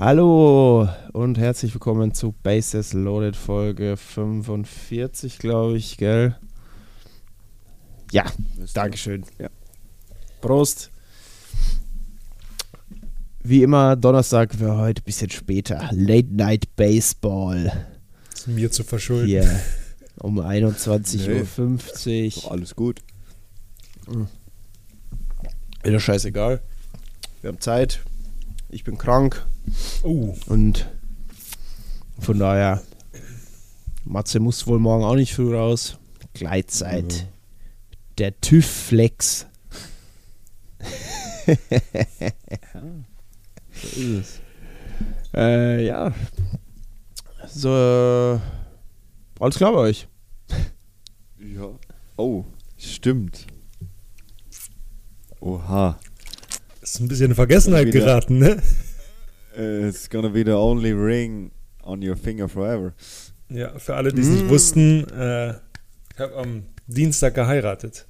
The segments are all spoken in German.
Hallo und herzlich willkommen zu Bases Loaded Folge 45, glaube ich, gell? Ja, Dankeschön. Ja. Prost. Wie immer, Donnerstag für heute ein bisschen später. Late Night Baseball. ist mir zu verschulden. Hier um 21.50 Nee. Uhr. Alles gut. Wieder scheißegal. Wir haben Zeit. Ich bin krank. Oh, Und von daher, Matze muss wohl morgen auch nicht früh raus. Gleitzeit. Der TÜV-Flex. So ist es. Äh, ja. So, äh, alles klar bei euch. Ja. Oh, stimmt. Oha. ist ein bisschen in Vergessenheit geraten, ne? It's gonna be the only ring on your finger forever. Ja, für alle, die es nicht wussten, äh, ich habe am Dienstag geheiratet.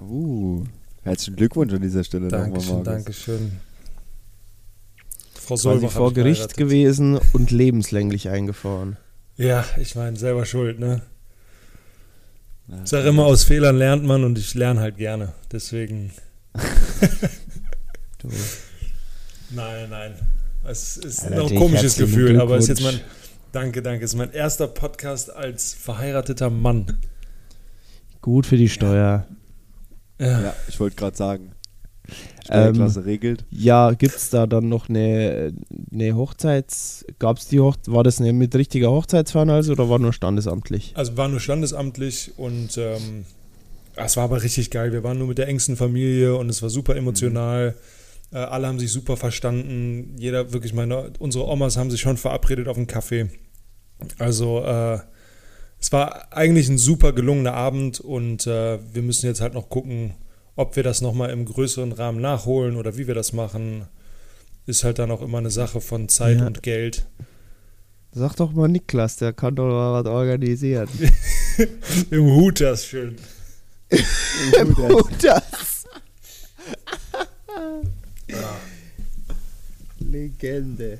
Uh. Herzlichen Glückwunsch an dieser Stelle Dankeschön. Dankeschön. Frau Quasi Solbach vor Gericht gewesen und lebenslänglich eingefahren. Ja, ich meine, selber schuld, ne? Ich sage immer, aus Fehlern lernt man und ich lerne halt gerne. Deswegen, Du. nein, nein. Es ist Alter, noch ein komisches Gefühl, aber es ist jetzt mein, danke, danke, es ist mein erster Podcast als verheirateter Mann. Gut für die Steuer. Ja. Ja, ich wollte gerade sagen. Ähm, Steuerklasse regelt. Ja, gibt's da dann noch eine, eine Hochzeits... Gab's die Hoch War das eine mit richtiger Hochzeitsfeier also oder war nur standesamtlich? Also war nur standesamtlich und ähm, es war aber richtig geil. Wir waren nur mit der engsten Familie und es war super emotional. Äh, alle haben sich super verstanden. Jeder, wirklich, meine, unsere Omas haben sich schon verabredet auf einen Kaffee. Also äh, es war eigentlich ein super gelungener Abend und äh, wir müssen jetzt halt noch gucken, ob wir das nochmal im größeren Rahmen nachholen oder wie wir das machen. Ist halt dann auch immer eine Sache von Zeit Ja. und Geld. Sag doch mal Niklas, der kann doch mal was organisieren. Im Hut das schön. das. Legende.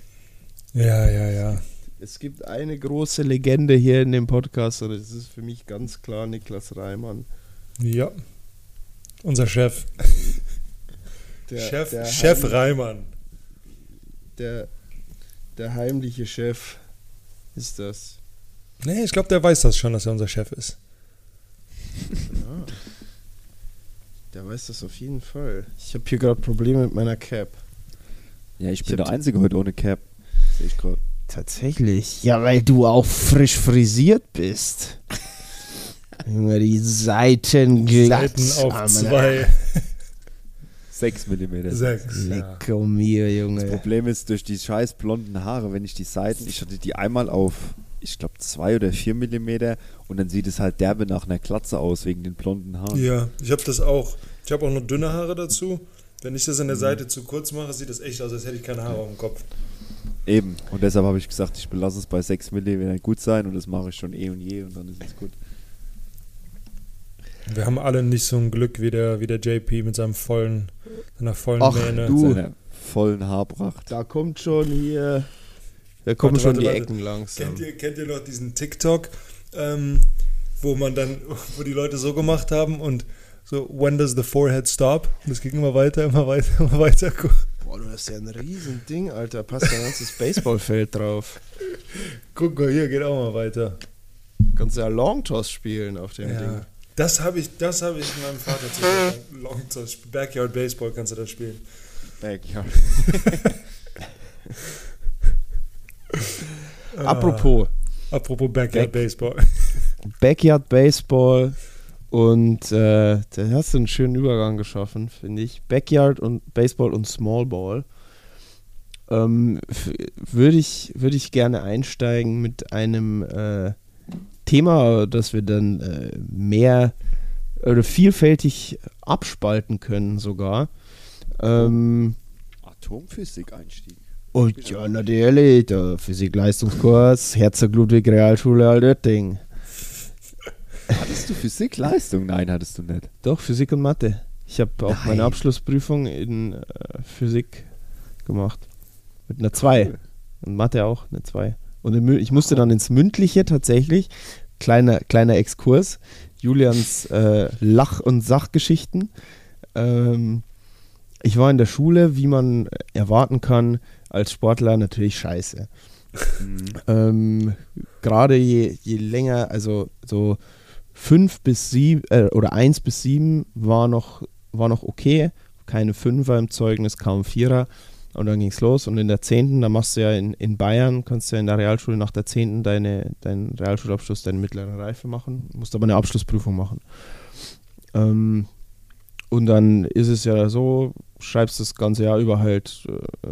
Ja, ja, ja. Es gibt eine große Legende hier in dem Podcast und es ist für mich ganz klar Niklas Reimann. Ja. Unser Chef. Der, Chef, der Chef heim- Reimann. Der, der heimliche Chef ist das. Nee, ich glaube, der weiß das schon, dass er unser Chef ist. Der weiß das auf jeden Fall. Ich habe hier gerade Probleme mit meiner Cap. Ja, ich Ich bin der Einzige heute ohne Cap. Sehe ich gerade. Tatsächlich. Ja, weil du auch frisch frisiert bist. Junge, die Seiten glatt. Seiten auf Ah, meine- zwei, 6 mm. sechs. Ja. Lecco mir, Das Junge. Problem ist, durch die scheiß blonden Haare, wenn ich die Seiten, ich hatte die einmal auf, ich glaube, 2 oder 4 mm und dann sieht es halt derbe nach einer Glatze aus, wegen den blonden Haaren. ja, ich habe das auch. Ich habe auch noch dünne Haare dazu. Wenn ich das an der Seite zu kurz mache, sieht das echt aus, als hätte ich keine Haare auf dem Kopf. Eben. Und deshalb habe ich gesagt, ich belasse es bei 6 mm gut sein und das mache ich schon eh und je und dann ist es gut. Wir haben alle nicht so ein Glück wie der, wie der JP mit seinem vollen, seiner vollen Ach, Mähne. du. Seiner vollen Haarpracht. Da kommt schon hier. Da kommen Warte, schon warte, die warte. Ecken langsam. Kennt ihr, kennt ihr noch diesen TikTok, ähm, wo man dann, wo die Leute so gemacht haben und so, when does the forehead stop? Und es ging immer weiter, immer weiter, immer weiter. Boah, du hast ja ein riesen Ding, Alter. Passt ein ganzes Baseballfeld drauf. Guck mal, hier geht auch mal weiter. Kannst ja Long Toss spielen auf dem Ja. Ding. Das habe ich, das habe ich meinem Vater zu sagen. Long Toss, Backyard Baseball kannst du da spielen. Backyard. Apropos, Apropos Backyard Back- Baseball. Backyard Baseball und äh, da hast du einen schönen Übergang geschaffen, finde ich. Backyard und Baseball und Small Ball. Ähm, Würde ich, würd ich gerne einsteigen mit einem äh, Thema, das wir dann äh, mehr oder vielfältig abspalten können sogar. Ähm, Atomphysik-Einstieg. Und ja, natürlich, der Physik-Leistungskurs, Herzog Ludwig Realschule Altötting. Hattest du Physik-Leistung? Nein, hattest du nicht. Doch, Physik und Mathe. Ich habe auch meine Nein. Abschlussprüfung in äh, Physik gemacht. Mit einer 2. Und Mathe auch eine 2. Und Mü- ich musste dann ins Mündliche tatsächlich. Kleiner, kleiner Exkurs. Julians äh, Lach- und Sachgeschichten. Ähm, ich war in der Schule, wie man erwarten kann, als Sportler natürlich scheiße. Ähm, Gerade je, je länger, also so fünf bis sieben äh, oder eins bis sieben war noch, war noch okay. Keine Fünfer im Zeugnis, kaum Vierer. Und dann ging es los. Und in der zehnten, da machst du ja in, in Bayern, kannst du ja in der Realschule nach der zehnten deine, deinen Realschulabschluss, deine mittlere Reife machen. Musst aber eine Abschlussprüfung machen. Ähm, und dann ist es ja so, schreibst das ganze Jahr über halt äh,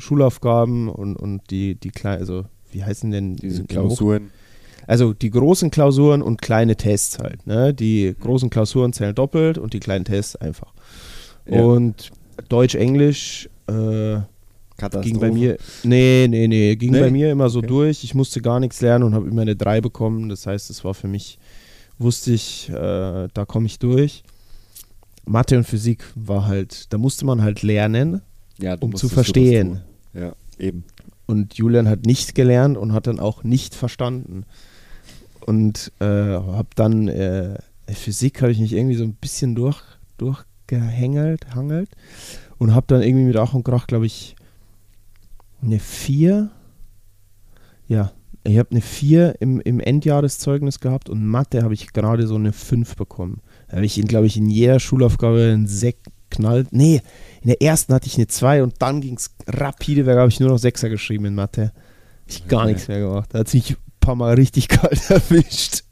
Schulaufgaben und, und die, die kleinen, also wie heißen denn Diese Klausuren. also die großen Klausuren und kleine Tests halt. Ne? Die großen Klausuren zählen doppelt und die kleinen Tests einfach. Ja. Und Deutsch, Englisch äh, ging bei mir, nee, nee, nee, ging Nee? bei mir immer so Okay. durch. Ich musste gar nichts lernen und habe immer eine 3 bekommen. Das heißt, es war für mich, wusste ich, äh, da komme ich durch. Mathe und Physik war halt, da musste man halt lernen. ja, um zu verstehen. Ja, eben. Und Julian hat nicht gelernt und hat dann auch nicht verstanden. Und äh, habe dann äh, Physik habe ich mich irgendwie so ein bisschen durch, durchgehängelt hangelt und habe dann irgendwie mit Ach und Krach, glaube ich, eine 4. Ja, ich habe eine 4 im, im Endjahreszeugnis gehabt und Mathe habe ich gerade so eine 5 bekommen. Da habe ich, glaube ich, in jeder Schulaufgabe einen Sekt knallt. Nee, in der ersten hatte ich eine 2 und dann ging es rapide, da habe ich nur noch Sechser geschrieben in Mathe. Ich gar Okay. nichts mehr gemacht. Da hat mich ein paar Mal richtig kalt erwischt.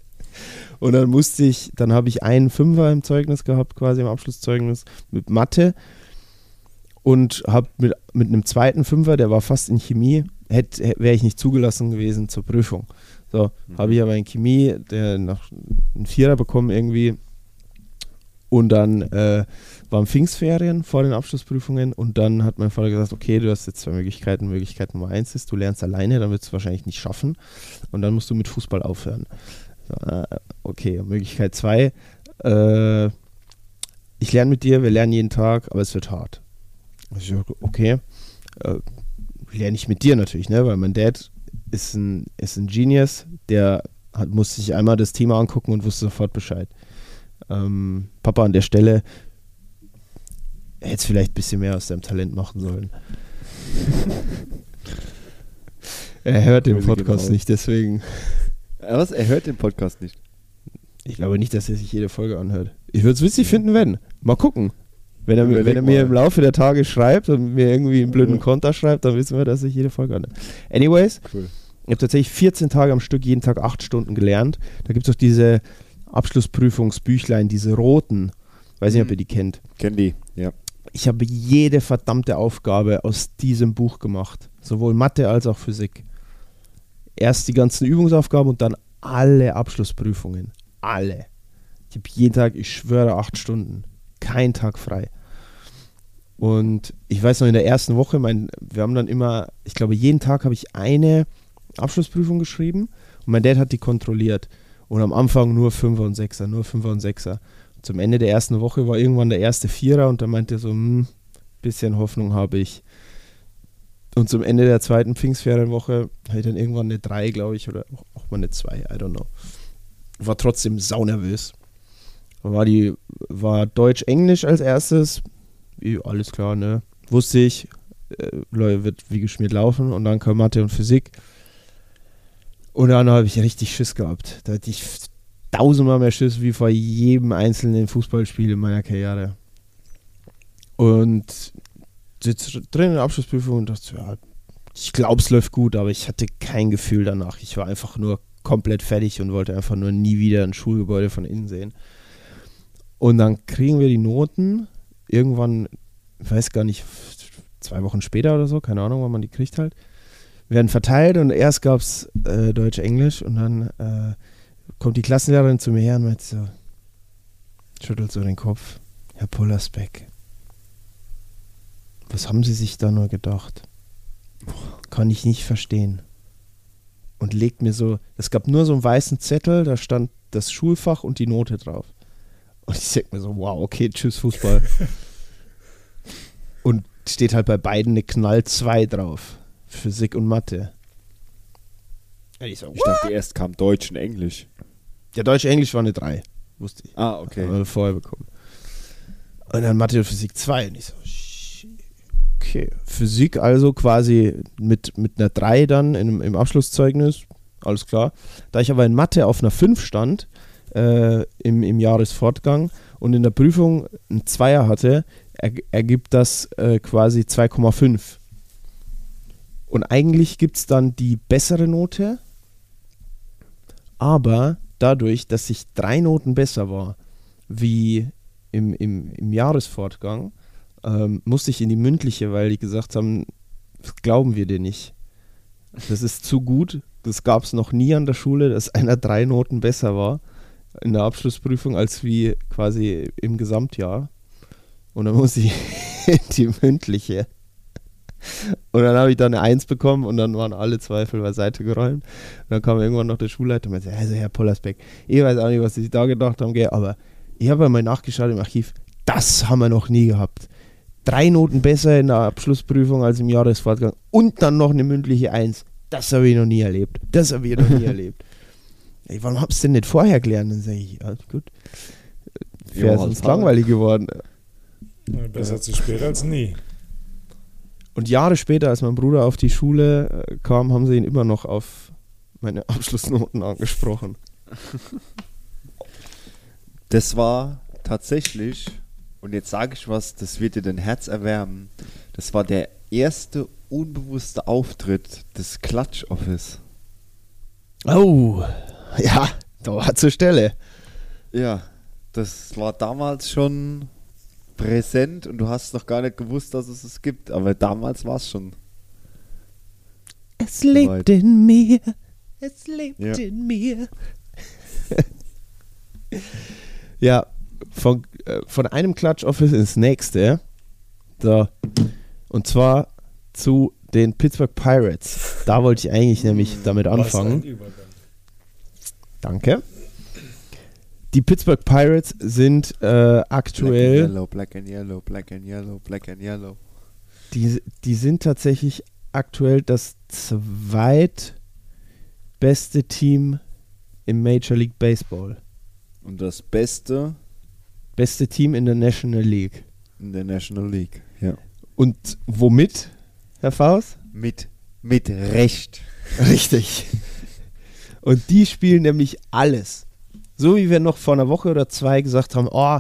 Und dann musste ich, dann habe ich einen Fünfer im Zeugnis gehabt, quasi im Abschlusszeugnis mit Mathe und habe mit, mit einem zweiten Fünfer, der war fast in Chemie, hätte wäre ich nicht zugelassen gewesen zur Prüfung. So, habe ich aber in Chemie, der noch einen Vierer bekommen irgendwie und dann äh, waren Pfingstferien vor den Abschlussprüfungen und dann hat mein Vater gesagt, okay, du hast jetzt zwei Möglichkeiten. Möglichkeit Nummer eins ist, du lernst alleine, dann wirst du es wahrscheinlich nicht schaffen und dann musst du mit Fußball aufhören. Äh, okay, Möglichkeit zwei, äh, ich lerne mit dir, wir lernen jeden Tag, aber es wird hart. Ich so, okay, äh, lerne ich mit dir natürlich, ne? weil mein Dad ist ein, ist ein Genius, der hat, musste sich einmal das Thema angucken und wusste sofort Bescheid. Ähm, Papa an der Stelle hätte es vielleicht ein bisschen mehr aus seinem Talent machen sollen. er hört den gehen Podcast nicht, deswegen. Äh, Was? Er hört den Podcast nicht. Ich glaube nicht, dass er sich jede Folge anhört. Ich würde es witzig finden, wenn. Mal gucken. Wenn er, wenn er mir im Laufe der Tage schreibt und mir irgendwie einen blöden. Konter schreibt, dann wissen wir, dass ich jede Folge anhört. Anyways, Cool. ich habe tatsächlich 14 Tage am Stück, jeden Tag 8 Stunden gelernt. Da gibt es doch diese Abschlussprüfungsbüchlein, diese roten. Weiß nicht, ob ihr die kennt. Kenn die, ja. Ich habe jede verdammte Aufgabe aus diesem Buch gemacht. Sowohl Mathe als auch Physik. Erst die ganzen Übungsaufgaben und dann alle Abschlussprüfungen. Alle. Ich habe jeden Tag, ich schwöre, acht Stunden. Kein Tag frei. Und ich weiß noch, in der ersten Woche, mein, wir haben dann immer, ich glaube, jeden Tag habe ich eine Abschlussprüfung geschrieben und mein Dad hat die kontrolliert. Und am Anfang nur Fünfer und Sechser, nur Fünfer und Sechser. Und zum Ende der ersten Woche war irgendwann der erste Vierer und dann meinte er so, hm, bisschen Hoffnung habe ich. Und zum Ende der zweiten Pfingstferienwoche hatte ich dann irgendwann eine 3, glaube ich, oder auch, mal eine 2, I don't know. War trotzdem saunervös. War die, war Deutsch-Englisch als erstes, alles klar, ne? Wusste ich, äh, wird wie geschmiert laufen und dann kam Mathe und Physik. Und dann habe ich richtig Schiss gehabt. Da hatte ich tausendmal mehr Schiss wie vor jedem einzelnen Fußballspiel in meiner Karriere. Und sitze drin in der Abschlussprüfung und dachte, ja, ich glaube, es läuft gut, aber ich hatte kein Gefühl danach. Ich war einfach nur komplett fertig und wollte einfach nur nie wieder ein Schulgebäude von innen sehen. Und dann kriegen wir die Noten irgendwann, ich weiß gar nicht, zwei Wochen später oder so, keine Ahnung, wann man die kriegt halt, werden verteilt und erst gab es äh, Deutsch-Englisch und dann äh, kommt die Klassenlehrerin zu mir her und meint so, schüttelt so den Kopf, Herr Pullersbeck, was haben Sie sich da nur gedacht? Kann ich nicht verstehen. Und legt mir so, es gab nur so einen weißen Zettel, da stand das Schulfach und die Note drauf. Und ich sag mir so, wow, okay, tschüss Fußball. und steht halt bei beiden eine Knall 2 drauf. Physik und Mathe. Und ich so, Ich dachte, erst kam Deutsch und Englisch. ja, Deutsch-Englisch war eine 3. Wusste ich. Ah, okay. Haben wir vorher bekommen. Und dann Mathe und Physik 2. Und ich so, okay. Physik also quasi mit, mit einer 3 dann im, im Abschlusszeugnis. Alles klar. Da ich aber in Mathe auf einer 5 stand, äh, im, im Jahresfortgang und in der Prüfung ein Zweier hatte, er, ergibt das äh, quasi 2,5. Und eigentlich gibt es dann die bessere Note, aber dadurch, dass ich drei Noten besser war, wie im, im, im Jahresfortgang, ähm, musste ich in die mündliche, weil die gesagt haben, das glauben wir dir nicht. Das ist zu gut. Das gab es noch nie an der Schule, dass einer drei Noten besser war in der Abschlussprüfung als wie quasi im Gesamtjahr. Und dann musste ich in die mündliche. Und dann habe ich da eine Eins bekommen und dann waren alle Zweifel beiseite geräumt. Und dann kam irgendwann noch der Schulleiter und meinte, also Herr Pollersbeck, ich weiß auch nicht, was Sie sich da gedacht haben, gell, aber ich habe ja mal nachgeschaut im Archiv, das haben wir noch nie gehabt. Drei Noten besser in der Abschlussprüfung als im Jahresfortgang und dann noch eine mündliche Eins. Das habe ich noch nie erlebt. Das habe ich noch nie erlebt. Ey, warum hab's denn nicht vorher gelernt? Dann sage ich, ja, gut. Wäre Ja, sonst langweilig geworden. Ja, Besser zu spät als nie. Und Jahre später, als mein Bruder auf die Schule äh, kam, haben sie ihn immer noch auf meine Abschlussnoten angesprochen. Das war tatsächlich, und jetzt sage ich was, das wird dir dein Herz erwärmen. Das war der erste unbewusste Auftritt des Klatsch Office. Oh, ja, da war zur Stelle. Ja, das war damals schon präsent und du hast noch gar nicht gewusst, dass es es gibt, aber damals war es schon. Es lebt in mir, es lebt Ja. in mir. ja, von, äh, von einem Klatsch-Office ins nächste. So. Und zwar zu den Pittsburgh Pirates. Da wollte ich eigentlich nämlich damit Was ein anfangen. Danke. Die Pittsburgh Pirates sind äh, Black and aktuell, yellow, black and yellow, black and yellow, black and yellow. die, die sind tatsächlich aktuell das zweitbeste Team im Major League Baseball. Und das Beste Beste Team in der National League. in der National League. Ja. Und womit, Herr Faust? Mit, mit Recht. Richtig. Und die spielen nämlich alles. So wie wir noch vor einer Woche oder zwei gesagt haben, oh,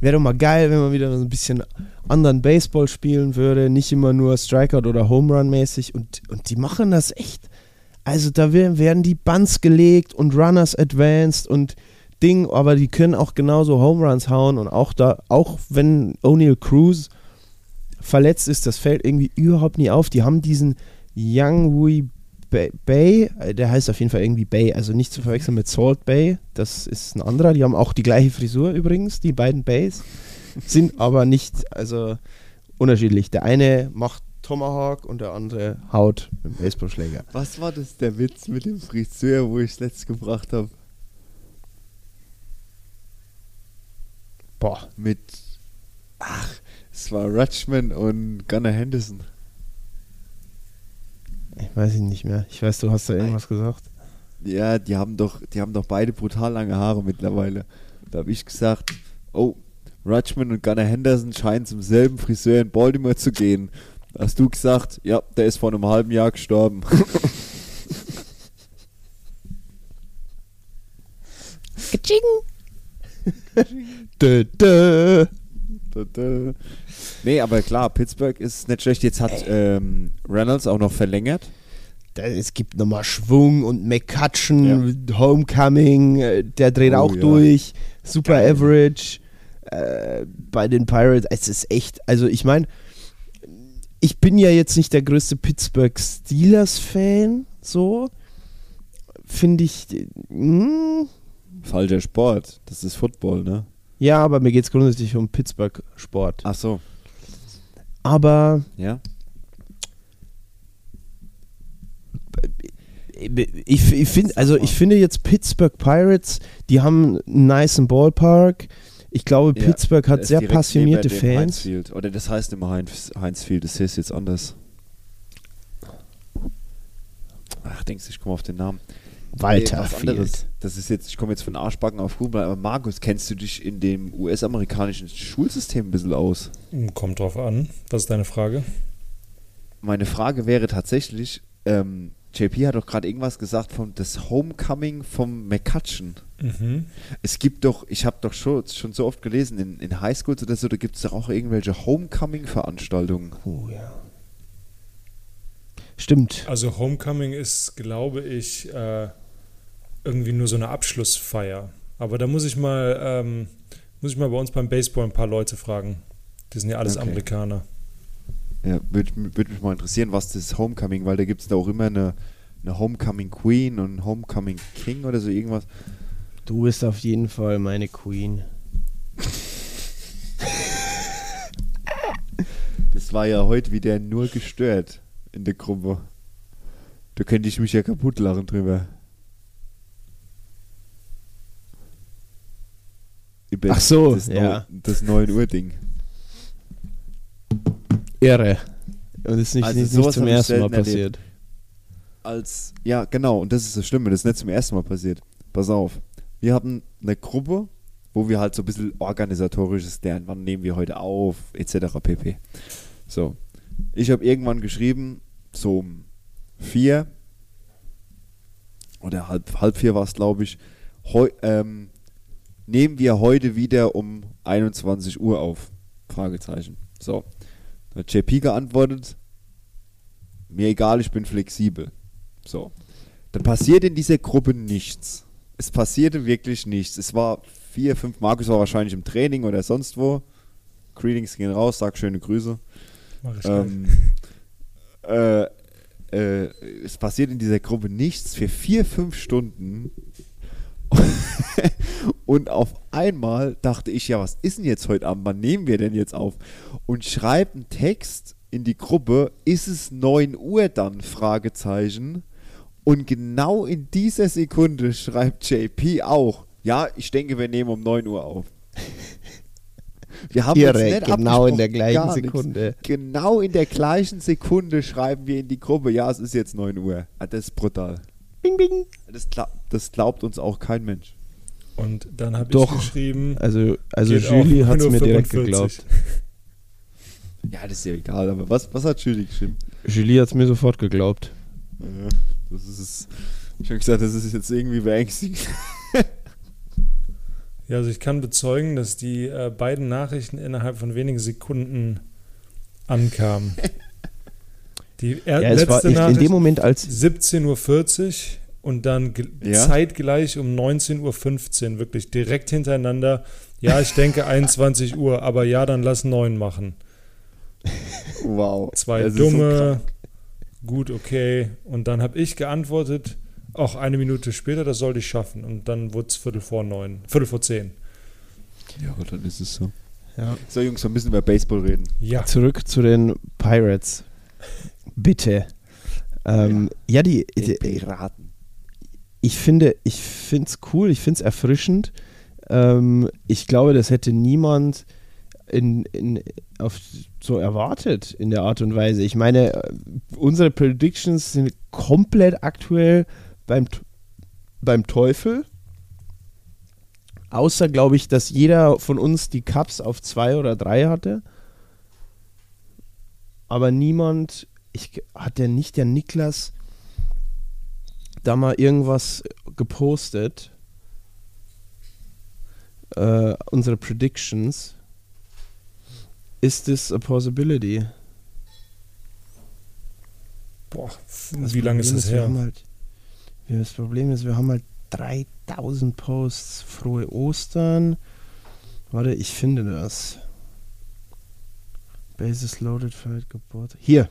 wäre doch mal geil, wenn man wieder so ein bisschen anderen Baseball spielen würde, nicht immer nur Strikeout oder Home Run mäßig. Und, und die machen das echt. Also da werden, die Bunts gelegt und Runners advanced und Ding, aber die können auch genauso Home Runs hauen und auch da, auch wenn O'Neill Cruz verletzt ist, das fällt irgendwie überhaupt nie auf. Die haben diesen Young Wui Bay, Bay, äh, der heißt auf jeden Fall irgendwie Bay, also nicht zu verwechseln mit Salt Bay, das ist ein anderer. Die haben auch die gleiche Frisur übrigens, die beiden Bays, sind aber nicht, also unterschiedlich. Der eine macht Tomahawk und der andere haut mit dem Baseballschläger. Was war das der Witz mit dem Friseur, wo ich es letzt gebracht habe? Boah, Mit. Ach, es war Rutschman und Gunnar Henderson. Ich weiß ihn nicht mehr. Ich weiß, du hast da irgendwas gesagt. Ja, die haben doch, die haben doch beide brutal lange Haare mittlerweile. Da habe ich gesagt, oh, Rutschman und Gunnar Henderson scheinen zum selben Friseur in Baltimore zu gehen. Da hast du gesagt, ja, der ist vor einem halben Jahr gestorben. Dö, dö. Da, da. Nee, aber klar, Pittsburgh ist nicht schlecht. Jetzt hat ähm, Reynolds auch noch verlängert. Es gibt nochmal Schwung und McCutcheon, Homecoming, äh, der dreht Oh, auch ja. durch. Super Geil. Average äh, bei den Pirates. Es ist echt, also ich meine, ich bin ja jetzt nicht der größte Pittsburgh Steelers-Fan, so. Finde ich, äh, hm, Falscher Sport. Das ist Football, ne? ja, aber mir geht es grundsätzlich um Pittsburgh-Sport. Ach so. Aber Ja. ich, ich finde, also ich finde jetzt Pittsburgh Pirates, die haben einen niceen Ballpark. Ich glaube, Ja, Pittsburgh hat sehr passionierte Fans. Heinz Field. Oder das heißt immer Heinz, Heinz Field, das heißt jetzt anders. Ach, denkst du, ich komme auf den Namen. Walter Nee, Field. anderes. Das ist jetzt, ich komme jetzt von Arschbacken auf Google, aber Markus, kennst du dich in dem US-amerikanischen Schulsystem ein bisschen aus? Kommt drauf an. Was ist deine Frage? Meine Frage wäre tatsächlich, ähm, JP hat doch gerade irgendwas gesagt von das Homecoming vom McCutcheon. Mhm. Es gibt doch, ich habe doch schon, schon so oft gelesen, in, in Highschools oder so, da gibt es doch auch irgendwelche Homecoming-Veranstaltungen. Oh ja. Stimmt. Also Homecoming ist, glaube ich, äh, irgendwie nur so eine Abschlussfeier. Aber da muss ich mal, ähm, muss ich mal bei uns beim Baseball ein paar Leute fragen. Die sind ja alles Okay. Amerikaner. Ja, würde würd mich mal interessieren, was das ist Homecoming, weil da gibt es da auch immer eine, eine Homecoming Queen und einen Homecoming King oder so irgendwas. Du bist auf jeden Fall meine Queen. Das war ja heute wieder nur gestört in der Gruppe. Da könnte ich mich ja kaputt lachen drüber. Über Ach so, das, ja. Neu- das 9 Uhr Ding. Irre. Und ist nicht, Also nicht, nicht zum ersten Mal erlebt. passiert. Als, ja, genau, und das ist das Schlimme, das ist nicht zum ersten Mal passiert. Pass auf. Wir hatten eine Gruppe, wo wir halt so ein bisschen organisatorisches lernen. Wann nehmen wir heute auf, etc. pp. So. Ich habe irgendwann geschrieben, so um vier oder halb, halb vier war es, glaube ich, heu, ähm, nehmen wir heute wieder um 21 Uhr auf? Fragezeichen. So. Da hat JP geantwortet, mir egal, ich bin flexibel. So. Dann passiert in dieser Gruppe nichts. Es passierte wirklich nichts. Es war vier, fünf, Markus war wahrscheinlich im Training oder sonst wo. Greetings gehen raus, sag schöne Grüße. Mach ich. Ähm, äh, äh, es passiert in dieser Gruppe nichts für vier, fünf Stunden. Und auf einmal dachte ich, ja, was ist denn jetzt heute Abend? Wann nehmen wir denn jetzt auf? Und schreibe einen Text in die Gruppe, ist es 9 Uhr dann? Fragezeichen. Und genau in dieser Sekunde schreibt JP auch, ja, ich denke, wir nehmen um 9 Uhr auf. Wir haben Irre, nicht genau in der gleichen. Sekunde. Genau in der gleichen Sekunde schreiben wir in die Gruppe, ja, es ist jetzt 9 Uhr. Ah, Das ist brutal. Bing, bing. Das, glaub, das glaubt uns auch kein Mensch. Und dann habe ich Doch. geschrieben, Also, also Julie hat es mir 9:45. direkt geglaubt. Ja, das ist ja egal, aber was, was hat Julie geschrieben? Julie hat es mir sofort geglaubt. Ja, das ist. Ich habe gesagt, das ist jetzt irgendwie beängstigend. Ja, also ich kann bezeugen, dass die äh, beiden Nachrichten innerhalb von wenigen Sekunden ankamen. Die er Ja, es war letzte ich, in Nachricht dem Moment, als 17.40 Uhr und dann ge- Ja? zeitgleich um 19.15 Uhr, wirklich direkt hintereinander. Ja, ich denke 21 Uhr, aber ja, dann lass 9 machen. Wow. Zwei Das so dumme, krank. gut, okay. Und dann habe ich geantwortet, auch eine Minute später, das sollte ich schaffen. Und dann wurde es Viertel vor neun, Viertel vor zehn. ja, dann ist es so. Ja. So, Jungs, wir müssen über Baseball reden. Ja, zurück zu den Pirates. Bitte. Ähm, ja, die, die, Piraten. Ich finde, ich finde es cool, ich finde es erfrischend. Ähm, ich glaube, das hätte niemand in, in, auf so erwartet in der Art und Weise. Ich meine, äh, unsere Predictions sind komplett aktuell beim, beim Teufel. Außer, glaube ich, dass jeder von uns die Cups auf zwei oder drei hatte. Aber niemand, ich, hat der nicht der Niklas da mal irgendwas gepostet? Äh, unsere Predictions. Is this a possibility? Boah, Das wie lange ist das Wir her? halt, das Problem ist, wir haben halt 3000 Posts. Frohe Ostern. Warte, ich finde das. Bases loaded, Feld Geburt. Hier.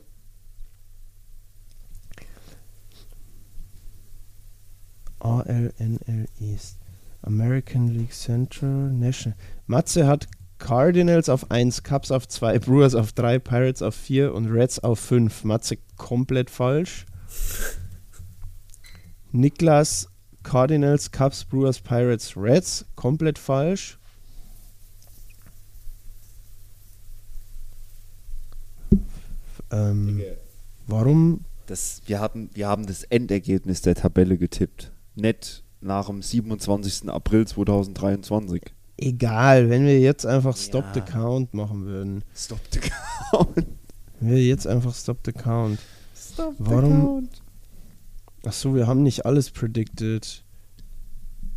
ALNL East. American League Central National. Matze hat Cardinals auf 1, Cubs auf 2, Brewers auf 3, Pirates auf 4 und Reds auf 5. Matze komplett falsch. Niklas Cardinals, Cubs, Brewers, Pirates, Reds komplett falsch. Ähm, warum? Das, wir, hatten, wir haben das Endergebnis der Tabelle getippt. Nicht nach dem 27. April 2023. Egal, wenn wir jetzt einfach Stop Ja. the Count machen würden. Stop the count. Wenn wir jetzt einfach Stop the Count. Stop Warum- Achso, wir haben nicht alles predicted.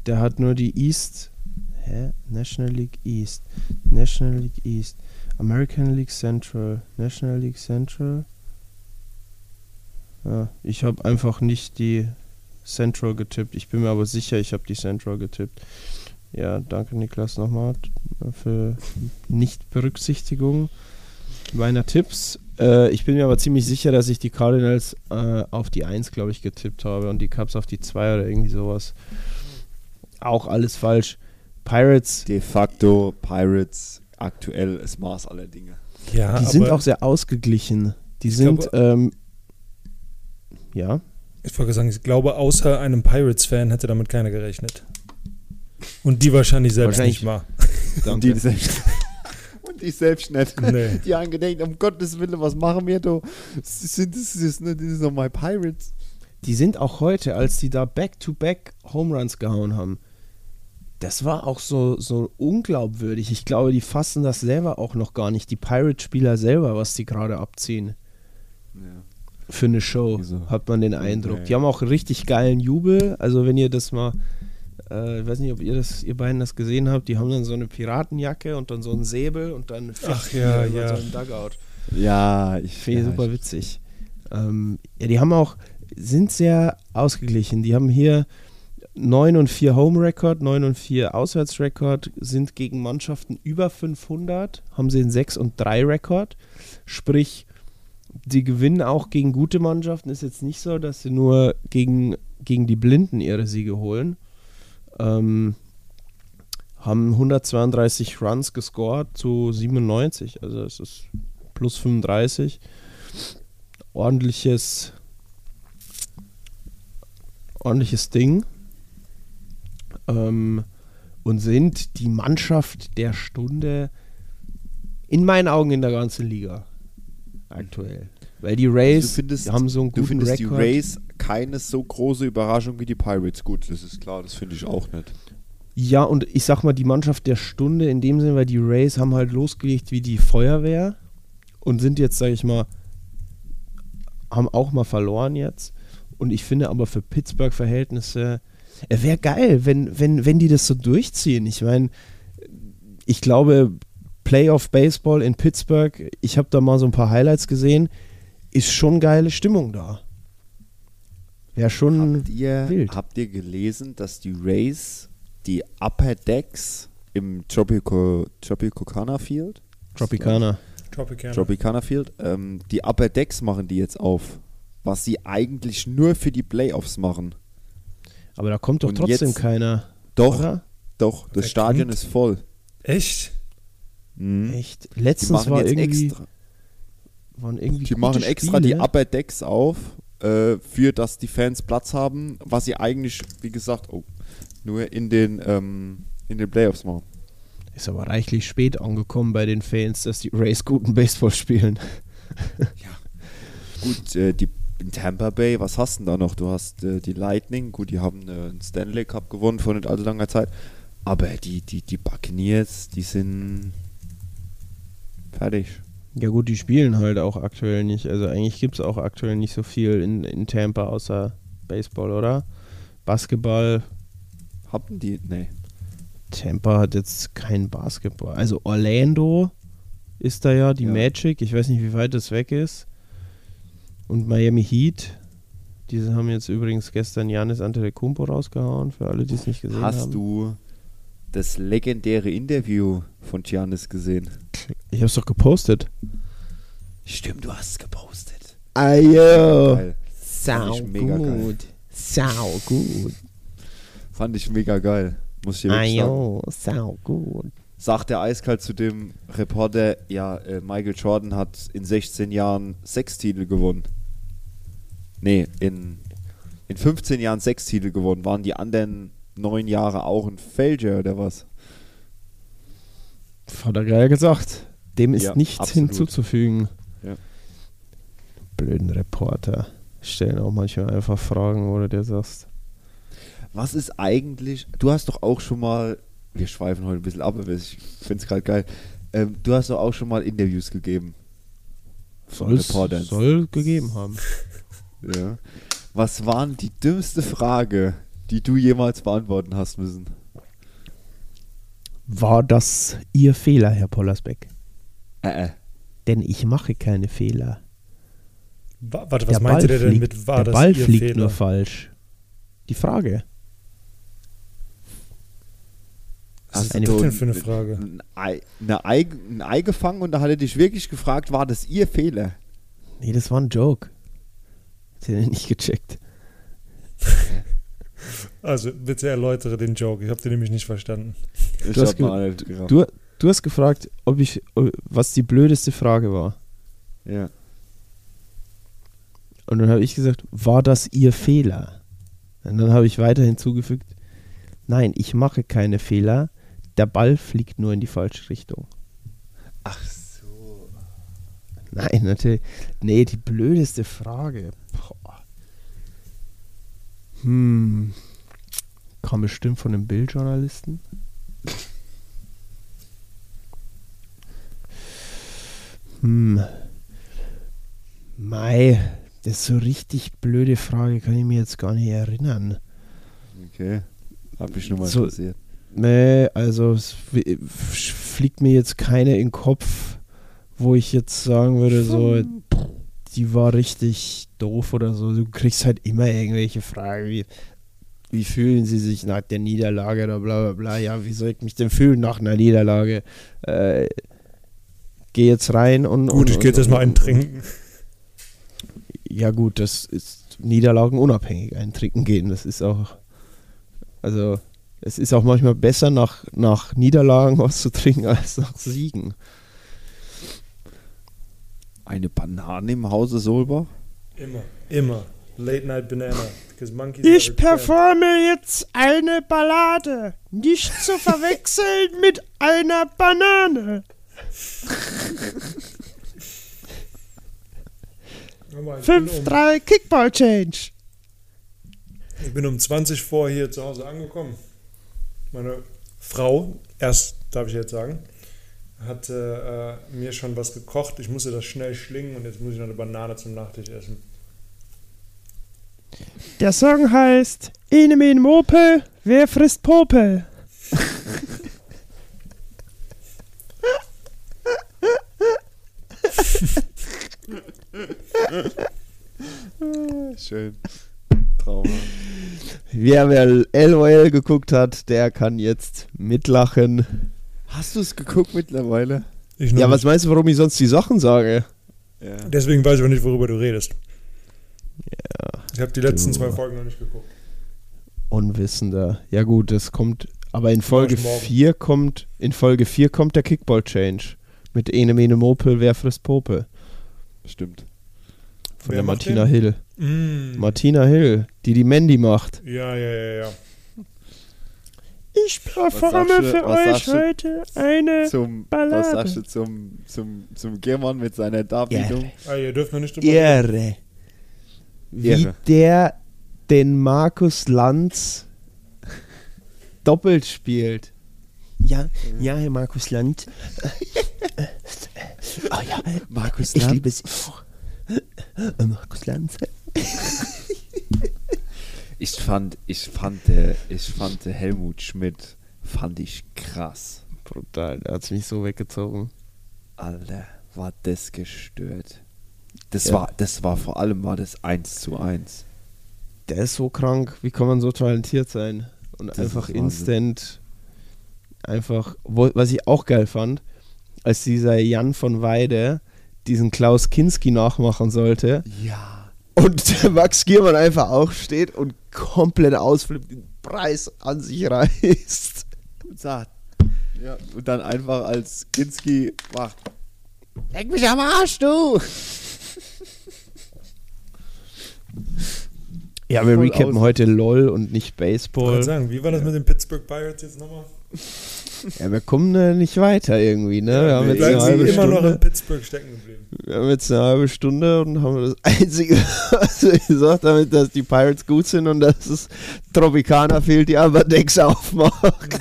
Der hat nur die East. Hä? National League East. National League East. American League Central. National League Central. Ja, ich habe einfach nicht die Central getippt. Ich bin mir aber sicher, ich habe die Central getippt. Ja, danke Niklas nochmal für Nichtberücksichtigung meiner Tipps. Äh, ich bin mir aber ziemlich sicher, dass ich die Cardinals äh, auf die 1, glaube ich, getippt habe und die Cubs auf die 2 oder irgendwie sowas. Auch alles falsch. Pirates, De facto Pirates aktuell das Maß aller Dinge. Ja, die aber sind auch sehr ausgeglichen. Die sind, glaube- ähm, ja, ich wollte sagen, ich glaube, außer einem Pirates-Fan hätte damit keiner gerechnet. Und die wahrscheinlich selbst Wahrscheinlich- nicht mal. Und die selbst, und die selbst nicht. Nee. Die haben gedacht, um Gottes Willen, was machen wir da? Das sind, das ist, das mal Pirates. die sind auch heute, als die da Back-to-Back Home Runs gehauen haben, das war auch so, so unglaubwürdig. Ich glaube, die fassen das selber auch noch gar nicht. Die Pirate-Spieler selber, was die gerade abziehen. Für eine Show, Wieso? hat man den Eindruck. Nee. Die haben auch richtig geilen Jubel. Also wenn ihr das mal, äh, ich weiß nicht, ob ihr das, ihr beiden das gesehen habt, die haben dann so eine Piratenjacke und dann so einen Säbel und dann Ach ja, ja. so einen Dugout. Ja, ich Finde ja, super witzig. Ähm, ja, die haben auch, sind sehr ausgeglichen. Die haben hier 9 und 4 Home-Record, 9 und 4 Auswärts-Record, sind gegen Mannschaften über 500, haben sie einen 6 und 3 Rekord. Sprich, die gewinnen auch gegen gute Mannschaften. Ist jetzt nicht so, dass sie nur gegen, gegen die Blinden ihre Siege holen. Ähm, haben 132 Runs gescored zu 97, also es ist plus 35. Ordentliches, ordentliches Ding. Ähm, und sind die Mannschaft der Stunde in meinen Augen in der ganzen Liga aktuell. Weil die Rays Also du findest, haben so einen du guten findest die Rekord. Rays keine so große Überraschung wie die Pirates. Gut, das ist klar, das finde ich auch nicht. Ja, und ich sag mal, die Mannschaft der Stunde in dem Sinne, weil die Rays haben halt losgelegt wie die Feuerwehr und sind jetzt, sag ich mal, haben auch mal verloren jetzt. Und ich finde aber für Pittsburgh-Verhältnisse, es wäre geil, wenn, wenn, wenn die das so durchziehen. Ich meine, ich glaube, Playoff Baseball in Pittsburgh, ich habe da mal so ein paar Highlights gesehen, ist schon geile Stimmung da. Wäre schon Habt ihr, wild. habt ihr gelesen, dass die Rays die Upper Decks im Tropico, Tropicana Field? Tropicana. Tropicana. Tropicana Field, ähm, die Upper Decks machen die jetzt auf. Was sie eigentlich nur für die Playoffs machen. Aber da kommt doch Und trotzdem jetzt- keiner. Doch, Oder? doch, das Stadion kommt? ist voll. Echt? Mhm. Echt? Die Letztens war jetzt irgendwie, extra, waren irgendwie die machen extra die Spiele. Upper Decks auf, äh, für dass die Fans Platz haben, was sie eigentlich, wie gesagt, oh, nur in den, ähm, in den Playoffs machen. Ist aber reichlich spät angekommen bei den Fans, dass die Rays guten Baseball spielen. Gut, äh, die in Tampa Bay, was hast du denn da noch? Du hast äh, die Lightning, gut, die haben äh, einen Stanley Cup gewonnen vor nicht allzu langer Zeit. Aber die, die, die Buccaneers, die sind fertig. Ja gut, die spielen halt auch aktuell nicht. Also eigentlich gibt es auch aktuell nicht so viel in, in Tampa außer Baseball, oder? Basketball. Haben die? Nee. Tampa hat jetzt kein Basketball. Also Orlando ist da ja, die Ja. Magic. Ich weiß nicht, wie weit das weg ist. Und Miami Heat. Diese haben jetzt übrigens gestern Janis Antetokounmpo rausgehauen, für alle, die es nicht gesehen Hast haben. du das legendäre Interview von Giannis gesehen? Ich hab's doch gepostet. Stimmt, du hast es gepostet. Ayo. Geil. Sau ich mega geil. gut. Sau gut. Fand ich mega geil. Muss ich dir wirklich sagen. Ayo, sau gut. Sagt der eiskalt zu dem Reporter, ja, äh, Michael Jordan hat in 16 Jahren sechs Titel gewonnen. Nee, in, in 15 Jahren sechs Titel gewonnen. Waren die anderen neun Jahre auch ein Fälscher oder was? Hat er geil gesagt. Dem ist Ja, nichts absolut. hinzuzufügen. Ja. Blöden Reporter. Stellen auch manchmal einfach Fragen, wo du dir sagst. Was ist eigentlich, du hast doch auch schon mal, wir schweifen heute ein bisschen ab, aber ich finde es gerade geil, ähm, du hast doch auch schon mal Interviews gegeben. Reportern. soll gegeben haben. Ja. Was war denn die dümmste Frage, die du jemals beantworten hast müssen? War das Ihr Fehler, Herr Pollersbeck? Äh, äh. Denn ich mache keine Fehler. Wa- Warte, was meinte der denn fliegt, mit, war der das Ball ihr fliegt Fehler? nur falsch. Die Frage. Was ist eine- das denn für eine Frage? Ein Ei, eine Ei, ein Ei gefangen und da hat er dich wirklich gefragt, war das ihr Fehler? Nee, das war ein Joke. Hat er nicht gecheckt. Also, bitte erläutere den Joke. Ich habe den nämlich nicht verstanden. Ich Du hast hab ge- mal gerafft. Du, du hast gefragt, ob ich, was die blödeste Frage war. Ja. Und dann habe ich gesagt, war das Ihr Fehler? Und dann habe ich weiter hinzugefügt, nein, ich mache keine Fehler. Der Ball fliegt nur in die falsche Richtung. Ach so. Nein, natürlich. Nee, die blödeste Frage. Boah. Hm. Kam bestimmt von einem Bildjournalisten. Hm. Mei, das ist so richtig blöde Frage, kann ich mir jetzt gar nicht erinnern. Okay. Hab mich nur mal So- interessiert. Nee, also es fliegt mir jetzt keine in den Kopf, wo ich jetzt sagen würde, so, die war richtig doof oder so. Du kriegst halt immer irgendwelche Fragen wie, wie fühlen sie sich nach der Niederlage oder bla bla bla. Ja, wie soll ich mich denn fühlen nach einer Niederlage? Äh, geh jetzt rein und. Gut, und, ich gehe jetzt erstmal einen trinken. Ja, gut, das ist niederlagenunabhängig, ein Trinken gehen. Das ist auch. Also, es ist auch manchmal besser, nach, nach Niederlagen was zu trinken, als nach Siegen. Eine Banane im Hause Solbach? Immer. Immer. Late Night Banana. Because monkeys Ich performe jetzt eine Ballade, nicht zu verwechseln mit einer Banane. Hör mal, ich bin um- 5-3 Kickball Change. Ich bin um 20 vor hier zu Hause angekommen. Meine Frau, erst darf ich jetzt sagen, hat äh, mir schon was gekocht. Ich musste das schnell schlingen und jetzt muss ich noch eine Banane zum Nachtisch essen. Der Song heißt Ene min Mopel, wer frisst Popel? Schön. Trauma. Wer wer LOL geguckt hat, der kann jetzt mitlachen. Hast du es geguckt mittlerweile? Ja, was nicht. meinst du, warum ich sonst die Sachen sage? Ja. Deswegen weiß ich auch nicht, worüber du redest. Ja, Ich habe die letzten Du. zwei Folgen noch nicht geguckt. Unwissender. Ja gut, das kommt, aber in Folge ich morgen. 4 kommt, in Folge 4 kommt der Kickball Change. Mit Ene Mene Mopel, wer frisst Popel? Stimmt. Von Wer der Martina den? Hill. Mm. Martina Hill, die die Mandy macht. Ja, ja, ja, ja. Ich performe für euch heute eine Zum, Ballade. was sagst du zum, zum, zum German mit seiner Darbietung? Ah, ihr dürft noch nicht drüber reden. Wie Irre. der den Markus Lanz doppelt spielt. Ja, ja, Herr Markus Lanz. oh ja, Markus ich Lanz? liebe es. Äh, Markus Lanz. Ich fand, ich fand, äh, ich fand Helmut Schmidt, fand ich krass. Brutal, der hat mich so weggezogen. Alter, war das gestört. Das Ja. war, das war vor allem war das 1 zu 1. Der ist so krank. Wie kann man so talentiert sein? Und Das einfach instant. Einfach, wo, was ich auch geil fand, als dieser Jan von Weide diesen Klaus Kinski nachmachen sollte Ja. und der Max Giermann einfach aufsteht und komplett ausflippt, den Preis an sich reißt. Und sagt. Ja. Und dann einfach als Kinski macht. Leck mich am Arsch, du! Ja, wir Voll recappen aus. heute LOL und nicht Ich wollte Baseball. sagen, wie war das mit den Pittsburgh Pirates jetzt nochmal? Ja, wir kommen äh, nicht weiter irgendwie, ne? wir haben jetzt eine halbe sie immer noch Stunde. in Pittsburgh stecken geblieben. Wir haben jetzt eine halbe Stunde und haben das Einzige, was wir gesagt haben, dass die Pirates gut sind und dass es Tropicana fehlt, die aber Decks aufmacht.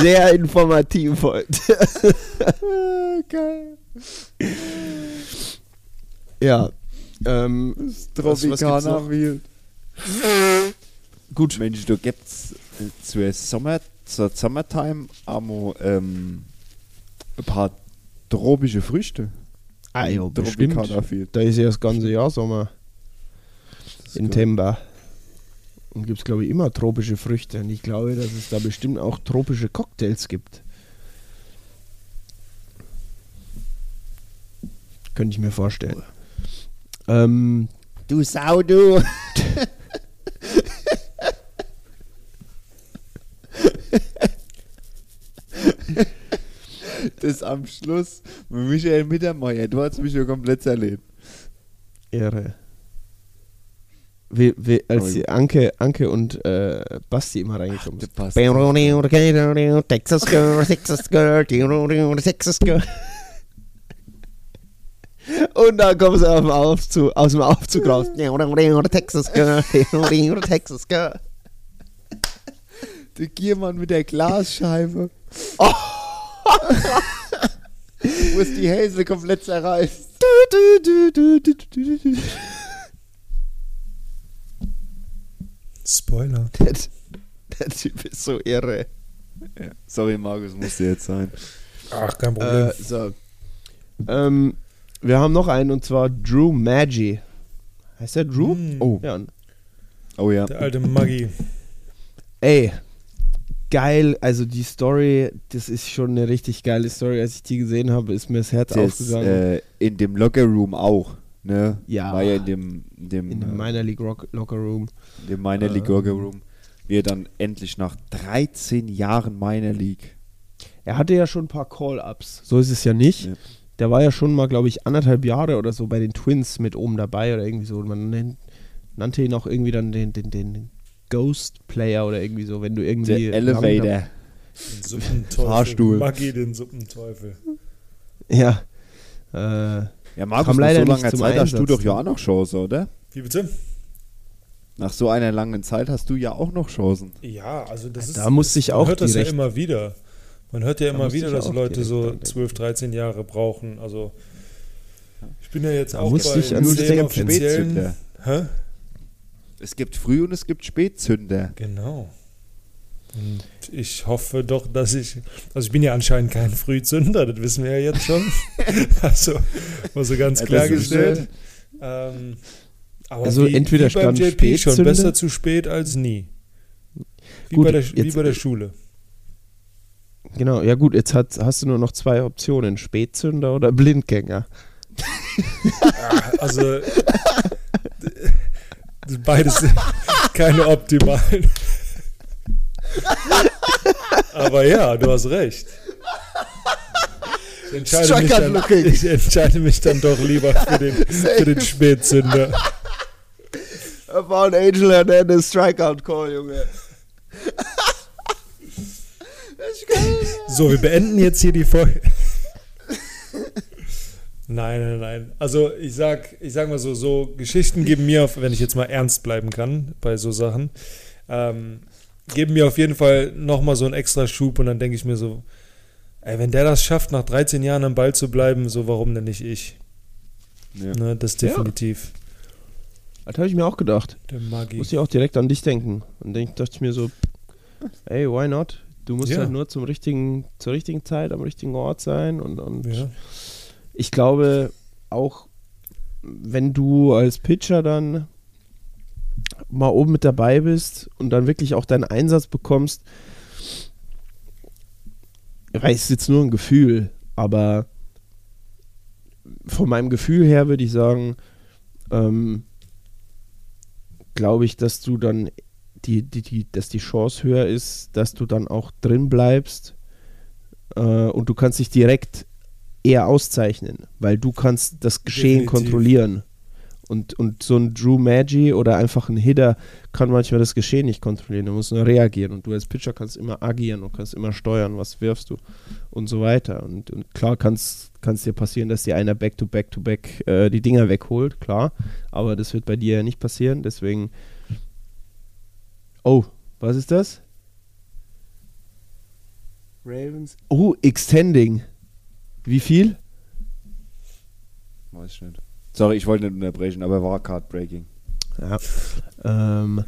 Sehr informativ heute. Geil. Ja. Ähm, Tropicana noch? Wild. gut. Mensch, du gibt's zur Sommer, zur Summertime amo ähm, ein paar tropische Früchte. Ah, ja, Im bestimmt. Da ist ja das ganze Jahr Sommer in. Temba. Und gibt es, glaube ich, immer tropische Früchte. Und ich glaube, dass es da bestimmt auch tropische Cocktails gibt. Könnte ich mir vorstellen. Ähm, Du Sau, du. das am Schluss mit Michael Mittermeier. Du hast mich ja komplett zerlebt. Ehre. Wie, wie, als die Anke, Anke und äh, Basti immer reingekommen sind. passt. Texas Girl, Texas Girl, Texas Girl. Und dann kommen sie auf dem Aufzug, aus dem Aufzug raus. Texas Girl, Texas Girl. Der Giermann mit der Glasscheibe. Wo es die Häsel komplett zerreißt. Spoiler. Der, der Typ ist so irre. Sorry, Markus, musste jetzt sein. Ach, kein Problem. Äh, so. Ähm, wir haben noch einen und zwar Drew Maggi. Heißt der Drew? Mm. Oh. Ja. Oh ja. Der alte Maggi. Ey, geil. Also die Story, das ist schon eine richtig geile Story. Als ich die gesehen habe, ist mir das Herz Das, aufgegangen. äh, in dem Locker Room auch. Ne? Ja. War ja in dem, in dem, in äh, dem Minor League Rock Locker Room. dem Minor League Ähm. Locker Room. Wie er dann endlich nach 13 Jahren Minor League. Er hatte ja schon ein paar Call-Ups. So ist es ja nicht. Ja. Der war ja schon mal, glaube ich, anderthalb Jahre oder so bei den Twins mit oben dabei oder irgendwie so. Und man nennt, nannte ihn auch irgendwie dann den, den, den Ghost Player oder irgendwie so, wenn du irgendwie. Der Elevator. Den Suppenteufel. Fahrstuhl. Maggi, den Suppenteufel. Ja. Äh, Ja, Markus, Kam nach leider so nicht langer zum Zeit hast du Einsatz, doch ja ne? auch noch Chancen, oder? Wie bitte? Nach so einer langen Zeit hast du ja auch noch Chancen. Ja, also das ist. Da musste ich man auch hört das ja immer wieder. Man hört ja Da immer musste wieder, dass Leute so dran denken. 12, 13 Jahre brauchen. Also ich bin ja jetzt Da auch bei ich an offiziellen. Spätzünder. Hä? Es gibt Früh- und es gibt Spätzünder. Genau. Und ich hoffe doch, dass ich. Also ich bin ja anscheinend kein Frühzünder, das wissen wir ja jetzt schon. also, mal so ganz klargestellt. Ähm, aber Also wie, entweder wie beim stand JP schon besser zu spät als nie. Wie, Gut, bei, der, wie bei der Schule. genau, ja gut, jetzt hat, hast du nur noch zwei Optionen: Spätzünder oder Blindgänger. Also beides sind keine optimalen. Aber ja, du hast recht. Ich entscheide, mich dann, ich entscheide mich dann doch lieber für den, für den Spätzünder. Er war ein Angel Hernandez Strikeout Call, Junge. So, wir beenden jetzt hier die Folge. Nein, nein, nein. Also ich sag, ich sag mal so, so Geschichten geben mir, auf, wenn ich jetzt mal ernst bleiben kann bei so Sachen, ähm, geben mir auf jeden Fall nochmal so einen extra Schub und dann denke ich mir so, ey, wenn der das schafft, nach 13 Jahren am Ball zu bleiben, so warum denn nicht ich? Ja. Ne, das Ja. definitiv. Das habe ich mir auch gedacht. Der Maggi. Muss ich auch direkt an dich denken. Und denk, dachte ich mir so, ey, why not? Du musst Ja. halt nur zum richtigen, zur richtigen Zeit am richtigen Ort sein und, und Ja. Ich glaube auch, wenn du als Pitcher dann mal oben mit dabei bist und dann wirklich auch deinen Einsatz bekommst, weiß, jetzt nur ein Gefühl, aber von meinem Gefühl her würde ich sagen, ähm, glaube ich, dass du dann die, die, die, dass die Chance höher ist, dass du dann auch drin bleibst äh, und du kannst dich direkt eher auszeichnen, weil du kannst das Geschehen Definitiv. kontrollieren. Und, und so ein Drew Maggi oder einfach ein Hitter kann manchmal das Geschehen nicht kontrollieren. Du musst nur reagieren. Und du als Pitcher kannst immer agieren und kannst immer steuern, was wirfst du und so weiter. Und, und klar kann es dir passieren, dass dir einer back-to-back-to-back äh, die Dinger wegholt, klar. Aber das wird bei dir ja nicht passieren. Deswegen. Oh, was ist das? Ravens. Oh, Extending. Wie viel? Weiß ich nicht. Sorry, ich wollte nicht unterbrechen, aber war Card Breaking. Ja. Ähm,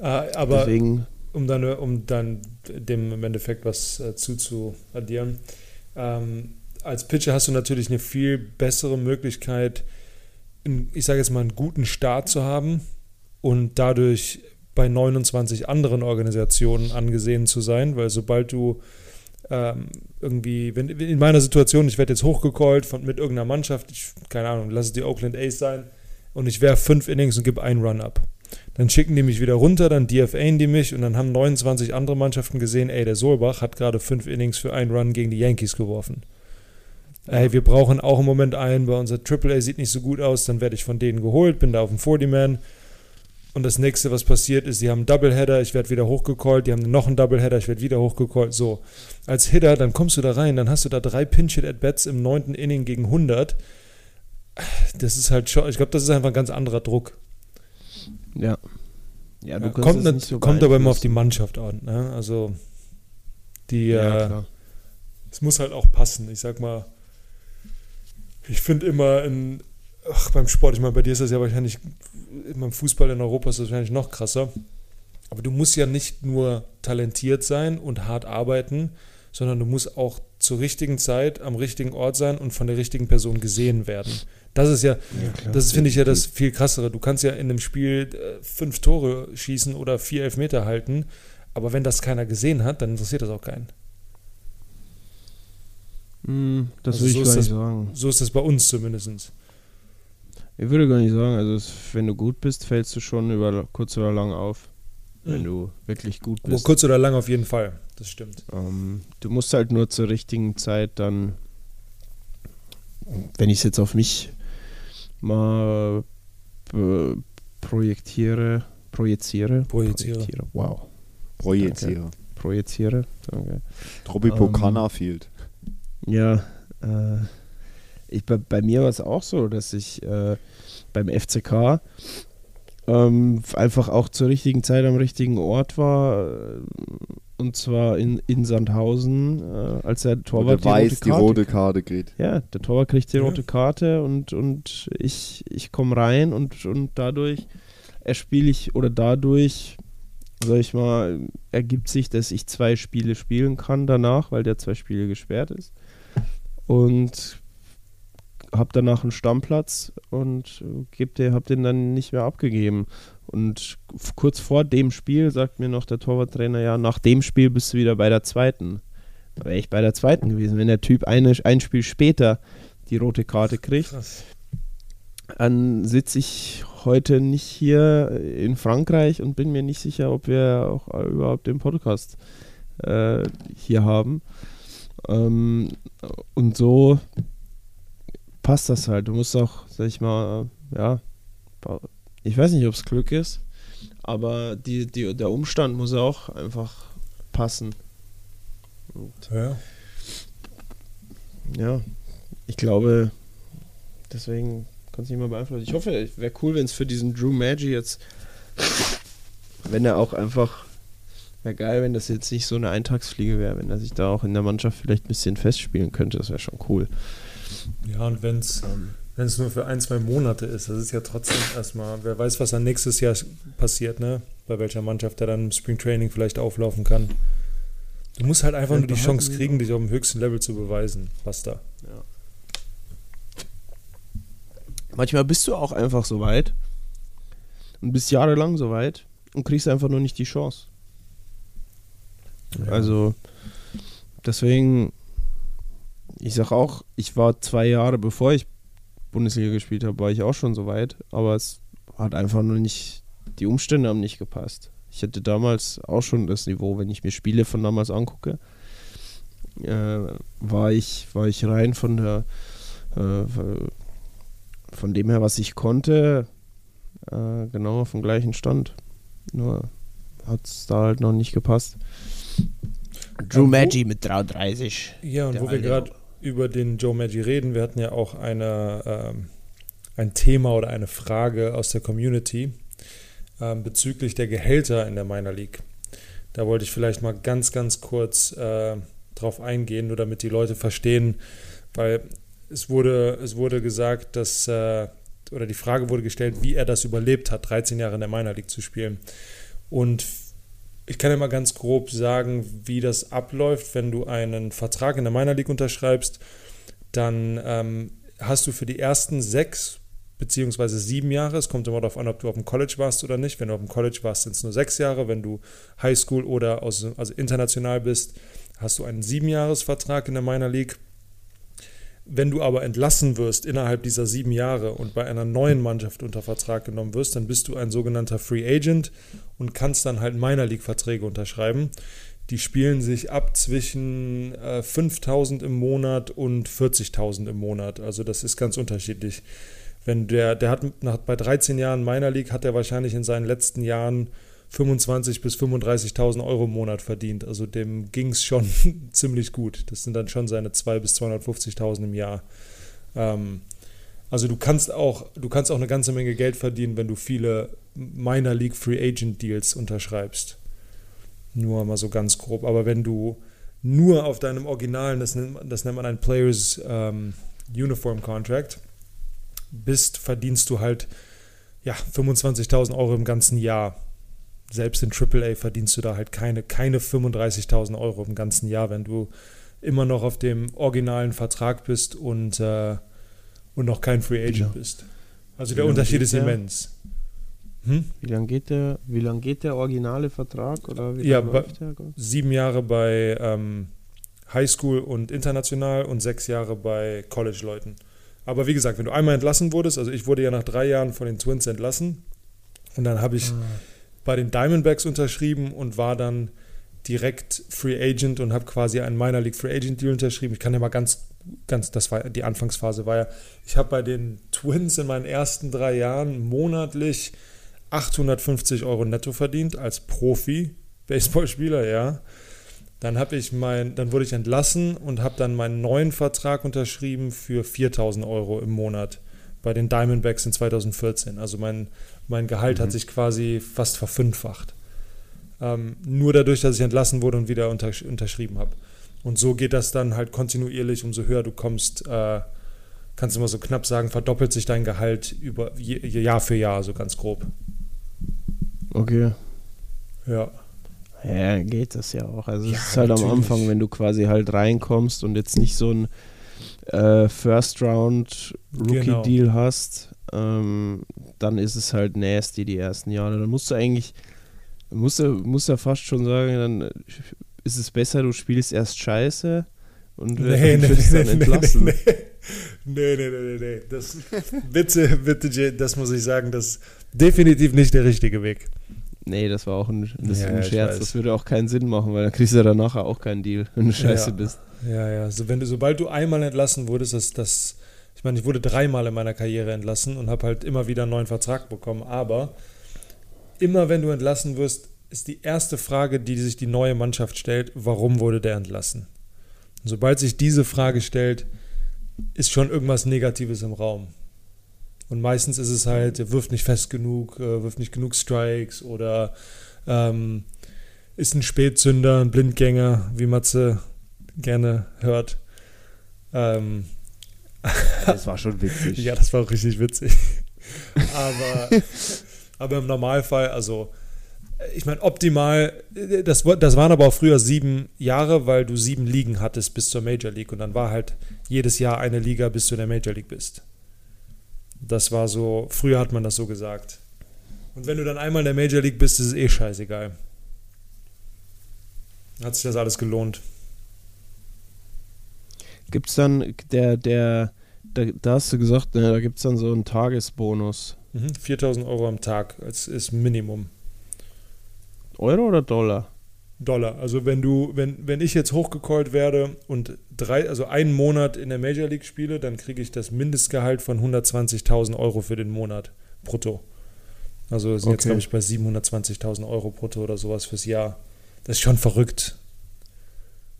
Äh, aber deswegen. um dann, um dann dem im Endeffekt was äh, zuzuaddieren. Ähm, als Pitcher hast du natürlich eine viel bessere Möglichkeit, in, ich sage jetzt mal, einen guten Start zu haben und dadurch bei 29 anderen Organisationen angesehen zu sein, weil sobald du ähm, irgendwie, wenn in meiner Situation, ich werde jetzt hochgecallt von, mit irgendeiner Mannschaft, ich, keine Ahnung, lass es die Oakland A's sein und ich werfe fünf Innings und gebe einen Run ab. Dann schicken die mich wieder runter, dann DFAen die mich und dann haben 29 andere Mannschaften gesehen, ey, der Solbach hat gerade fünf Innings für einen Run gegen die Yankees geworfen. Ey, wir brauchen auch im Moment einen, weil unser AAA sieht nicht so gut aus, dann werde ich von denen geholt, bin da auf dem 40-Man und das nächste, was passiert ist, die haben einen Doubleheader, ich werde wieder hochgecallt, die haben noch einen Doubleheader, ich werde wieder hochgecallt, so. Als Hitter, dann kommst du da rein, dann hast du da drei Pinch-Hit-At-Bats im neunten Inning gegen 100. Das ist halt schon, ich glaube, das ist einfach ein ganz anderer Druck. Ja. Ja, du Ja, kommt nicht so kommt aber immer auf die. Mannschaft an. Ne? Also die, Ja, äh, klar. es muss halt auch passen. Ich sag mal, ich finde immer in, ach, beim Sport, ich meine, bei dir ist das ja wahrscheinlich, beim Fußball in Europa ist das wahrscheinlich noch krasser. Aber du musst ja nicht nur talentiert sein und hart arbeiten, sondern du musst auch zur richtigen Zeit am richtigen Ort sein und von der richtigen Person gesehen werden. Das ist ja, das ist, finde ich ja das viel krassere. Du kannst ja in einem Spiel äh, fünf Tore schießen oder vier Elfmeter halten, aber wenn das keiner gesehen hat, dann interessiert das auch keinen. Hm, das Also würde so ich ist gar das- nicht sagen. So ist das bei uns zumindest. Ich würde gar nicht sagen, also es, wenn du gut bist, fällst du schon über kurz oder lang auf. Wenn du wirklich gut Aber bist. kurz oder lang auf jeden Fall. Das stimmt. Ähm, du musst halt nur zur richtigen Zeit dann, wenn ich es jetzt auf mich mal äh, projektiere, projiziere, Projiziere. wow, Projiziere. projiziere, danke. Robby Ähm, fehlt. Ja, äh, ich, bei, bei mir war es auch so, dass ich äh, beim FCK ähm, einfach auch zur richtigen Zeit am richtigen Ort war. äh, Und zwar in, in Sandhausen, äh, als der Torwart weiß die Karte rote Karte kriegt. ja, der Torwart kriegt die Ja. rote Karte und, und ich, ich komme rein und, und dadurch erspiele ich oder dadurch, sag ich mal, ergibt sich, dass ich zwei Spiele spielen kann danach, weil der zwei Spiele gesperrt ist. Und habe danach einen Stammplatz und geb den, hab den dann nicht mehr abgegeben. Und kurz vor dem Spiel sagt mir noch der Torwarttrainer, ja, nach dem Spiel bist du wieder bei der zweiten. Da wäre ich bei der zweiten gewesen. Wenn der Typ eine, ein Spiel später die rote Karte kriegt, Krass. dann sitze ich heute nicht hier in Frankreich und bin mir nicht sicher, ob wir auch überhaupt den Podcast äh, hier haben. Ähm, und so passt das halt. Du musst auch, sag ich mal, ja, ich weiß nicht, ob es Glück ist, aber die, die, der Umstand muss auch einfach passen. Und Ja. ja, ich glaube, deswegen kann es nicht mal beeinflussen. Ich hoffe, es wäre cool, wenn es für diesen Drew Maggi jetzt, wenn er auch einfach, wäre geil, wenn das jetzt nicht so eine Eintagsfliege wäre, wenn er sich da auch in der Mannschaft vielleicht ein bisschen festspielen könnte, das wäre schon cool. Ja, und wenn es es nur für ein, zwei Monate ist, das ist ja trotzdem erstmal, wer weiß, was dann nächstes Jahr passiert, ne? bei welcher Mannschaft er dann im Spring Training vielleicht auflaufen kann. Du musst halt einfach Ja, nur die Chance kriegen, dich auf dem höchsten Level zu beweisen. Basta. Manchmal bist du auch einfach so weit und bist jahrelang so weit und kriegst einfach nur nicht die Chance. Also deswegen, ich sag auch, ich war zwei Jahre bevor ich Bundesliga gespielt habe, war ich auch schon so weit, aber es hat einfach nur nicht, die Umstände haben nicht gepasst. Ich hatte damals auch schon das Niveau, wenn ich mir Spiele von damals angucke, äh, war ich, war ich rein von der äh, von dem her, was ich konnte, äh, genau auf dem gleichen Stand. Nur hat es da halt noch nicht gepasst. Drew Maggi mit 33. Ja, und wo wir gerade über den Joe Maggi reden, wir hatten ja auch eine, ähm, ein Thema oder eine Frage aus der Community ähm, bezüglich der Gehälter in der Minor League. Da wollte ich vielleicht mal ganz, ganz kurz äh, drauf eingehen, nur damit die Leute verstehen, weil es wurde, es wurde gesagt, dass, äh, oder die Frage wurde gestellt, wie er das überlebt hat, 13 Jahre in der Minor League zu spielen. Und ich kann ja mal ganz grob sagen, wie das abläuft, wenn du einen Vertrag in der Minor League unterschreibst. Dann ähm, hast du für die ersten sechs beziehungsweise sieben Jahre, es kommt immer darauf an, ob du auf dem College warst oder nicht. Wenn du auf dem College warst, sind es nur sechs Jahre. Wenn du Highschool oder aus, also international bist, hast du einen Siebenjahresvertrag in der Minor League. Wenn du aber entlassen wirst innerhalb dieser sieben Jahre und bei einer neuen Mannschaft unter Vertrag genommen wirst, dann bist du ein sogenannter Free Agent und kannst dann halt Minor League Verträge unterschreiben. Die spielen sich ab zwischen äh, 5.000 im Monat und 40.000 im Monat. Also das ist ganz unterschiedlich. Wenn der, der hat nach, bei 13 Jahren Minor League hat er wahrscheinlich in seinen letzten Jahren 25.000 bis 35.000 Euro im Monat verdient. Also dem ging es schon ziemlich gut. Das sind dann schon seine 200.000 bis 250.000 im Jahr. Ähm, also du kannst auch, du kannst auch eine ganze Menge Geld verdienen, wenn du viele Minor League Free Agent Deals unterschreibst. Nur mal so ganz grob. Aber wenn du nur auf deinem Originalen, das nennt, man- das nennt man ein Players ähm, Uniform Contract, bist, verdienst du halt ja, 25.000 Euro im ganzen Jahr. Selbst in AAA verdienst du da halt keine, keine 35.000 Euro im ganzen Jahr, wenn du immer noch auf dem originalen Vertrag bist und, äh, und noch kein Free Agent Ja. bist. Also Wie der Unterschied ist der? immens. Hm? Wie lange geht der, wie lang geht der originale Vertrag oder wie Ja, der? Sieben Jahre bei ähm, Highschool und international und sechs Jahre bei College-Leuten. Aber wie gesagt, wenn du einmal entlassen wurdest, also ich wurde ja nach drei Jahren von den Twins entlassen und dann habe ich bei den Diamondbacks unterschrieben und war dann direkt Free Agent und habe quasi einen Minor League Free Agent Deal unterschrieben. Ich kann ja mal ganz, ganz, das war die Anfangsphase war ja, ich habe bei den Twins in meinen ersten drei Jahren monatlich 850 Euro netto verdient als Profi Baseballspieler, ja. Dann habe ich mein, dann wurde ich entlassen und habe dann meinen neuen Vertrag unterschrieben für 4000 Euro im Monat bei den Diamondbacks in 2014. Also mein, mein Gehalt hat sich quasi fast verfünffacht. Ähm, nur dadurch, dass ich entlassen wurde und wieder untersch unterschrieben habe. Und so geht das dann halt kontinuierlich, umso höher du kommst, äh, kannst du mal so knapp sagen, verdoppelt sich dein Gehalt über Jahr für Jahr, so ganz grob. Okay. Ja. Ja, geht das ja auch. Also es ist halt am. Anfang, wenn du quasi halt reinkommst und jetzt nicht so ein äh, First Round Rookie Genau. Deal hast, ähm, dann ist es halt nasty die ersten Jahre. Dann musst du eigentlich, musst du, musst ja fast schon sagen, dann ist es besser, du spielst erst Scheiße und Nee, nee, wirst nee, dann nee, entlassen. nee, nee, nee, nee, nee, nee. Das, bitte, bitte, das muss ich sagen, das ist definitiv nicht der richtige Weg. Nee, das war auch ein, das Ja, ein Scherz. Das würde auch keinen Sinn machen, weil dann kriegst du danach auch keinen Deal, wenn du scheiße Ja. bist. Ja, ja. So, wenn du, sobald du einmal entlassen wurdest, das, das, ich meine, ich wurde dreimal in meiner Karriere entlassen und habe halt immer wieder einen neuen Vertrag bekommen. Aber immer wenn du entlassen wirst, ist die erste Frage, die sich die neue Mannschaft stellt, warum wurde der entlassen? Und sobald sich diese Frage stellt, ist schon irgendwas Negatives im Raum. Und meistens ist es halt, er wirft nicht fest genug, äh, wirft nicht genug Strikes oder ähm, ist ein Spätzünder, ein Blindgänger, wie Matze gerne hört. Ähm, Das war schon witzig. ja, das war richtig witzig. aber, aber im Normalfall, also ich meine, optimal, das, das waren aber auch früher sieben Jahre, weil du sieben Ligen hattest bis zur Major League und dann war halt jedes Jahr eine Liga, bis du in der Major League bist. Das war so, früher hat man das so gesagt. Und wenn du dann einmal in der Major League bist, ist es eh scheißegal. Hat sich das alles gelohnt. Gibt es dann, der, der, da, da hast du gesagt, ne, da gibt es dann so einen Tagesbonus. Mhm, 4000 Euro am Tag, das ist Minimum. Euro oder Dollar? Dollar. Also wenn du, wenn, wenn ich jetzt hochgecallt werde und drei, also einen Monat in der Major League spiele, dann kriege ich das Mindestgehalt von 120.000 Euro für den Monat brutto. Also sind jetzt, Okay. glaube ich, bei 720.000 Euro brutto oder sowas fürs Jahr. Das ist schon verrückt.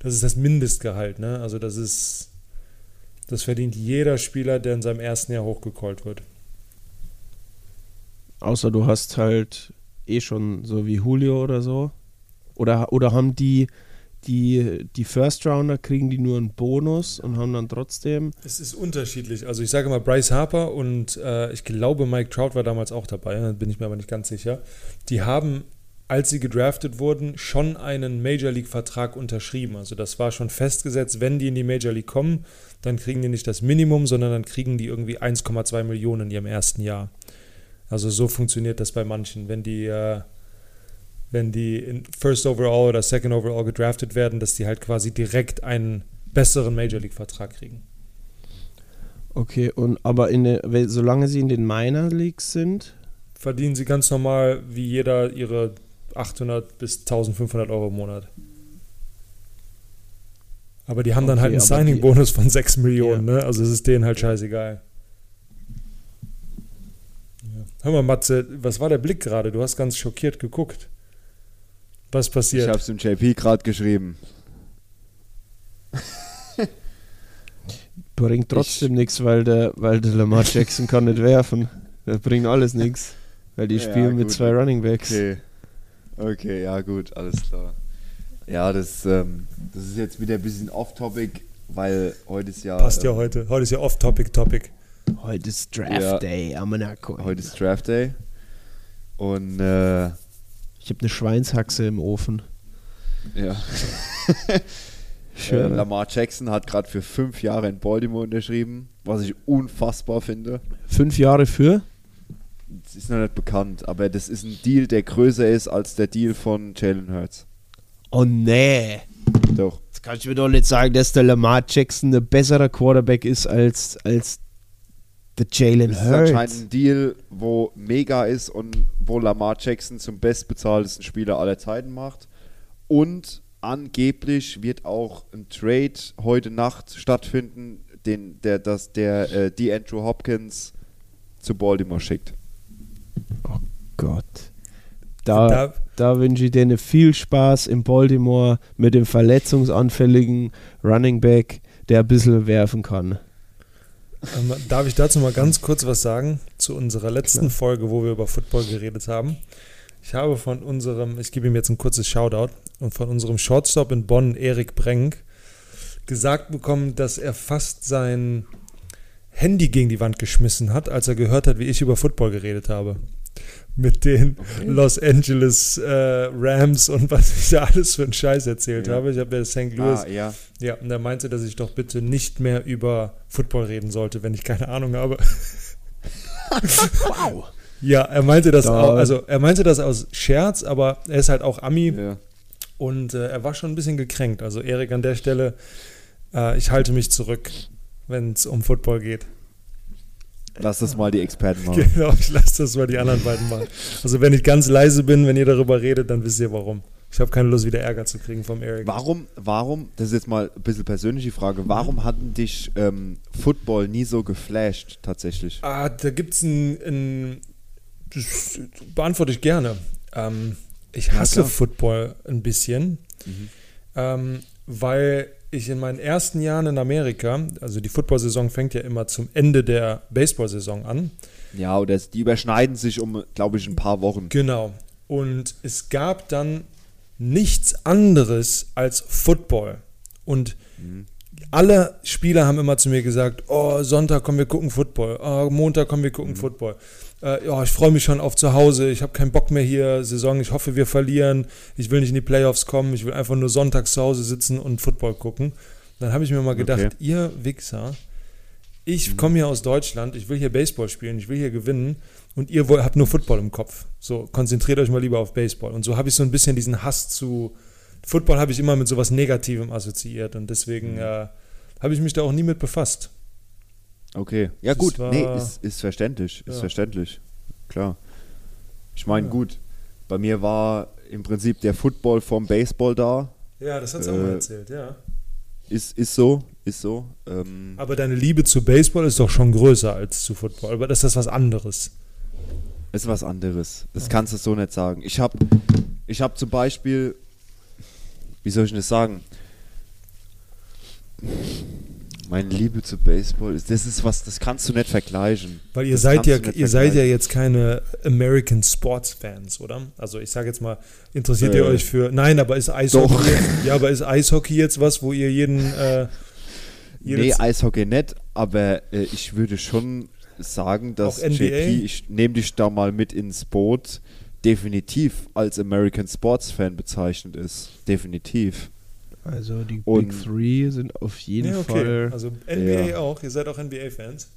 Das ist das Mindestgehalt, ne? Also das ist, das verdient jeder Spieler, der in seinem ersten Jahr hochgecallt wird. Außer du hast halt eh schon so wie Julio oder so. Oder, oder haben die, die, die First Rounder, kriegen die nur einen Bonus und haben dann trotzdem. Es ist unterschiedlich. Also ich sage mal Bryce Harper und äh, ich glaube Mike Trout war damals auch dabei, da bin ich mir aber nicht ganz sicher. Die haben, als sie gedraftet wurden, schon einen Major League Vertrag unterschrieben. Also das war schon festgesetzt, wenn die in die Major League kommen, dann kriegen die nicht das Minimum, sondern dann kriegen die irgendwie 1,2 Millionen in ihrem ersten Jahr. Also so funktioniert das bei manchen. Wenn die, äh, wenn die in First Overall oder Second Overall gedraftet werden, dass die halt quasi direkt einen besseren Major League Vertrag kriegen. Okay, und aber in der, solange sie in den Minor Leagues sind, verdienen sie ganz normal wie jeder ihre 800 bis 1500 Euro im Monat. Aber die haben dann Okay, halt einen Signing-Bonus von 6 Millionen, ne? Also es ist denen halt scheißegal. Ja. Hör mal, Matze, was war der Blick gerade? Du hast ganz schockiert geguckt. Was Ich passiert? hab's dem JP gerade geschrieben. bringt trotzdem nichts, weil der, weil der Lamar Jackson kann nicht werfen. Das bringt alles nichts. Weil die Ja, spielen mit gut. zwei Running Backs. Okay. Okay, ja gut, alles klar. Ja, das, ähm, das ist jetzt wieder ein bisschen off-topic, weil heute ist ja. Passt ja ähm, heute. Heute ist ja Off-Topic-Topic. Heute ist Draft Ja. Day am Monaco. Heute ist Draft Day. Und äh, Ich habe eine Schweinshaxe im Ofen. ja. Schön. Äh, Lamar Jackson hat gerade für fünf Jahre in Baltimore unterschrieben, was ich unfassbar finde. Fünf Jahre für? Das ist noch nicht bekannt, aber das ist ein Deal, der größer ist als der Deal von Jalen Hurts. Oh nee. Doch. Das kannst du mir doch nicht sagen, dass der Lamar Jackson ein besserer Quarterback ist als, als der Jalen Das ist anscheinend Hurts. ein Deal, wo mega ist und wo Lamar Jackson zum bestbezahltesten Spieler aller Zeiten macht. Und angeblich wird auch ein Trade heute Nacht stattfinden, den, der, das, der äh, die Andrew Hopkins zu Baltimore schickt. Gott. Da, Da- da, wünsche ich denen viel Spaß in Baltimore mit dem verletzungsanfälligen Running Back, der ein bisschen werfen kann. Ähm, darf ich dazu mal ganz kurz was sagen zu unserer letzten Folge, wo wir über Football geredet haben? Ich habe von unserem, ich gebe ihm jetzt ein kurzes Shoutout, und von unserem Shortstop in Bonn, Erik Brenk, gesagt bekommen, dass er fast sein Handy gegen die Wand geschmissen hat, als er gehört hat, wie ich über Football geredet habe. Mit den Los Angeles äh, Rams und was ich da alles für einen Scheiß erzählt Ja. habe. Ich habe ja St. Louis Ah, ja. ja, und er meinte, dass ich doch bitte nicht mehr über Football reden sollte, wenn ich keine Ahnung habe. Wow. Ja, er meinte das Da- auch, also er meinte das aus Scherz, aber er ist halt auch Ami ja. und äh, er war schon ein bisschen gekränkt. Also Erik an der Stelle, äh, ich halte mich zurück, wenn es um Football geht. Lass das mal die Experten machen. Genau, ich lasse das mal die anderen beiden machen. Also wenn ich ganz leise bin, wenn ihr darüber redet, dann wisst ihr warum. Ich habe keine Lust, wieder Ärger zu kriegen vom Erik. Warum, warum, das ist jetzt mal ein bisschen persönliche Frage, warum hatten dich ähm, Football nie so geflasht tatsächlich? Ah, da gibt es ein, ein. Das beantworte ich gerne. Ähm, ich hasse klar. Football ein bisschen, ähm, weil ich in meinen ersten Jahren in Amerika, also die Football-Saison fängt ja immer zum Ende der Baseball-Saison an. Ja, oder die überschneiden sich um, glaube ich, ein paar Wochen. Genau. Und es gab dann nichts anderes als Football. Und alle Spieler haben immer zu mir gesagt, oh, Sonntag kommen wir gucken Football, oh, Montag kommen wir Mhm. gucken Football. Äh, ja, ich freue mich schon auf zu Hause, ich habe keinen Bock mehr hier, Saison, ich hoffe, wir verlieren, ich will nicht in die Playoffs kommen, ich will einfach nur sonntags zu Hause sitzen und Football gucken. Dann habe ich mir mal gedacht, Okay. Mhm. ihr Wichser, ich komme hier aus Deutschland, ich will hier Baseball spielen, ich will hier gewinnen und ihr habt nur Football im Kopf. So, konzentriert euch mal lieber auf Baseball. Und so habe ich so ein bisschen diesen Hass zu Football habe ich immer mit sowas Negativem assoziiert und deswegen äh, habe ich mich da auch nie mit befasst. Okay. Ja, Das gut. war- nee, ist, ist verständlich. Ist Ja. verständlich. Klar. Ich meine, Ja. gut. Bei mir war im Prinzip der Football vom Baseball da. Ja, das hat auch mal erzählt, ja. Ist, ist so. Ist so. Ähm, Aber deine Liebe zu Baseball ist doch schon größer als zu Football. Aber das ist was anderes. ist was anderes. Das kannst du so nicht sagen. Ich habe ich hab zum Beispiel, wie soll ich das sagen? Meine Liebe zu Baseball, ist- das ist was, das kannst du nicht vergleichen. Weil ihr Das seid ja, ihr seid ja jetzt keine American Sports Fans, oder? Also ich sage jetzt mal, interessiert ihr Äh, euch für. Nein, aber ist Eishockey doch. jetzt, ja, aber ist Eishockey jetzt was, wo ihr jeden äh, Nee, Eishockey nicht, aber äh, ich würde schon sagen, dass? JP, ich nehme dich da mal mit ins Boot, definitiv als American Sports Fan bezeichnet ist. Definitiv. Also die Und- Big Three sind auf jeden Ja, okay. Fall. Also NBA Ja. auch, ihr seid auch NBA-Fans.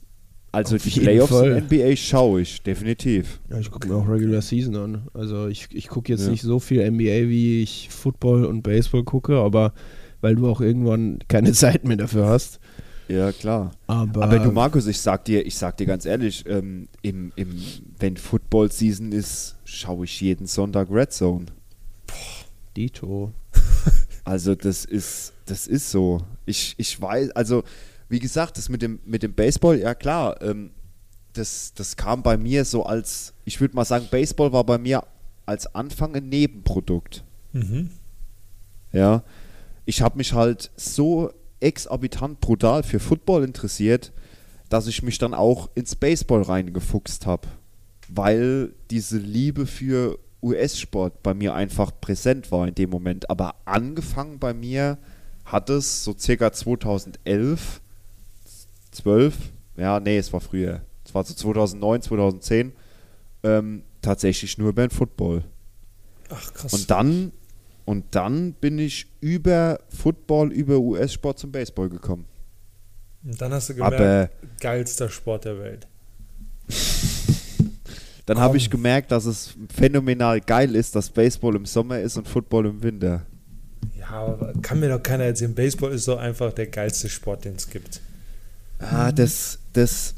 Also Auf die Playoffs Fall. in NBA schaue ich, definitiv. Ja, ich gucke mir auch Regular Season an. Also ich, ich gucke jetzt Ja. nicht so viel NBA, wie ich Football und Baseball gucke, aber weil du auch irgendwann keine Zeit mehr dafür hast. Ja, klar. Aber, Aber du, Markus, ich sag dir, ich sag dir ganz ehrlich, ähm, im, im, wenn Football Season ist, schaue ich jeden Sonntag Red Zone. Dito. Also das ist, das ist so. Ich, ich weiß, also wie gesagt, das mit dem, mit dem Baseball, ja klar, ähm, das, das kam bei mir so als, ich würde mal sagen, Baseball war bei mir als Anfang ein Nebenprodukt. Mhm. Ja, ich habe mich halt so exorbitant brutal für Football interessiert, dass ich mich dann auch ins Baseball reingefuchst habe, weil diese Liebe für US-Sport bei mir einfach präsent war in dem Moment. Aber angefangen bei mir hat es so circa 2011, 12, ja, nee, es war früher, es war so 2009, 2010, ähm, tatsächlich nur beim Football. Ach krass. Und dann, und dann bin ich über Football, über US-Sport zum Baseball gekommen. Und dann hast du gemerkt, Aber geilster Sport der Welt. dann habe ich gemerkt, dass es phänomenal geil ist, dass Baseball im Sommer ist und Football im Winter. Ja, aber kann mir doch keiner erzählen. Baseball ist doch einfach der geilste Sport, den es gibt. Ah, das, das.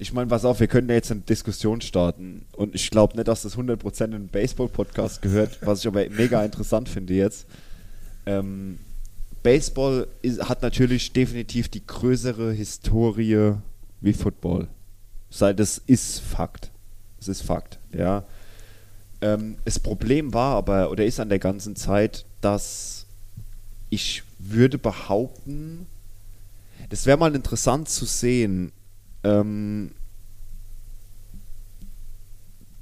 Ich meine, pass auf, wir können ja jetzt eine Diskussion starten. Und ich glaube nicht, dass das 100% in einen Baseball-Podcast gehört, was ich aber mega interessant finde jetzt. Ähm, Baseball ist, hat natürlich definitiv die größere Historie wie Football. Das ist Fakt. Es ist Fakt, ja. Ähm, das Problem war aber, oder ist an der ganzen Zeit, dass ich würde behaupten, das wäre mal interessant zu sehen. Ähm,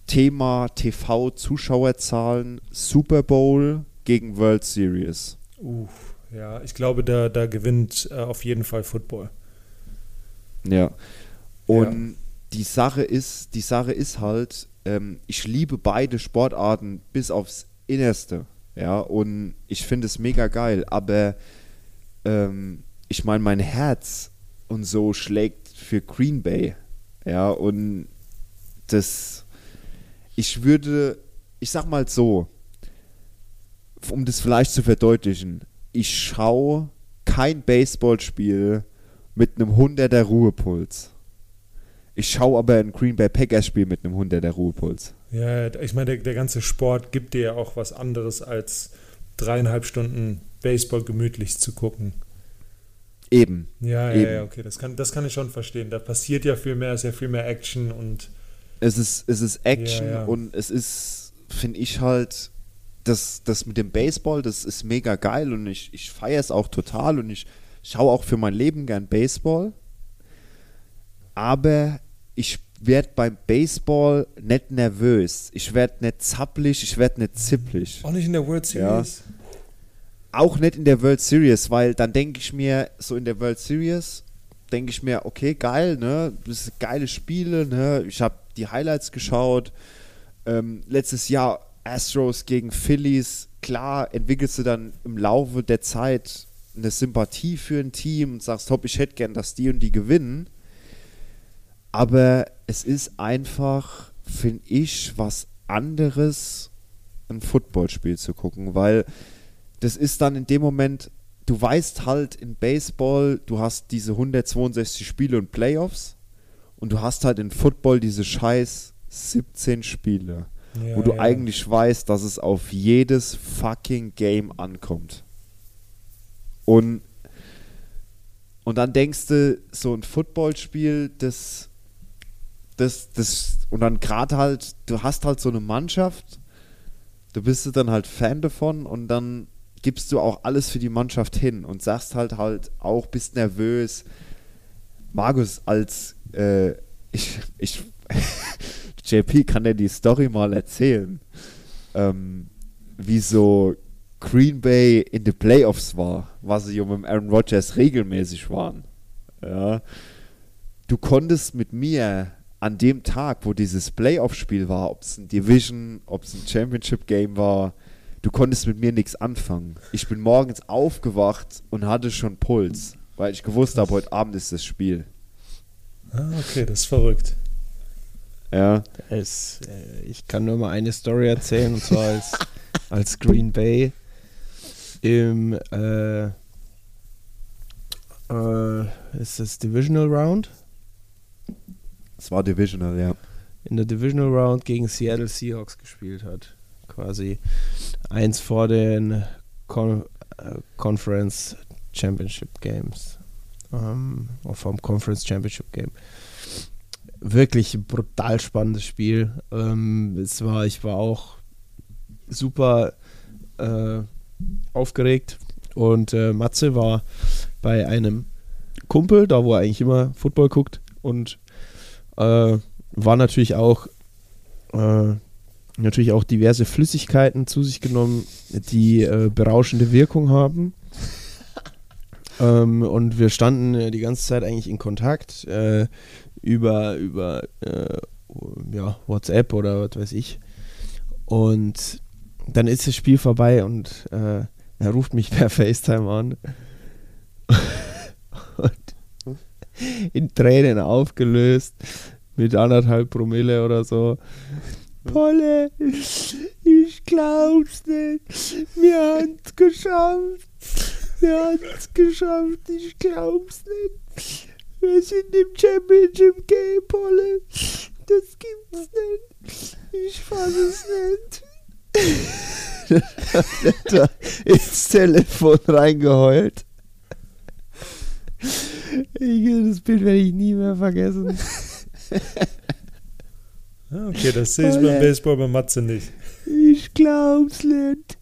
Thema TV-Zuschauerzahlen, Super Bowl gegen World Series. Uff, ja, ich glaube, da, da gewinnt äh, auf jeden Fall Football. Ja. Und die Sache ist, die Sache ist halt, ähm, ich liebe beide Sportarten bis aufs Innerste. Ja, und ich finde es mega geil, aber ähm, ich meine, mein Herz und so schlägt für Green Bay. Ja, und das, ich würde, ich sag mal so, um das vielleicht zu verdeutlichen, ich schaue kein Baseballspiel mit einem 100er Ruhepuls. Ich schaue aber ein Green Bay Packers Spiel mit einem 100er Ruhepuls. Ja, ich meine, der, der ganze Sport gibt dir ja auch was anderes als dreieinhalb Stunden Baseball gemütlich zu gucken. Eben. Ja, ja, Eben. ja, okay, das kann, das kann ich schon verstehen. Da passiert ja viel mehr, ist ja viel mehr Action und Es ist, es ist Action Ja, ja. und es ist, finde ich halt, das, das mit dem Baseball, das ist mega geil und ich, ich feiere es auch total und ich schaue auch für mein Leben gern Baseball. Aber ich werde beim Baseball nicht nervös. Ich werde nicht zappelig, ich werde nicht zipplig. auch nicht in der World Ja. Auch nicht in der World Series, weil dann denke ich mir, so in der World Series, denke ich mir, okay, geil, ne? Das sind geile Spiele, ne? Ich habe die Highlights geschaut. Ähm, letztes Jahr Astros gegen Phillies, klar, entwickelst du dann im Laufe der Zeit eine Sympathie für ein Team und sagst, hopp, ich hätte gern, dass die und die gewinnen. Aber es ist einfach, finde ich, was anderes, ein Footballspiel zu gucken, weil das ist dann in dem Moment, du weißt halt in Baseball, du hast diese 162 Spiele und Playoffs und du hast halt in Football diese scheiß 17 Spiele, Ja, wo du ja. eigentlich weißt, dass es auf jedes fucking Game ankommt. Und, und dann denkst du, so ein Footballspiel, das, das, das, und dann gerade halt, du hast halt so eine Mannschaft, du bist dann halt Fan davon und dann gibst du auch alles für die Mannschaft hin und sagst halt halt auch, bist nervös. Markus, als äh, ich, ich JP kann dir die Story mal erzählen, ähm, wie so Green Bay in the Playoffs war, was sie um Aaron Rodgers regelmäßig waren. Ja. Du konntest mit mir an dem Tag, wo dieses Playoff-Spiel war, ob es ein Division, ob es ein Championship-Game war, du konntest mit mir nichts anfangen. Ich bin morgens aufgewacht und hatte schon Puls, weil ich gewusst habe, heute Abend ist das Spiel. Ah, okay, das ist verrückt. Ja. Es, äh, ich kann nur mal eine Story erzählen, und zwar als, als Green Bay im äh, äh, ist das Divisional Round? Es war Divisional, ja. In der Divisional Round gegen Seattle Seahawks gespielt hat. Quasi eins vor den Con äh, Conference Championship Games. Ähm, vom Conference Championship Game. Wirklich brutal spannendes Spiel. Ähm, es war, ich war auch super äh, aufgeregt und äh, Matze war bei einem Kumpel, da wo er eigentlich immer Football guckt und äh, war natürlich auch äh, natürlich auch diverse Flüssigkeiten zu sich genommen, die äh, berauschende Wirkung haben. ähm, und wir standen äh, die ganze Zeit eigentlich in Kontakt äh, über, über äh, ja, WhatsApp oder was weiß ich. Und dann ist das Spiel vorbei und äh, er ruft mich per FaceTime an. und in Tränen aufgelöst mit anderthalb Promille oder so. Polle, ich glaub's nicht. Wir haben's geschafft. Wir haben's geschafft. Ich glaub's nicht. Wir sind im Championship Game, Polle. Das gibt's nicht. Ich fass es nicht. da ins Telefon reingeheult. Ich, das Bild werde ich nie mehr vergessen. Ah, okay, das sehe ich beim Baseball bei Matze nicht. Ich glaub's nicht.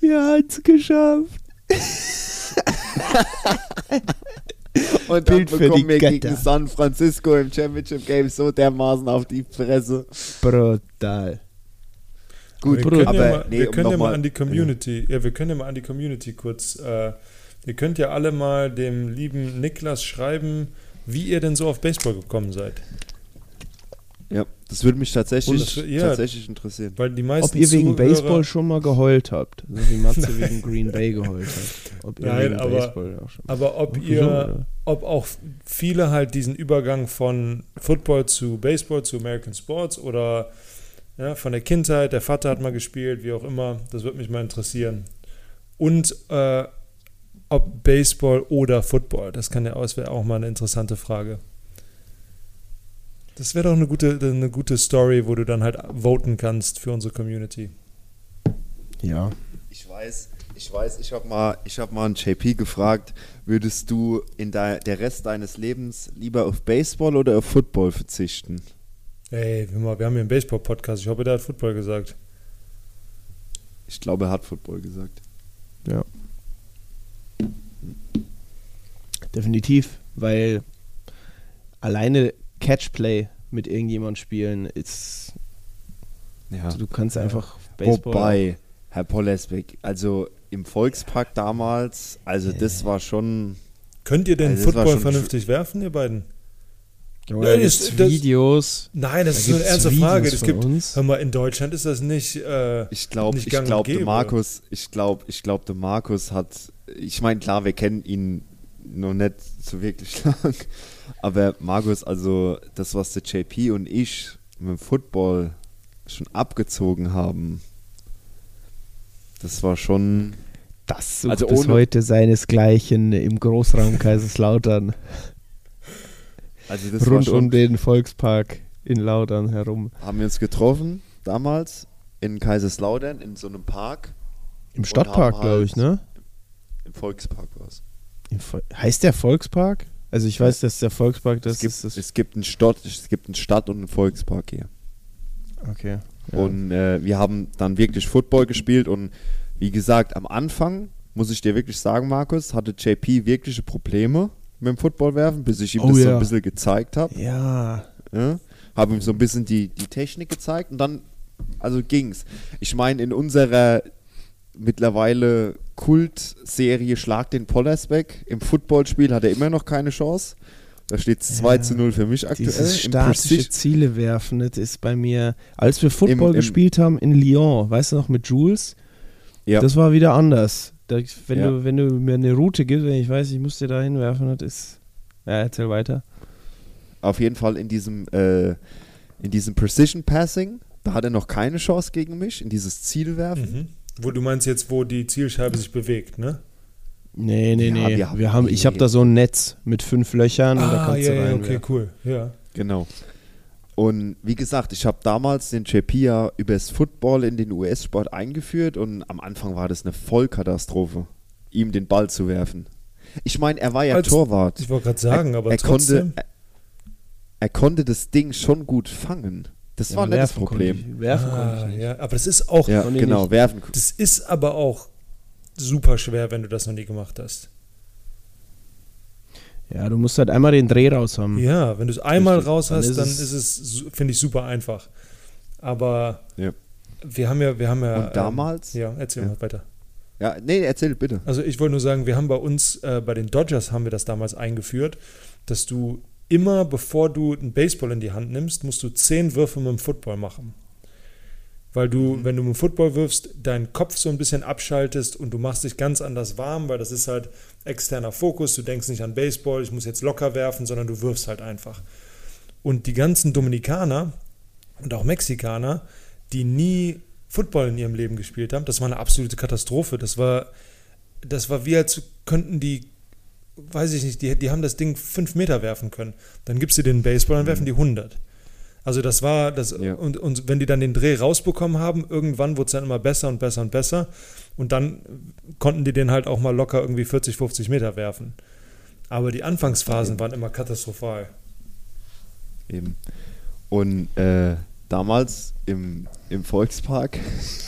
Wir haben's geschafft. Und Bild dann für bekommen die wir gegen Götter. San Francisco im Championship Game so dermaßen auf die Fresse. Brutal. Gut, wir können, aber ja mal, nee, wir um können ja noch mal an die Community, ja, wir können ja mal an die Community kurz, äh, ihr könnt ja alle mal dem lieben Niklas schreiben, wie ihr denn so auf Baseball gekommen seid. Das würde mich tatsächlich, das ja. tatsächlich interessieren. Weil die meisten Ob ihr wegen Zuhörer- Baseball schon mal geheult habt. So wie Matze wegen Green Bay geheult hat. Ob ihr Nein, wegen aber- Baseball auch schon Aber ob ihr, oder? ob auch viele halt diesen Übergang von Football zu Baseball zu American Sports oder ja, von der Kindheit, der Vater hat mal gespielt, wie auch immer, das würde mich mal interessieren. Und äh, ob Baseball oder Football, das kann ja das wäre auch mal eine interessante Frage. Das wäre doch eine gute, eine gute Story, wo du dann halt voten kannst für unsere Community. Ja. Ich weiß, ich weiß, ich habe mal, ich hab mal einen JP gefragt, würdest du in der, der Rest deines Lebens lieber auf Baseball oder auf Football verzichten? Ey, mal, wir haben hier einen Baseball-Podcast. Ich hoffe, der hat Football gesagt. Ich glaube, er hat Football gesagt. Ja. Definitiv, weil alleine Catchplay mit irgendjemand spielen ist. Ja. Also du kannst Ja. einfach Baseball. Wobei, Herr Pollesbeck, also im Volkspark damals, also das war schon. Könnt ihr denn Also Football vernünftig werfen, ihr beiden? Ja, da das- Videos. Nein, das Da ist eine ernste Videos Frage. Das gibt, uns. hör mal, in Deutschland ist das nicht. Äh, Ich glaube, ich glaube. Markus, ich glaube, ich glaube, der Markus hat, ich meine, klar, wir kennen ihn noch nicht so wirklich lang, aber Markus, also das, was der JP und ich mit dem Football schon abgezogen haben, das war schon, Das sucht Also bis heute seinesgleichen im Großraum Kaiserslautern. also das war rund schon, um den Volkspark in Lautern herum. haben wir uns getroffen damals in Kaiserslautern in so einem Park, Im Stadtpark, haben glaube halt- ich, ne? im Volkspark war es. Heißt der Volkspark? Also ich weiß, dass der Volkspark, das Es gibt, ist das. es, gibt einen Stadt, es gibt einen Stadt- und einen Volkspark hier. okay. Ja. Und äh, wir haben dann wirklich Football gespielt und wie gesagt, am Anfang, muss ich dir wirklich sagen, Markus, hatte JP wirkliche Probleme mit dem Footballwerfen, bis ich ihm Oh das so ja. ein bisschen gezeigt habe. ja, Ja? Habe ihm so ein bisschen die, die Technik gezeigt und dann, also ging's. Ich meine, in unserer mittlerweile Kultserie Schlag den Pollersbeck im Footballspiel hat er immer noch keine Chance. Da steht es 2 Ja, zu 0 für mich aktuell. dieses Im statische Ziele werfen, das ist bei mir, als wir Football im- gespielt haben in Lyon, weißt du noch, mit Jules, ja. das war wieder anders. Da, wenn, Ja. du, wenn du mir eine Route gibst, wenn ich weiß, ich muss dir da hinwerfen, das ist. Ja, erzähl weiter. auf jeden Fall in diesem, äh, in diesem Precision Passing, da hat er noch keine Chance gegen mich, in dieses Zielwerfen. mhm. Wo du meinst jetzt, wo die Zielscheibe sich bewegt, ne? Nee, nee, Ja, nee. wir Wir haben- haben, ich habe da so ein Netz mit fünf Löchern und da Ah, kannst ja, du ja, rein. okay, cool. Ja. Genau. Und wie gesagt, ich habe damals den JP ja übers Football in den US-Sport eingeführt und am Anfang war das eine Vollkatastrophe, ihm den Ball zu werfen. Ich meine, er war ja Als- Torwart. Ich wollte gerade sagen, er, aber er trotzdem. konnte, er, er konnte das Ding schon gut fangen. Das Ja, war nicht das werfen konnte Problem. ich- Werfen konnte ah, ich nicht. ja, aber das ist auch, Ja, Konnte genau, nicht. werfen. das ist aber auch super schwer, wenn du das noch nie gemacht hast. Ja, du musst halt einmal den Dreh raus haben. Ja, wenn du es einmal Richtig. raus Dann hast, ist dann es- ist es, finde ich, super einfach. Aber Ja. wir haben ja, wir haben ja. Und damals? Ähm, ja, erzähl Ja. mal weiter. Ja, nee, erzähl bitte. Also ich wollte nur sagen, wir haben bei uns, äh, bei den Dodgers haben wir das damals eingeführt, dass du immer, bevor du einen Baseball in die Hand nimmst, musst du zehn Würfe mit dem Football machen. Weil du, wenn du mit dem Football wirfst, deinen Kopf so ein bisschen abschaltest und du machst dich ganz anders warm, weil das ist halt externer Fokus. Du denkst nicht an Baseball, ich muss jetzt locker werfen, sondern du wirfst halt einfach. Und die ganzen Dominikaner und auch Mexikaner, die nie Football in ihrem Leben gespielt haben, das war eine absolute Katastrophe. Das war, das war wie als könnten die, weiß ich nicht, die, die haben das Ding fünf Meter werfen können. Dann gibst du den Baseball, dann werfen die 100. Also das war das Ja. und, und wenn die dann den Dreh rausbekommen haben, irgendwann wurde es dann immer besser und besser und besser und dann konnten die den halt auch mal locker irgendwie 40, 50 Meter werfen. Aber die Anfangsphasen waren immer katastrophal. Eben. Und äh, damals im, im Volkspark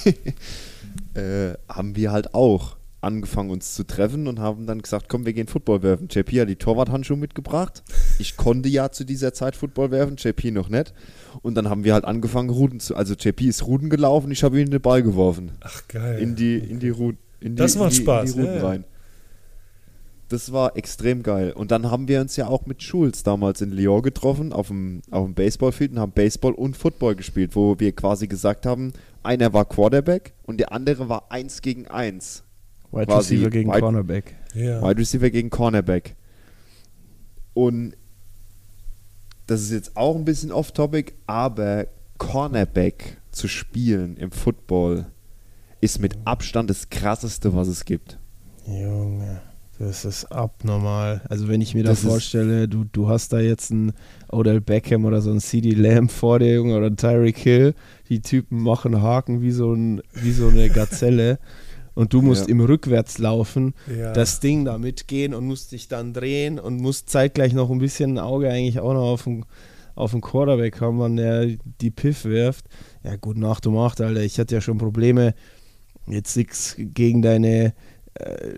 äh, haben wir halt auch angefangen uns zu treffen und haben dann gesagt, komm, wir gehen Football werfen. JP hat die Torwarthandschuhe mitgebracht. Ich konnte ja zu dieser Zeit Football werfen, JP noch nicht. Und dann haben wir halt angefangen, Ruden zu. Also JP ist Ruden gelaufen, ich habe ihm den Ball geworfen. Ach geil. In die, in die Ruden. In die, Das macht in die, Spaß, In die Ruden ja, ja. rein. Das war extrem geil. Und dann haben wir uns ja auch mit Schulz damals in Lyon getroffen, auf dem, auf dem Baseballfield und haben Baseball und Football gespielt, wo wir quasi gesagt haben, einer war Quarterback und der andere war eins gegen eins. Wide Quasi Receiver gegen wide- Cornerback. ja. Wide Receiver gegen Cornerback. Und das ist jetzt auch ein bisschen off-topic, aber Cornerback zu spielen im Football ist mit Abstand das krasseste, was es gibt. Junge, das ist abnormal. Also wenn ich mir da Das ist- vorstelle, du, du hast da jetzt einen Odell Beckham oder so einen CD Lamb vor dir, Junge, oder einen Tyreek Hill, die Typen machen Haken wie so, ein, wie so eine Gazelle und du musst Ja. im Rückwärts laufen, Ja. das Ding da mitgehen und musst dich dann drehen und musst zeitgleich noch ein bisschen ein Auge eigentlich auch noch auf den, auf den Quarterback haben, wann der die Piff wirft. Ja gut, nach du macht, Alter. Ich hatte ja schon Probleme, jetzt nichts gegen deine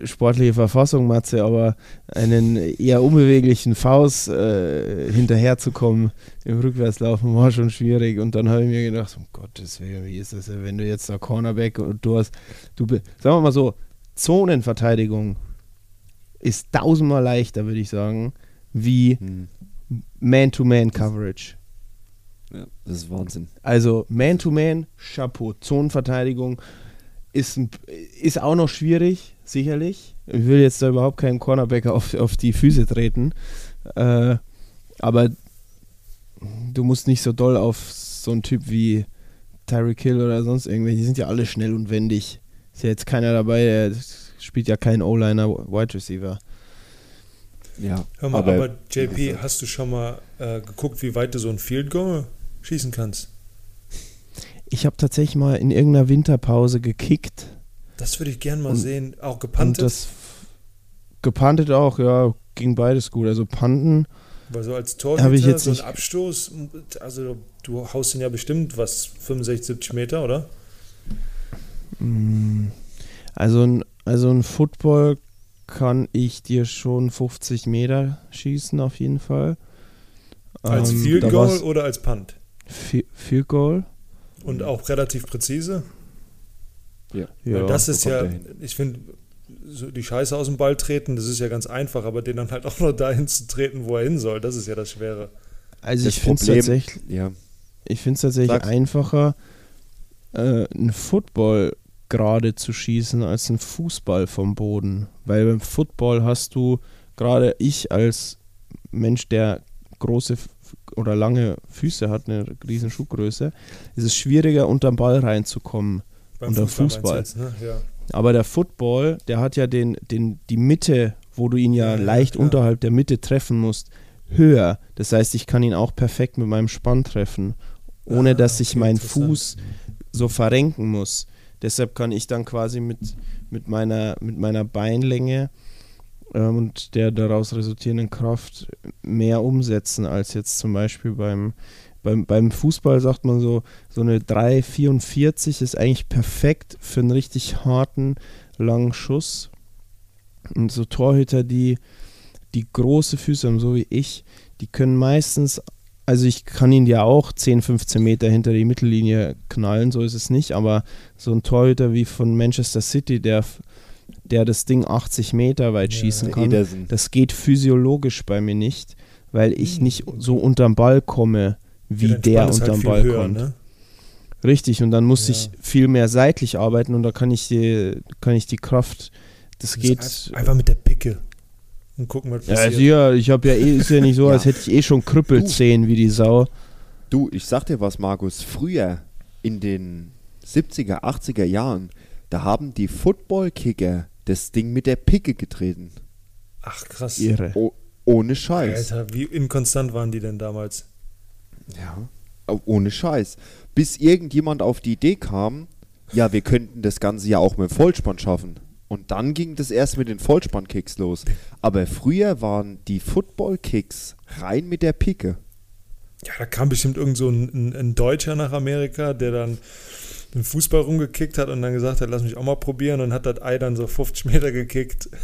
sportliche Verfassung, Matze, aber einen eher unbeweglichen Faust äh, hinterherzukommen im Rückwärtslaufen war schon schwierig. Und dann habe ich mir gedacht, um Gottes Willen, wie ist das, denn, wenn du jetzt da Cornerback und du hast, du, sagen wir mal so, Zonenverteidigung ist tausendmal leichter, würde ich sagen, wie Hm. Man-to-Man-Coverage. Ja, das ist Wahnsinn. Also Man-to-Man, Chapeau. Zonenverteidigung ist, ein, ist auch noch schwierig, sicherlich. Ich will jetzt da überhaupt keinen Cornerback auf, auf die Füße treten. Äh, aber du musst nicht so doll auf so einen Typ wie Tyreek Hill oder sonst irgendwelche. Die sind ja alle schnell und wendig. Ist ja jetzt keiner dabei, der spielt ja kein O-Liner, Wide Receiver. Ja, Hör mal, aber, JP, hast du schon mal äh, geguckt, wie weit du so ein Field Goal schießen kannst? Ich habe tatsächlich mal in irgendeiner Winterpause gekickt. Das würde ich gern mal Und- sehen. Auch Und gepantet. das gepantet auch, ja, ging beides gut. Also Panten, weil so als Torhüter, ich jetzt so ein Abstoß, also du haust den ja bestimmt, was, 65, 70 Meter, oder? mh, also ein, also ein Football kann ich dir schon 50 Meter schießen, auf jeden Fall. Als Ähm, Field Goal oder als Punt? Fi- Field Goal. Und auch relativ präzise? Ja. Weil das ist ja, ich finde, so die Scheiße aus dem Ball treten, das ist ja ganz einfach, aber den dann halt auch noch dahin zu treten, wo er hin soll, das ist ja das Schwere. Also Das ich finde es tatsächlich, Ja, ich find's tatsächlich Sag's. einfacher, äh, einen Football gerade zu schießen als einen Fußball vom Boden. Weil beim Football hast du, gerade ich als Mensch, der große oder lange Füße hat, eine riesen Schuhgröße, ist es schwieriger, unter den Ball reinzukommen. Beim Und der du Fußball. Jetzt, ne? ja. Aber der Football, der hat ja den, den, die Mitte, wo du ihn ja, Ja, ja, leicht klar. unterhalb der Mitte treffen musst, höher. Das heißt, ich kann ihn auch perfekt mit meinem Spann treffen, ohne Ah, dass ich okay, meinen interessant. Fuß so verrenken muss. Deshalb kann ich dann quasi mit, mit, meiner, mit meiner Beinlänge ähm, und der daraus resultierenden Kraft mehr umsetzen als jetzt zum Beispiel beim, beim, beim Fußball sagt man so, so eine 3,44 ist eigentlich perfekt für einen richtig harten, langen Schuss. Und so Torhüter, die, die große Füße haben, so wie ich, die können meistens, also ich kann ihn ja auch 10, 15 Meter hinter die Mittellinie knallen, so ist es nicht, aber so ein Torhüter wie von Manchester City, der, der das Ding 80 Meter weit Ja, schießen kann, Ederson. das geht physiologisch bei mir nicht, weil ich Hm. nicht so unterm Ball komme, wie Ja, der halt unterm viel Ball höher, kommt. Ne? Richtig, und dann muss Ja. ich viel mehr seitlich arbeiten und da kann ich die, kann ich die Kraft, das Das geht. einfach mit der Picke und gucken, was Ja, passiert. also ja, ich habe ja eh, ist ja nicht so, Ja. als hätte ich eh schon Krüppelzehen wie die Sau. Du, ich sag dir was, Markus. Früher, in den 70er, 80er Jahren, da haben die Football-Kicker das Ding mit der Picke getreten. Ach krass. Irre. Oh, ohne Scheiß. Alter, wie inkonstant waren die denn damals? Ja. Oh, Ohne Scheiß. Bis irgendjemand auf die Idee kam, ja, wir könnten das Ganze ja auch mit dem Vollspann schaffen. Und dann ging das erst mit den Vollspann-Kicks los. Aber früher waren die Football-Kicks rein mit der Picke. Ja, da kam bestimmt irgend so ein, ein, ein Deutscher nach Amerika, der dann den Fußball rumgekickt hat und dann gesagt hat, lass mich auch mal probieren und hat das Ei dann so 50 Meter gekickt.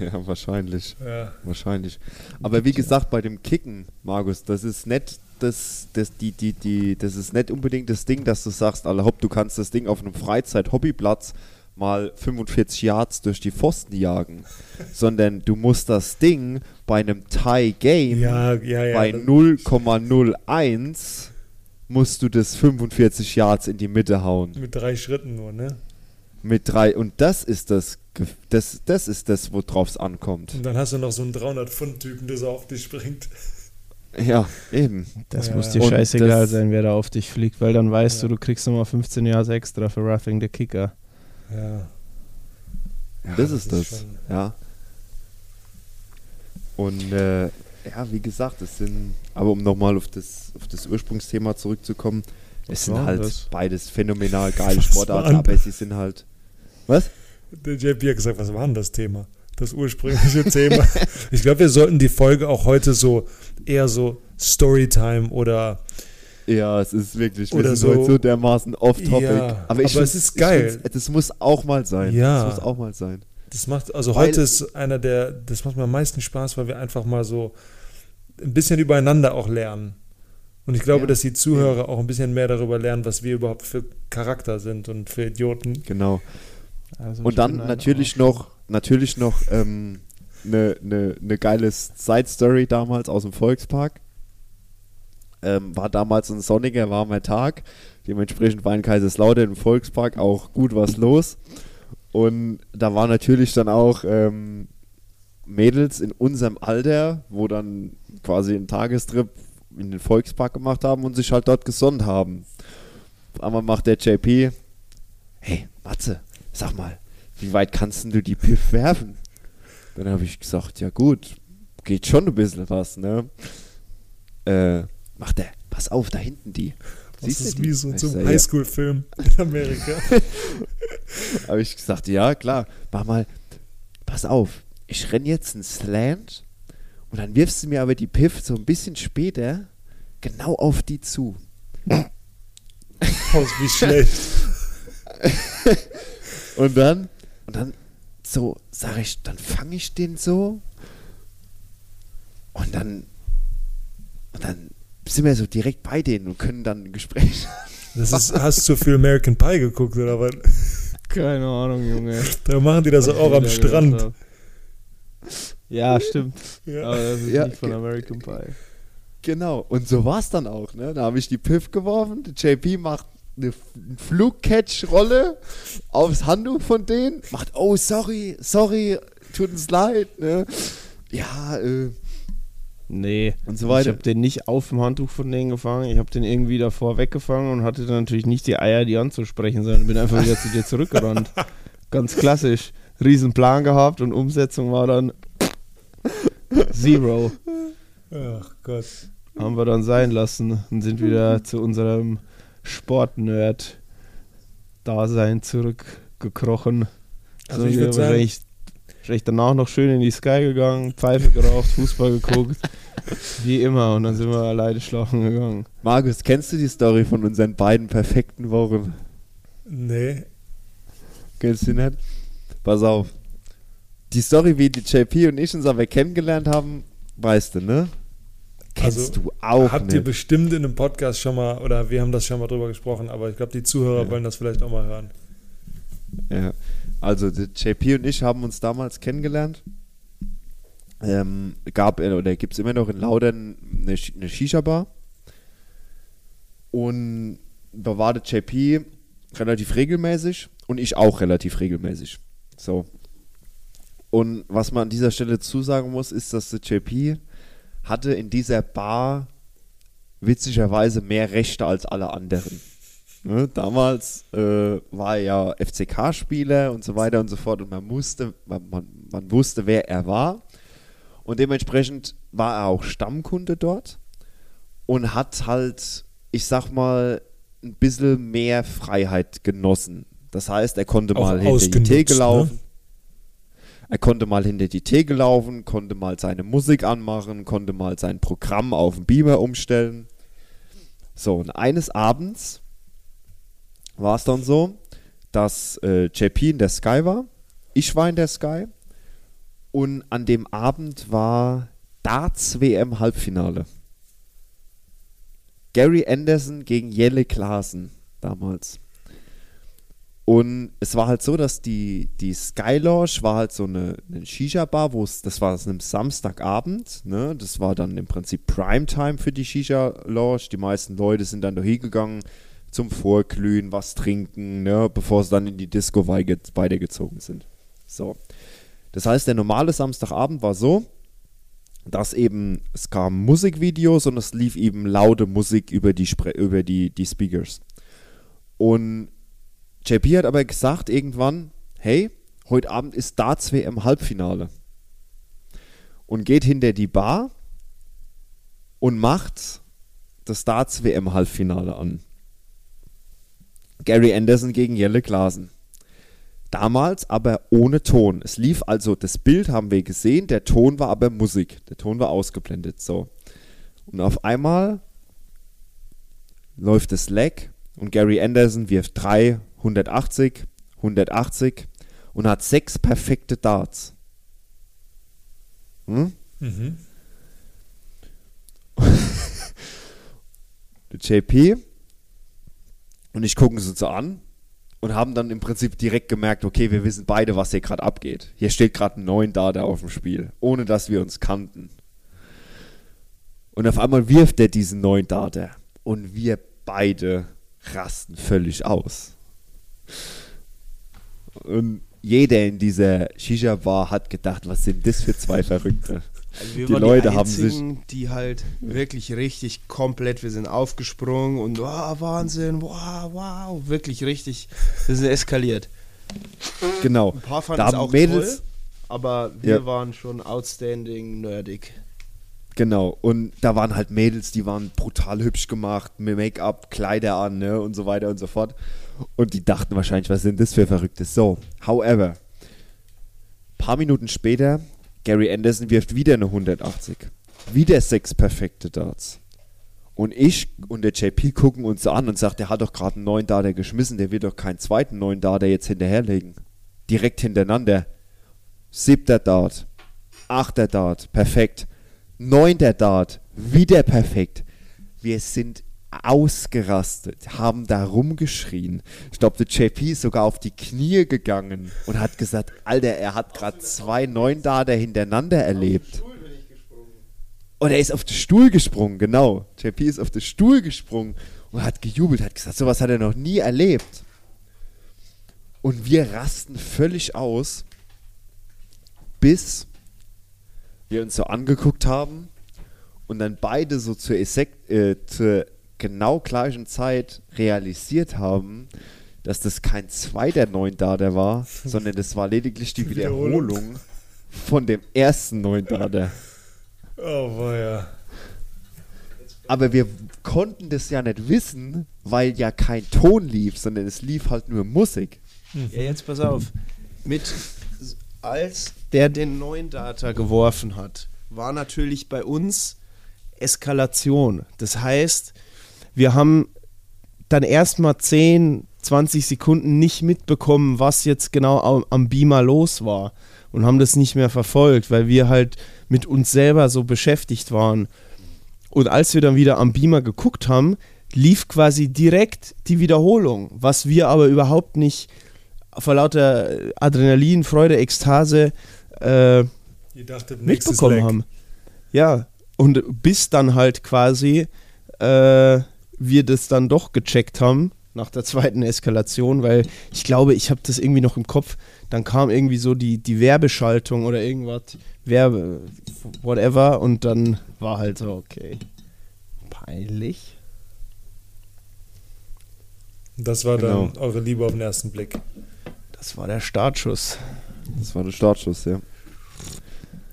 Ja, wahrscheinlich. Ja. Wahrscheinlich. Aber wie gesagt, bei dem Kicken, Markus, das ist nicht das, das, die, die, die, das ist nicht unbedingt das Ding, dass du sagst, alle hopp, du kannst das Ding auf einem Freizeit-Hobbyplatz mal 45 Yards durch die Pfosten jagen, sondern du musst das Ding bei einem Tie-Game Ja, ja, ja. bei das- 0,01 musst du das 45 Yards in die Mitte hauen. Mit drei Schritten nur, ne? Mit drei. Und das ist das, das, das ist das, worauf es ankommt. Und dann hast du noch so einen 300-Pfund-Typen, der so auf dich springt. Ja, eben. Das Ja. muss dir scheißegal sein, wer da auf dich fliegt, weil dann weißt Ja. du, du kriegst nochmal 15 Jahre extra für Roughing the Kicker. Ja. das das ist ist das. schon- ja. Und äh, ja, wie gesagt, es sind, aber um nochmal auf das, auf das Ursprungsthema zurückzukommen, Was es sind halt das? beides phänomenal geile Sportarten, aber sie sind halt. Was? Der JP hat gesagt, was war denn das Thema? Das ursprüngliche Thema. Ich glaube, wir sollten die Folge auch heute so eher so Storytime oder Ja, es ist wirklich, wir Oder sind so- heute so dermaßen off-topic. Ja, aber ich aber es ist geil. Das muss auch mal sein. Ja. Das muss auch mal sein. das macht, also Weil- heute ist einer der, das macht mir am meisten Spaß, weil wir einfach mal so ein bisschen übereinander auch lernen. Und ich glaube, Ja. dass die Zuhörer auch ein bisschen mehr darüber lernen, was wir überhaupt für Charakter sind und für Idioten. Genau. Also Und dann natürlich noch, natürlich noch ähm, eine ne, ne geile Side-Story damals aus dem Volkspark. Ähm, war damals ein sonniger, warmer Tag. Dementsprechend war in Kaiserslautern im Volkspark auch gut was los. Und da war natürlich dann auch ähm, Mädels in unserem Alter, wo dann quasi einen Tagestrip in den Volkspark gemacht haben und sich halt dort gesonnt haben. Einmal macht der JP, hey, Matze, sag mal, wie weit kannst du die Piff werfen? Dann habe ich gesagt, ja gut, geht schon ein bisschen was, ne? Äh, macht er, pass auf, da hinten die. Das ist wie so Ich zum sag, ja. Highschool-Film in Amerika. Habe ich gesagt, ja klar, mach mal, pass auf, ich renn jetzt einen Slant und dann wirfst du mir aber die Piff so ein bisschen später genau auf die zu. Aus wie schlecht. Und dann, und dann so, sag ich, dann fange ich den so und dann, und dann sind wir so direkt bei denen und können dann ein Gespräch. Das ist, hast du zu viel American Pie geguckt oder was? Keine Ahnung, Junge. Da machen die das auch am Strand. hab. Ja, stimmt. Ja. Aber das ist Ja, nicht von American Pie. Genau, und so war es dann auch, ne? Da habe ich die Piff geworfen, der JP macht eine Flugcatch-Rolle aufs Handtuch von denen, macht, oh, sorry, sorry, tut uns leid, ne? Ja, äh, Nee. und so Ich habe den nicht auf dem Handtuch von denen gefangen. Ich habe den irgendwie davor weggefangen und hatte dann natürlich nicht die Eier, die anzusprechen, sondern bin einfach wieder zu dir zurückgerannt. Ganz klassisch. Riesen Plan gehabt und Umsetzung war dann Zero. Ach Gott. Haben wir dann sein lassen und sind wieder zu unserem Sportnerd-Dasein zurückgekrochen. Also ich würde sagen, wahrscheinlich, wahrscheinlich danach noch schön in die Sky gegangen, Pfeife geraucht, Fußball geguckt. Wie immer. Und dann sind wir alleine schlafen gegangen. Markus, kennst du die Story von unseren beiden perfekten Wochen? nee. Kennst du die nicht? Pass auf. Die Story, wie die JP und ich uns aber kennengelernt haben, weißt du, ne? Kennst Also, du auch Habt ihr nicht. bestimmt in einem Podcast schon mal, oder wir haben das schon mal drüber gesprochen, aber ich glaube, die Zuhörer Ja. wollen das vielleicht auch mal hören. Ja. Also, JP und ich haben uns damals kennengelernt. Ähm, gab äh, oder gibt es immer noch in Laudern eine, eine Shisha-Bar. Und da war der JP relativ regelmäßig und ich auch relativ regelmäßig. So. Und was man an dieser Stelle zusagen muss, ist, dass der JP hatte in dieser Bar witzigerweise mehr Rechte als alle anderen. Ne, damals äh, war er ja FCK-Spieler und so weiter und so fort und man musste, man, man, man wusste, wer er war. Und dementsprechend war er auch Stammkunde dort und hat halt, ich sag mal, ein bisschen mehr Freiheit genossen. Das heißt, er konnte Auch mal hinter die Theke ne? Er konnte mal hinter die Theke laufen, konnte mal seine Musik anmachen, konnte mal sein Programm auf den Beamer umstellen. So, und eines Abends war es dann so, dass äh, JP in der Sky war, ich war in der Sky und an dem Abend war Darts WM Halbfinale. Gary Anderson gegen Jelle Klaassen damals. Und es war halt so, dass die, die Sky Lounge war halt so eine, eine Shisha-Bar, wo es, das war an einem Samstagabend, ne? Das war dann im Prinzip Primetime für die Shisha-Lounge. Die meisten Leute sind dann da hingegangen zum Vorglühen, was trinken, ne? Bevor sie dann in die Disco weitergezogen sind. So. Das heißt, der normale Samstagabend war so, dass eben, es kamen Musikvideos und es lief eben laute Musik über die, Spre über die, die Speakers. Und JP hat aber gesagt irgendwann, hey, heute Abend ist Darts WM Halbfinale. Und geht hinter die Bar und macht das Darts WM Halbfinale an. Gary Anderson gegen Jelle Klaasen. Damals aber ohne Ton. Es lief also, das Bild haben wir gesehen, der Ton war aber Musik. Der Ton war ausgeblendet. So. Und auf einmal läuft das Leg und Gary Anderson wirft 3, 180, 180 und hat sechs perfekte Darts. Hm? Mhm. Der JP und ich gucken sie so an und haben dann im Prinzip direkt gemerkt, okay, wir wissen beide, was hier gerade abgeht. Hier steht gerade ein neun da auf dem Spiel, ohne dass wir uns kannten. Und auf einmal wirft er diesen neuen Data und wir beide rasten völlig aus. Und jeder in dieser Shisha-Bar hat gedacht, was sind das für zwei Verrückte? Also wir Die waren Leute die haben sich- die halt wirklich richtig komplett, wir sind aufgesprungen und wow, Wahnsinn, wow, wow, wirklich richtig, wir sind eskaliert. Genau. Ein paar fanden Da es auch Mädels, toll, aber wir Ja. waren schon outstanding nerdig. Genau, und da waren halt Mädels, die waren brutal hübsch gemacht, mit Make-up, Kleider an, ne, und so weiter und so fort. Und die dachten wahrscheinlich, was sind das für Verrücktes? So, however, paar Minuten später, Gary Anderson wirft wieder eine 180. Wieder sechs perfekte Darts. Und ich und der JP gucken uns an und sagt, der hat doch gerade einen neuen Data geschmissen, der wird doch keinen zweiten neuen Data jetzt hinterherlegen. Direkt hintereinander. Siebter Dart, achter Dart, perfekt. Neunter Dart, wieder perfekt. Wir sind ausgerastet, haben da rumgeschrien. Ich glaube, der JP ist sogar auf die Knie gegangen und hat gesagt, Alter, er hat gerade zwei neun Darter hintereinander erlebt. Und er ist auf den Stuhl gesprungen, genau. JP ist auf den Stuhl gesprungen und hat gejubelt, hat gesagt, sowas hat er noch nie erlebt. Und wir rasten völlig aus, bis wir uns so angeguckt haben und dann beide so zur, Esek äh, zur genau gleichen Zeit realisiert haben, dass das kein zweiter neun Darter war, sondern das war lediglich die Wiederholung. Von dem ersten neun Darter. Oh, war ja. Aber wir konnten das ja nicht wissen, weil ja kein Ton lief, sondern es lief halt nur Musik. Ja, jetzt pass auf. Mit, als der den neuen Data geworfen hat, war natürlich bei uns Eskalation. Das heißt, wir haben dann erstmal 10, 20 Sekunden nicht mitbekommen, was jetzt genau am, am Beamer los war. Und haben das nicht mehr verfolgt, weil wir halt mit uns selber so beschäftigt waren. Und als wir dann wieder am Beamer geguckt haben, lief quasi direkt die Wiederholung, was wir aber überhaupt nicht vor lauter Adrenalin, Freude, Ekstase äh, dachtet, mitbekommen haben. Ja, und bis dann halt quasi äh, wir das dann doch gecheckt haben nach der zweiten Eskalation, weil ich glaube, ich habe das irgendwie noch im Kopf. Dann kam irgendwie so die, die Werbeschaltung oder irgendwas, Werbe, whatever, und dann war halt so, okay, peinlich. Das war dann Genau. eure Liebe auf den ersten Blick. Das war der Startschuss. Das war der Startschuss, ja.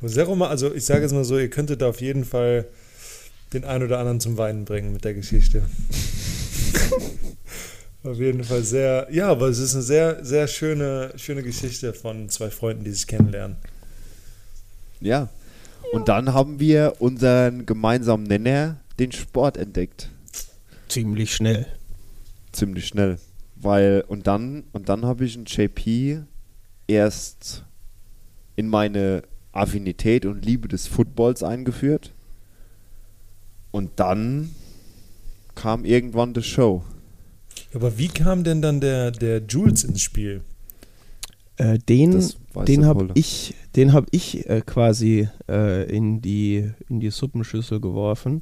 Sehr rom- also ich sage jetzt mal so, ihr könntet da auf jeden Fall den einen oder anderen zum Weinen bringen mit der Geschichte. auf jeden Fall sehr, ja, aber es ist eine sehr, sehr schöne, schöne Geschichte von zwei Freunden, die sich kennenlernen. Ja. Und dann haben wir unseren gemeinsamen Nenner, den Sport, entdeckt. Ziemlich schnell. Ziemlich schnell. Weil, und dann, und dann habe ich einen JP erst in meine Affinität und Liebe des Footballs eingeführt. Und dann kam irgendwann die Show. Aber wie kam denn dann der, der Jules ins Spiel? Äh, den den habe ich, den hab ich äh, quasi äh, in, die, in die Suppenschüssel geworfen.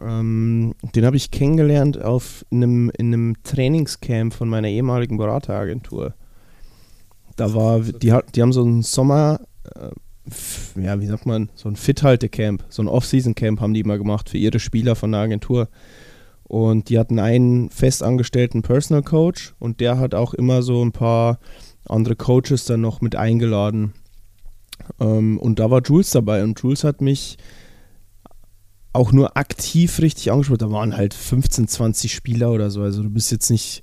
Ähm, den habe ich kennengelernt auf einem, in einem Trainingscamp von meiner ehemaligen Berateragentur. Da war, die, die haben so einen Sommer, äh, ja, wie sagt man, so ein Fit-Halte-Camp, so ein Off-Season-Camp haben die mal gemacht für ihre Spieler von der Agentur. Und die hatten einen festangestellten Personal Coach und der hat auch immer so ein paar andere Coaches dann noch mit eingeladen. Ähm, und da war Jules dabei und Jules hat mich auch nur aktiv richtig angesprochen. Da waren halt 15, 20 Spieler oder so. Also du bist jetzt nicht,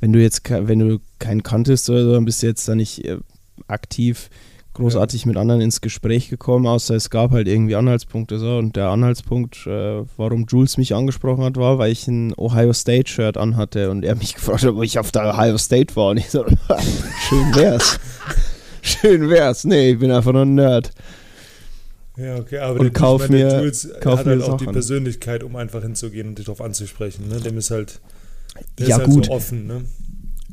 wenn du jetzt wenn du keinen kanntest oder so, dann bist du jetzt da nicht äh, aktiv großartig mit anderen ins Gespräch gekommen, außer es gab halt irgendwie Anhaltspunkte. So. Und der Anhaltspunkt, äh, warum Jules mich angesprochen hat, war, weil ich ein Ohio State-Shirt anhatte und er mich gefragt hat, ob ich auf der Ohio State war. Und ich so, schön wär's. schön wär's. Nee, ich bin einfach nur ein Nerd. Ja, okay, aber Und der- kauf meine, mir- Jules kauf hat mir halt auch die. Persönlichkeit, um einfach hinzugehen und dich darauf anzusprechen. Ne? Dem ist halt, der Ja, ist halt gut. so offen. Ne?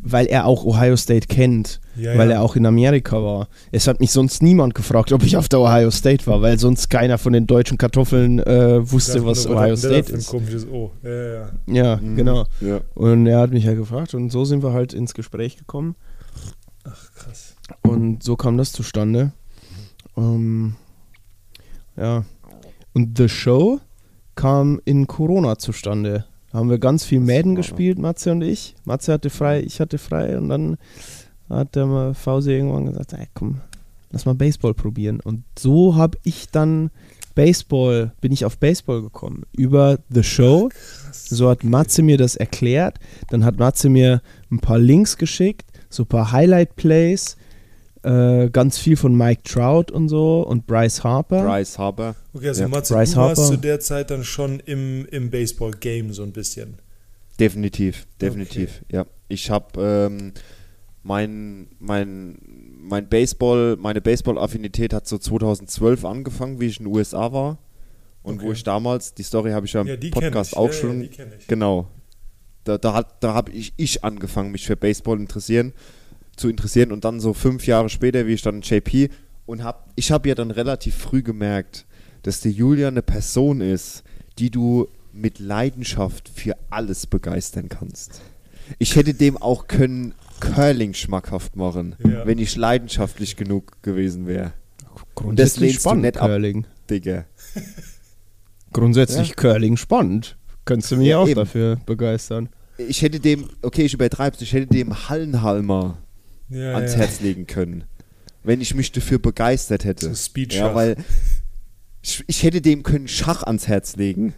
weil er auch Ohio State kennt, Ja, weil ja. er auch in Amerika war. Es hat mich sonst niemand gefragt, ob ich auf der Ohio State war, weil sonst keiner von den deutschen Kartoffeln äh, wusste, Dachte was Ohio State ist. Komisches O. Ja, ja, ja. Ja, genau. Ja. Und er hat mich ja gefragt und so sind wir halt ins Gespräch gekommen. Ach, krass. Und so kam das zustande. Ähm, ja. Und The Show kam in Corona zustande. Da haben wir ganz viel Mäden gespielt, Matze und ich. Matze hatte frei, ich hatte frei und dann hat der mal Fause irgendwann gesagt, ey, komm, lass mal Baseball probieren. Und so habe ich dann Baseball, bin ich auf Baseball gekommen. Über The Show. So hat Matze mir das erklärt. Dann hat Matze mir ein paar Links geschickt, so ein paar Highlight-Plays, äh, ganz viel von Mike Trout und so und Bryce Harper. Bryce Harper. Okay, also Ja. Matze, Bryce du warst Harper. zu der Zeit dann schon im, im Baseball-Game so ein bisschen. Definitiv, definitiv. Ja, ich habe ähm, mein, mein, mein Baseball, meine Baseball-Affinität hat so 2012 angefangen, wie ich in den USA war. Und wo Okay. ich damals, die Story habe ich ja im Ja, Podcast ich. auch Ja, ja, schon. ich. Genau. Da, da, hat- da habe ich, ich angefangen, mich für Baseball interessieren, zu interessieren. Und dann so fünf Jahre später, wie ich dann in JP. Und hab, ich habe ja dann relativ früh gemerkt, dass der Julian eine Person ist, die du mit Leidenschaft für alles begeistern kannst. Ich hätte dem auch können Curling schmackhaft machen, Ja. wenn ich leidenschaftlich genug gewesen wäre. Grundsätzlich lehnst du spannend, nicht ab. Curling. Digga. Grundsätzlich Ja. Curling spannend. Könntest du mich Ja, auch eben. dafür begeistern. Ich hätte dem, okay, ich übertreib's, ich hätte dem Hallenhalmer Ja, ans ja. Herz legen können, wenn ich mich dafür begeistert hätte. So Speedschach. Ja, weil ich, ich hätte dem können Schach ans Herz legen.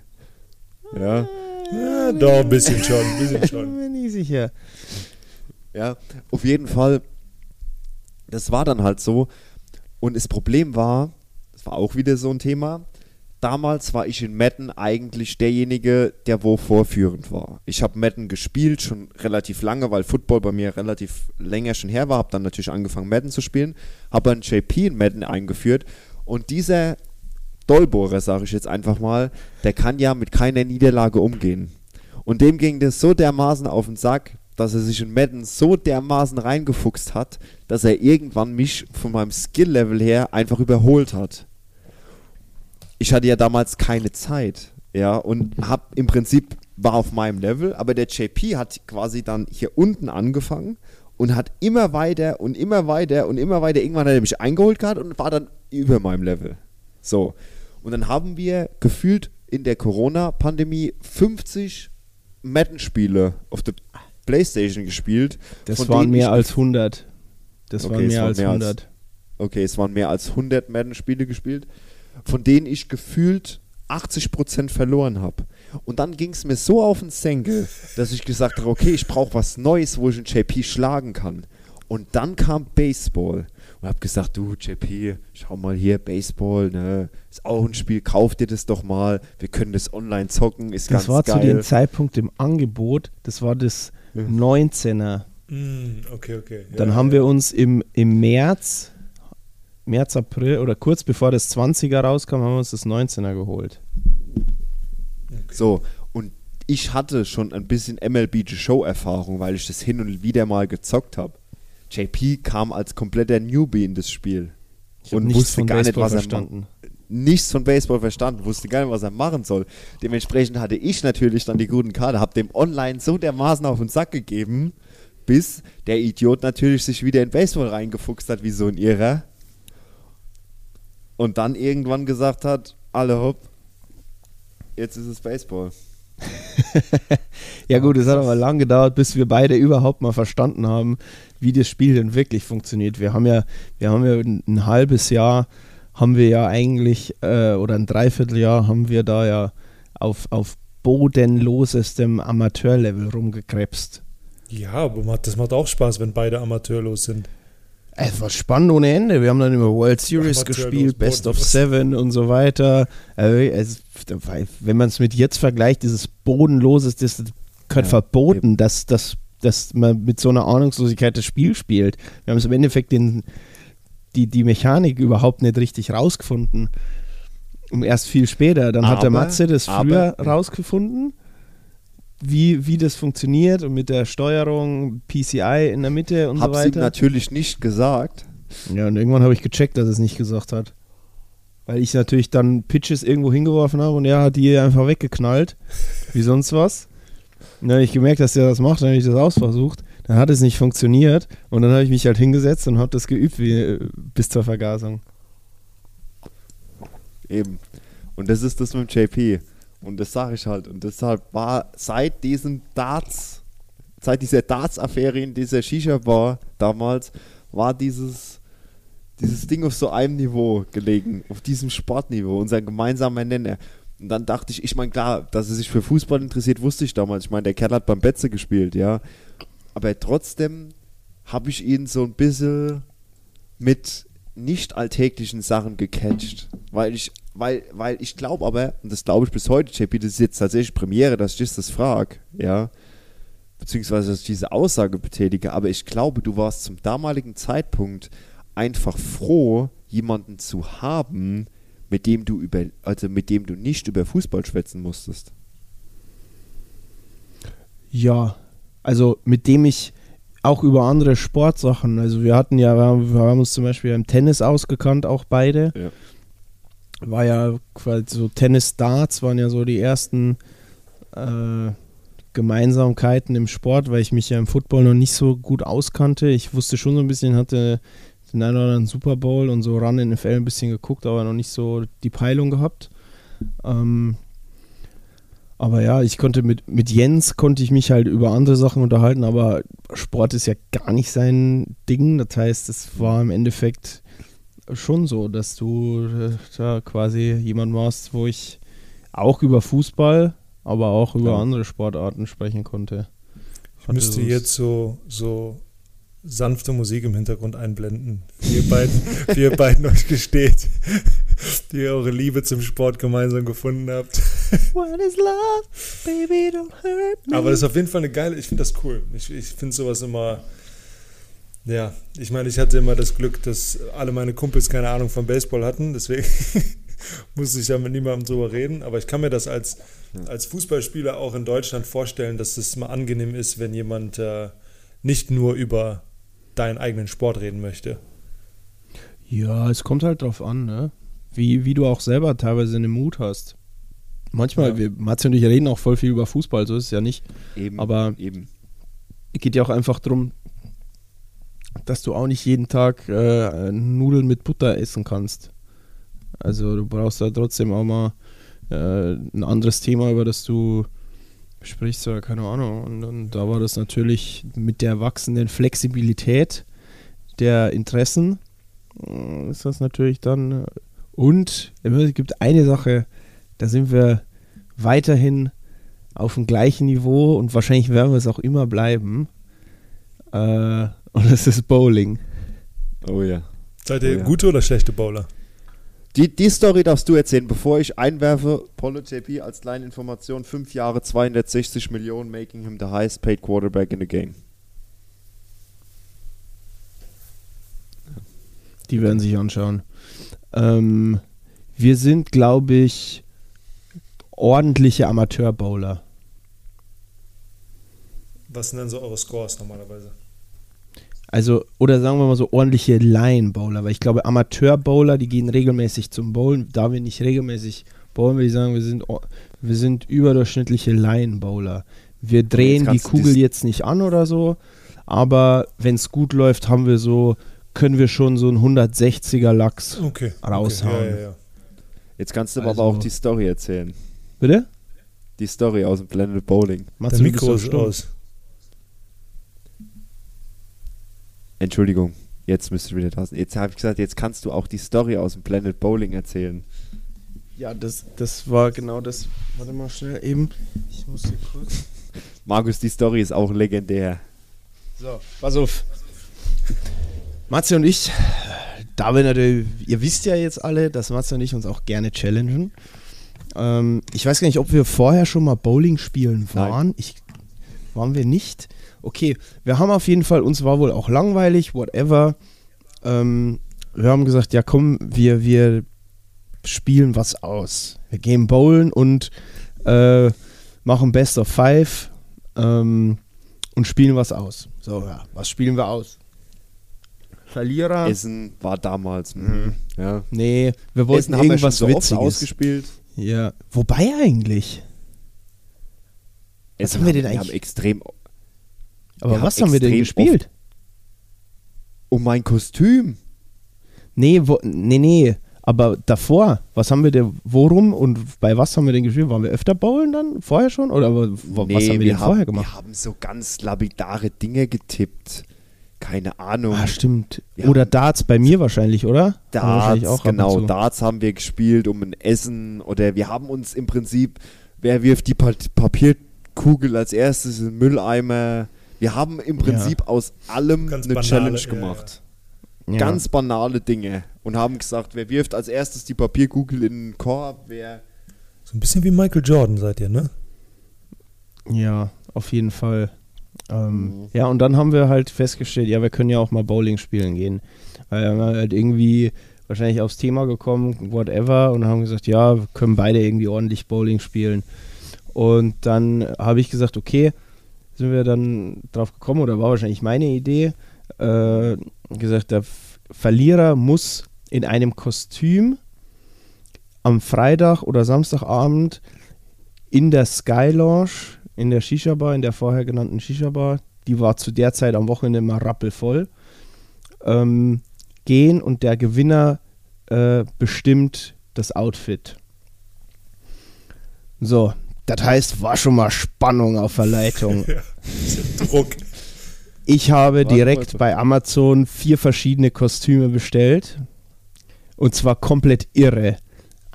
Ja, Ja, doch, ein bisschen schon, ein bisschen Ich schon. bin mir nicht sicher. ja, auf jeden Fall. Das war dann halt so. Und das Problem war, das war auch wieder so ein Thema. Damals war ich in Metten eigentlich derjenige, der wo vorführend war. Ich habe Metten gespielt, schon relativ lange, weil Football bei mir relativ länger schon her war. Habe dann natürlich angefangen, Metten zu spielen. Habe dann JP in Metten eingeführt. Und dieser Dollbohrer, sage ich jetzt einfach mal, der kann ja mit keiner Niederlage umgehen. Und dem ging das so dermaßen auf den Sack, dass er sich in Madden so dermaßen reingefuchst hat, dass er irgendwann mich von meinem Skill-Level her einfach überholt hat. Ich hatte ja damals keine Zeit, ja, und hab im Prinzip war auf meinem Level, aber der JP hat quasi dann hier unten angefangen und hat immer weiter und immer weiter und immer weiter, irgendwann hat er mich eingeholt gehabt und war dann über meinem Level. So. Und dann haben wir gefühlt in der Corona-Pandemie 50 Madden-Spiele auf der Playstation gespielt. Das waren mehr als 100. Das Okay, waren mehr waren als mehr als- 100. Okay, es waren mehr als 100 Madden-Spiele gespielt, von denen ich gefühlt 80% verloren habe. Und dann ging es mir so auf den Senkel, dass ich gesagt habe, okay, ich brauche was Neues, wo ich einen JP schlagen kann. Und dann kam Baseball. Und habe gesagt, du JP, schau mal hier, Baseball, ne, ist auch ein Spiel, kauf dir das doch mal. Wir können das online zocken, ist Das ganz war zu geil. dem Zeitpunkt im Angebot, das war das 19er. Mm, okay, okay. Ja, Dann haben ja. wir uns im, im März, März, April oder kurz bevor das 20er rauskam, haben wir uns das 19er geholt. So, und ich hatte schon ein bisschen MLB The Show Erfahrung, weil ich das hin und wieder mal gezockt habe. JP kam als kompletter Newbie in das Spiel Ich und wusste gar nicht, Baseball was er verstanden. ma- nichts von Baseball verstanden, wusste gar nicht, was er machen soll. Dementsprechend hatte ich natürlich dann die guten Karte, habe dem online so dermaßen auf den Sack gegeben, bis der Idiot natürlich sich wieder in Baseball reingefuchst hat, wie so ein Irrer. Und dann irgendwann gesagt hat, alle hopp, jetzt ist es Baseball. Ja gut, es hat aber lang gedauert, bis wir beide überhaupt mal verstanden haben, wie das Spiel denn wirklich funktioniert. Wir haben ja, wir haben ja ein, ein halbes Jahr, haben wir ja eigentlich, äh, oder ein Dreivierteljahr haben wir da ja auf, auf bodenlosestem Amateurlevel rumgekrebst. Ja, aber das macht auch Spaß, wenn beide amateurlos sind. Es war spannend ohne Ende. Wir haben dann immer World Series Amateurlos, gespielt, Best of. Seven und so weiter. Es, wenn man es mit jetzt vergleicht, dieses Bodenloses, das ist gehört Ja, verboten, dass, dass, dass man mit so einer Ahnungslosigkeit das Spiel spielt. Wir haben es im Endeffekt den, die, die Mechanik überhaupt nicht richtig rausgefunden. Und erst viel später. Dann hat der Aber- Matze das aber- früher rausgefunden. Wie, wie das funktioniert und mit der Steuerung, PCI in der Mitte und Hab's so weiter. natürlich nicht gesagt. Ja, und irgendwann habe ich gecheckt, dass er es nicht gesagt hat. Weil ich natürlich dann Pitches irgendwo hingeworfen habe und er hat die einfach weggeknallt. Wie sonst was. Und dann habe ich gemerkt, dass er das macht, dann habe ich das ausversucht. Dann hat es nicht funktioniert und dann habe ich mich halt hingesetzt und habe das geübt wie, äh, bis zur Vergasung. Eben. Und das ist das mit dem JP. Und das sage ich halt. Und deshalb war seit diesem Darts, seit dieser Darts-Affäre in dieser Shisha-Bar damals, war dieses, dieses Ding auf so einem Niveau gelegen, auf diesem Sportniveau, unser gemeinsamer Nenner. Und dann dachte ich, ich meine, klar, dass er sich für Fußball interessiert, wusste ich damals. Ich meine, der Kerl hat beim Betze gespielt, ja. Aber trotzdem habe ich ihn so ein bisschen mit nicht alltäglichen Sachen gecatcht. Weil ich, weil, weil ich glaube aber, und das glaube ich bis heute, JP, das ist jetzt tatsächlich Premiere, dass ich dich das frage, ja, beziehungsweise dass ich diese Aussage betätige, aber ich glaube, du warst zum damaligen Zeitpunkt einfach froh, jemanden zu haben, mit dem du über, also mit dem du nicht über Fußball schwätzen musstest. Ja, also mit dem ich auch über andere Sportsachen, also wir hatten ja, wir haben, wir haben uns zum Beispiel im Tennis ausgekannt, auch beide. Ja. War ja quasi so Tennis-Darts waren ja so die ersten äh, Gemeinsamkeiten im Sport, weil ich mich ja im Football noch nicht so gut auskannte. Ich wusste schon so ein bisschen, hatte den einen oder anderen Super Bowl und so Run NFL ein bisschen geguckt, aber noch nicht so die Peilung gehabt. Ähm, aber ja, ich konnte mit, mit Jens konnte ich mich halt über andere Sachen unterhalten, aber Sport ist ja gar nicht sein Ding. Das heißt, es war im Endeffekt schon so, dass du äh, da quasi jemand warst, wo ich auch über Fußball, aber auch über Ja. andere Sportarten sprechen konnte. Ich müsste jetzt so, so sanfte Musik im Hintergrund einblenden. Wie ihr beiden, wie ihr beiden euch gesteht, die ihr eure Liebe zum Sport gemeinsam gefunden habt. What is love? Baby, don't hurt me. Aber das ist auf jeden Fall eine geile, ich finde das cool. Ich, ich finde sowas immer, ja, ich meine, ich hatte immer das Glück, dass alle meine Kumpels keine Ahnung von Baseball hatten, deswegen musste ich da mit niemandem drüber reden. Aber ich kann mir das als, als Fußballspieler auch in Deutschland vorstellen, dass es mal angenehm ist, wenn jemand äh, nicht nur über deinen eigenen Sport reden möchte. Ja, es kommt halt drauf an, ne? Wie, wie du auch selber teilweise einen Mut hast. Manchmal, Ja. wir, Matze und ich reden auch voll viel über Fußball, so ist es ja nicht. Eben, Aber- eben. geht ja auch einfach darum, dass du auch nicht jeden Tag äh, Nudeln mit Butter essen kannst. Also du brauchst da trotzdem auch mal äh, ein anderes Thema, über das du sprichst oder keine Ahnung. Und, und da war das natürlich mit der wachsenden Flexibilität der Interessen äh, ist das natürlich dann äh, und es gibt eine Sache, da sind wir weiterhin auf dem gleichen Niveau und wahrscheinlich werden wir es auch immer bleiben. Äh, und das ist Bowling. Oh ja. Seid ihr Oh ja. gute oder schlechte Bowler? Die, die Story darfst du erzählen, bevor ich einwerfe. Polo JP als kleine Information: fünf Jahre, 260 Millionen, making him the highest paid quarterback in the game. Die werden sich anschauen. Ähm, wir sind, glaube ich, ordentliche Amateur-Bowler. Was sind denn so eure Scores normalerweise? Also, oder sagen wir mal so ordentliche Line-Bowler, weil ich glaube, Amateur-Bowler, die gehen regelmäßig zum Bowlen. Da wir nicht regelmäßig bowlen, würde ich sagen, wir sind, wir sind überdurchschnittliche Line-Bowler. Wir drehen die Kugel jetzt nicht an oder so, aber wenn es gut läuft, haben wir so, können wir schon so einen 160er Lachs. Okay. Raushauen. Okay, ja, ja, ja. Jetzt kannst du Also- aber auch die Story erzählen. Bitte? Die Story aus dem Planet Bowling. Machst Der du, Mikro so ist aus. Entschuldigung, jetzt müsste wieder da sein. Jetzt habe ich gesagt, jetzt kannst du auch die Story aus dem Planet Bowling erzählen. Ja, das, das war genau das. Warte mal schnell eben. Ich muss hier kurz. Markus, die Story ist auch legendär. So, pass auf. Matze und ich, da wir natürlich, ihr wisst ja jetzt alle, dass Matze und ich uns auch gerne challengen. Ähm, ich weiß gar nicht, ob wir vorher schon mal Bowling spielen waren. Ich, waren wir nicht? Okay, wir haben auf jeden Fall, uns war wohl auch langweilig, whatever. Ähm, wir haben gesagt, ja komm, wir, wir spielen was aus. Wir gehen bowlen und äh, machen Best of Five ähm, und spielen was aus. So, ja, was spielen wir aus? Verlierer? Essen war damals. Mhm. Ja. nee, wir wollten Essen haben wir schon irgendwas so ausgespielt. Ja. Wobei eigentlich? Was Essen haben wir denn Wir eigentlich- haben extrem Aber Wir was haben haben wir denn gespielt? um mein Kostüm. Nee, wo, nee, nee. Aber davor, was haben wir denn, worum und bei was haben wir denn gespielt? Waren wir öfter bowlen dann? Vorher schon? Oder was haben wir, denn vorher gemacht? Wir haben so ganz lapidare Dinge getippt. Keine Ahnung. Ah, stimmt. Wir Oder haben- Darts bei mir wahrscheinlich, oder? Haben wir Darts, genau. Darts haben wir gespielt um ein Essen oder wir haben uns im Prinzip, wer wirft die Pa- Papierkugel als erstes in den Mülleimer. Wir haben im Prinzip aus allem Ganz eine banale, Challenge ja, gemacht. Ja. Ganz banale Dinge. Und haben gesagt, wer wirft als erstes die Papierkugel in den Korb, wer. So ein bisschen wie Michael Jordan seid ihr, ne? Ja, auf jeden Fall. Ähm, Mhm. Ja, und dann haben wir halt festgestellt, ja, wir können ja auch mal Bowling spielen gehen. Weil wir halt irgendwie wahrscheinlich aufs Thema gekommen, whatever, und haben gesagt, ja, wir können beide irgendwie ordentlich Bowling spielen. Und dann habe ich gesagt, okay, sind wir dann drauf gekommen, oder war wahrscheinlich meine Idee, äh, gesagt, der Verlierer muss in einem Kostüm am Freitag oder Samstagabend in der Sky Lounge, in der Shisha-Bar, in der vorher genannten Shisha-Bar, die war zu der Zeit am Wochenende immer rappelvoll, ähm, gehen und der Gewinner äh, bestimmt das Outfit. So, das heißt, war schon mal Spannung auf der Leitung. Druck. Ich habe direkt bei Amazon vier verschiedene Kostüme bestellt. Und zwar komplett irre.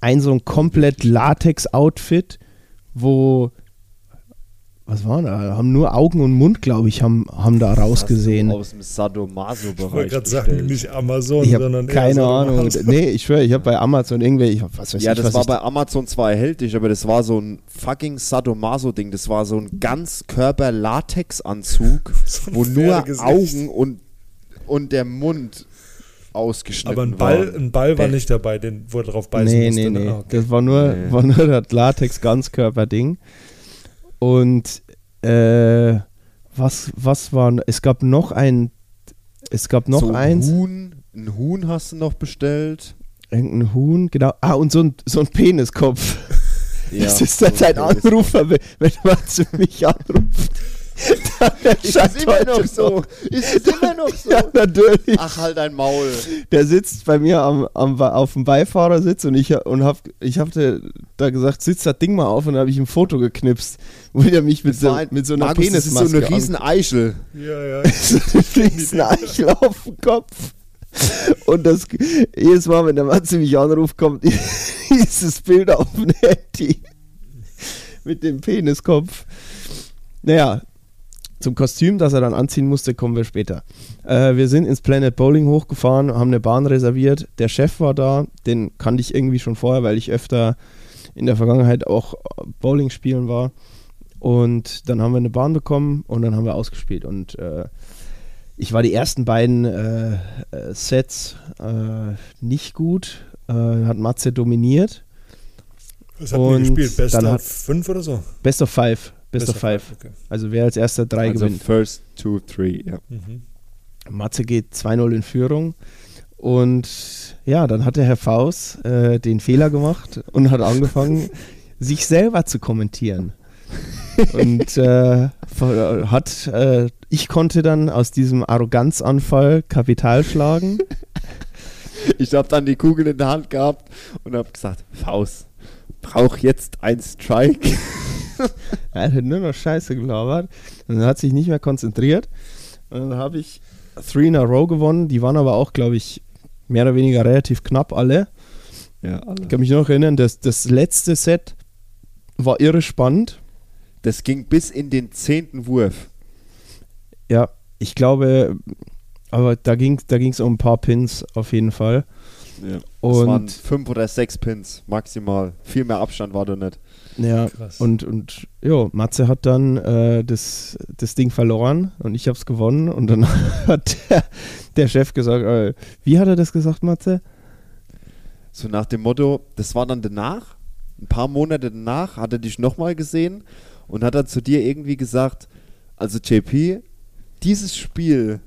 Ein so ein komplett Latex-Outfit, wo. Was war da? Haben nur Augen und Mund, glaube ich, haben, haben da rausgesehen. Aus dem Ich Sadomaso-Bereich. wollte gerade sagen, nicht Amazon, Ich sondern keine Ahnung. Nee, ich schwöre, ich habe bei Amazon irgendwelche, was weiß Ja, ich, das was war ich, bei Amazon zwar erhältlich, aber das war so ein fucking Sadomaso-Ding. Das war so ein Ganzkörper-Latex-Anzug, So wo nur. Augen und, und der Mund ausgeschnitten Aber ein Ball, waren. ein Ball war nicht dabei, den, wo er drauf beißen Nee, musste. nee, ne? nee. Ah, okay. Das war nur, Nee. war nur das Latex-Ganzkörper-Ding. Und äh, was, was war, es gab noch ein, es gab noch so ein eins, Huhn, ein Huhn hast du noch bestellt. irgendein Huhn, genau. Ah, und so ein, so ein Peniskopf. das ist dann so sein ein Anrufer, wenn, wenn man zu mich anruft. Ist es immer noch so? Ist es immer noch so? Ja, natürlich. Ach, halt dein Maul. der sitzt bei mir am, am, auf dem Beifahrersitz und ich, und hab, ich hab der, da gesagt, sitz das Ding mal auf und dann habe ich ein Foto geknipst, wo der mich mit, so, mit so einer Markus, das ist Penismaske so eine riesen Eichel. Ja, ja. so eine riesen Eichel auf dem Kopf. Und das jedes Mal, wenn der Matze mich anruft, kommt dieses Bild auf dem Handy mit dem Peniskopf. Naja, zum Kostüm, das er dann anziehen musste, kommen wir später. Äh, wir sind ins Planet Bowling hochgefahren, haben eine Bahn reserviert. Der Chef war da, den kannte ich irgendwie schon vorher, weil ich öfter in der Vergangenheit auch Bowling spielen war. Und dann haben wir eine Bahn bekommen und dann haben wir ausgespielt. Und äh, ich war die ersten beiden äh, äh, Sets äh, nicht gut. Äh, hat Matze dominiert. Was habt ihr gespielt? Best of hat- fünf oder so? Best of Five. Best, of Five. Okay. Also wer als erster drei also gewinnt. first, two, three, ja. Mhm. Matze geht 2-0 in Führung. Und ja, dann hat der Herr Faust äh, den Fehler gemacht und hat angefangen, sich selber zu kommentieren. Und äh, hat, äh, ich konnte dann aus diesem Arroganzanfall Kapital schlagen. Ich habe dann die Kugel in der Hand gehabt und habe gesagt, Faust, brauch jetzt ein Strike. Er hat nur noch Scheiße gelabert. Und hat sich nicht mehr konzentriert. Und dann habe ich Three in a Row gewonnen. Die waren aber auch, glaube ich, mehr oder weniger relativ knapp alle. Ja, alle. Ich kann mich noch erinnern, dass das letzte Set war irre spannend. Das ging bis in den zehnten Wurf. Ja, ich glaube, aber da ging es da ging's um ein paar Pins auf jeden Fall. Ja. Es Und- waren fünf oder sechs Pins maximal. Viel mehr Abstand war da nicht. Ja, Krass. und, und ja, Matze hat dann äh, das, das Ding verloren und ich habe es gewonnen. Und dann hat der, der Chef gesagt, äh, wie hat er das gesagt, Matze? So nach dem Motto, das war dann danach, ein paar Monate danach, hat er dich nochmal gesehen und hat dann zu dir irgendwie gesagt, also JP, dieses Spiel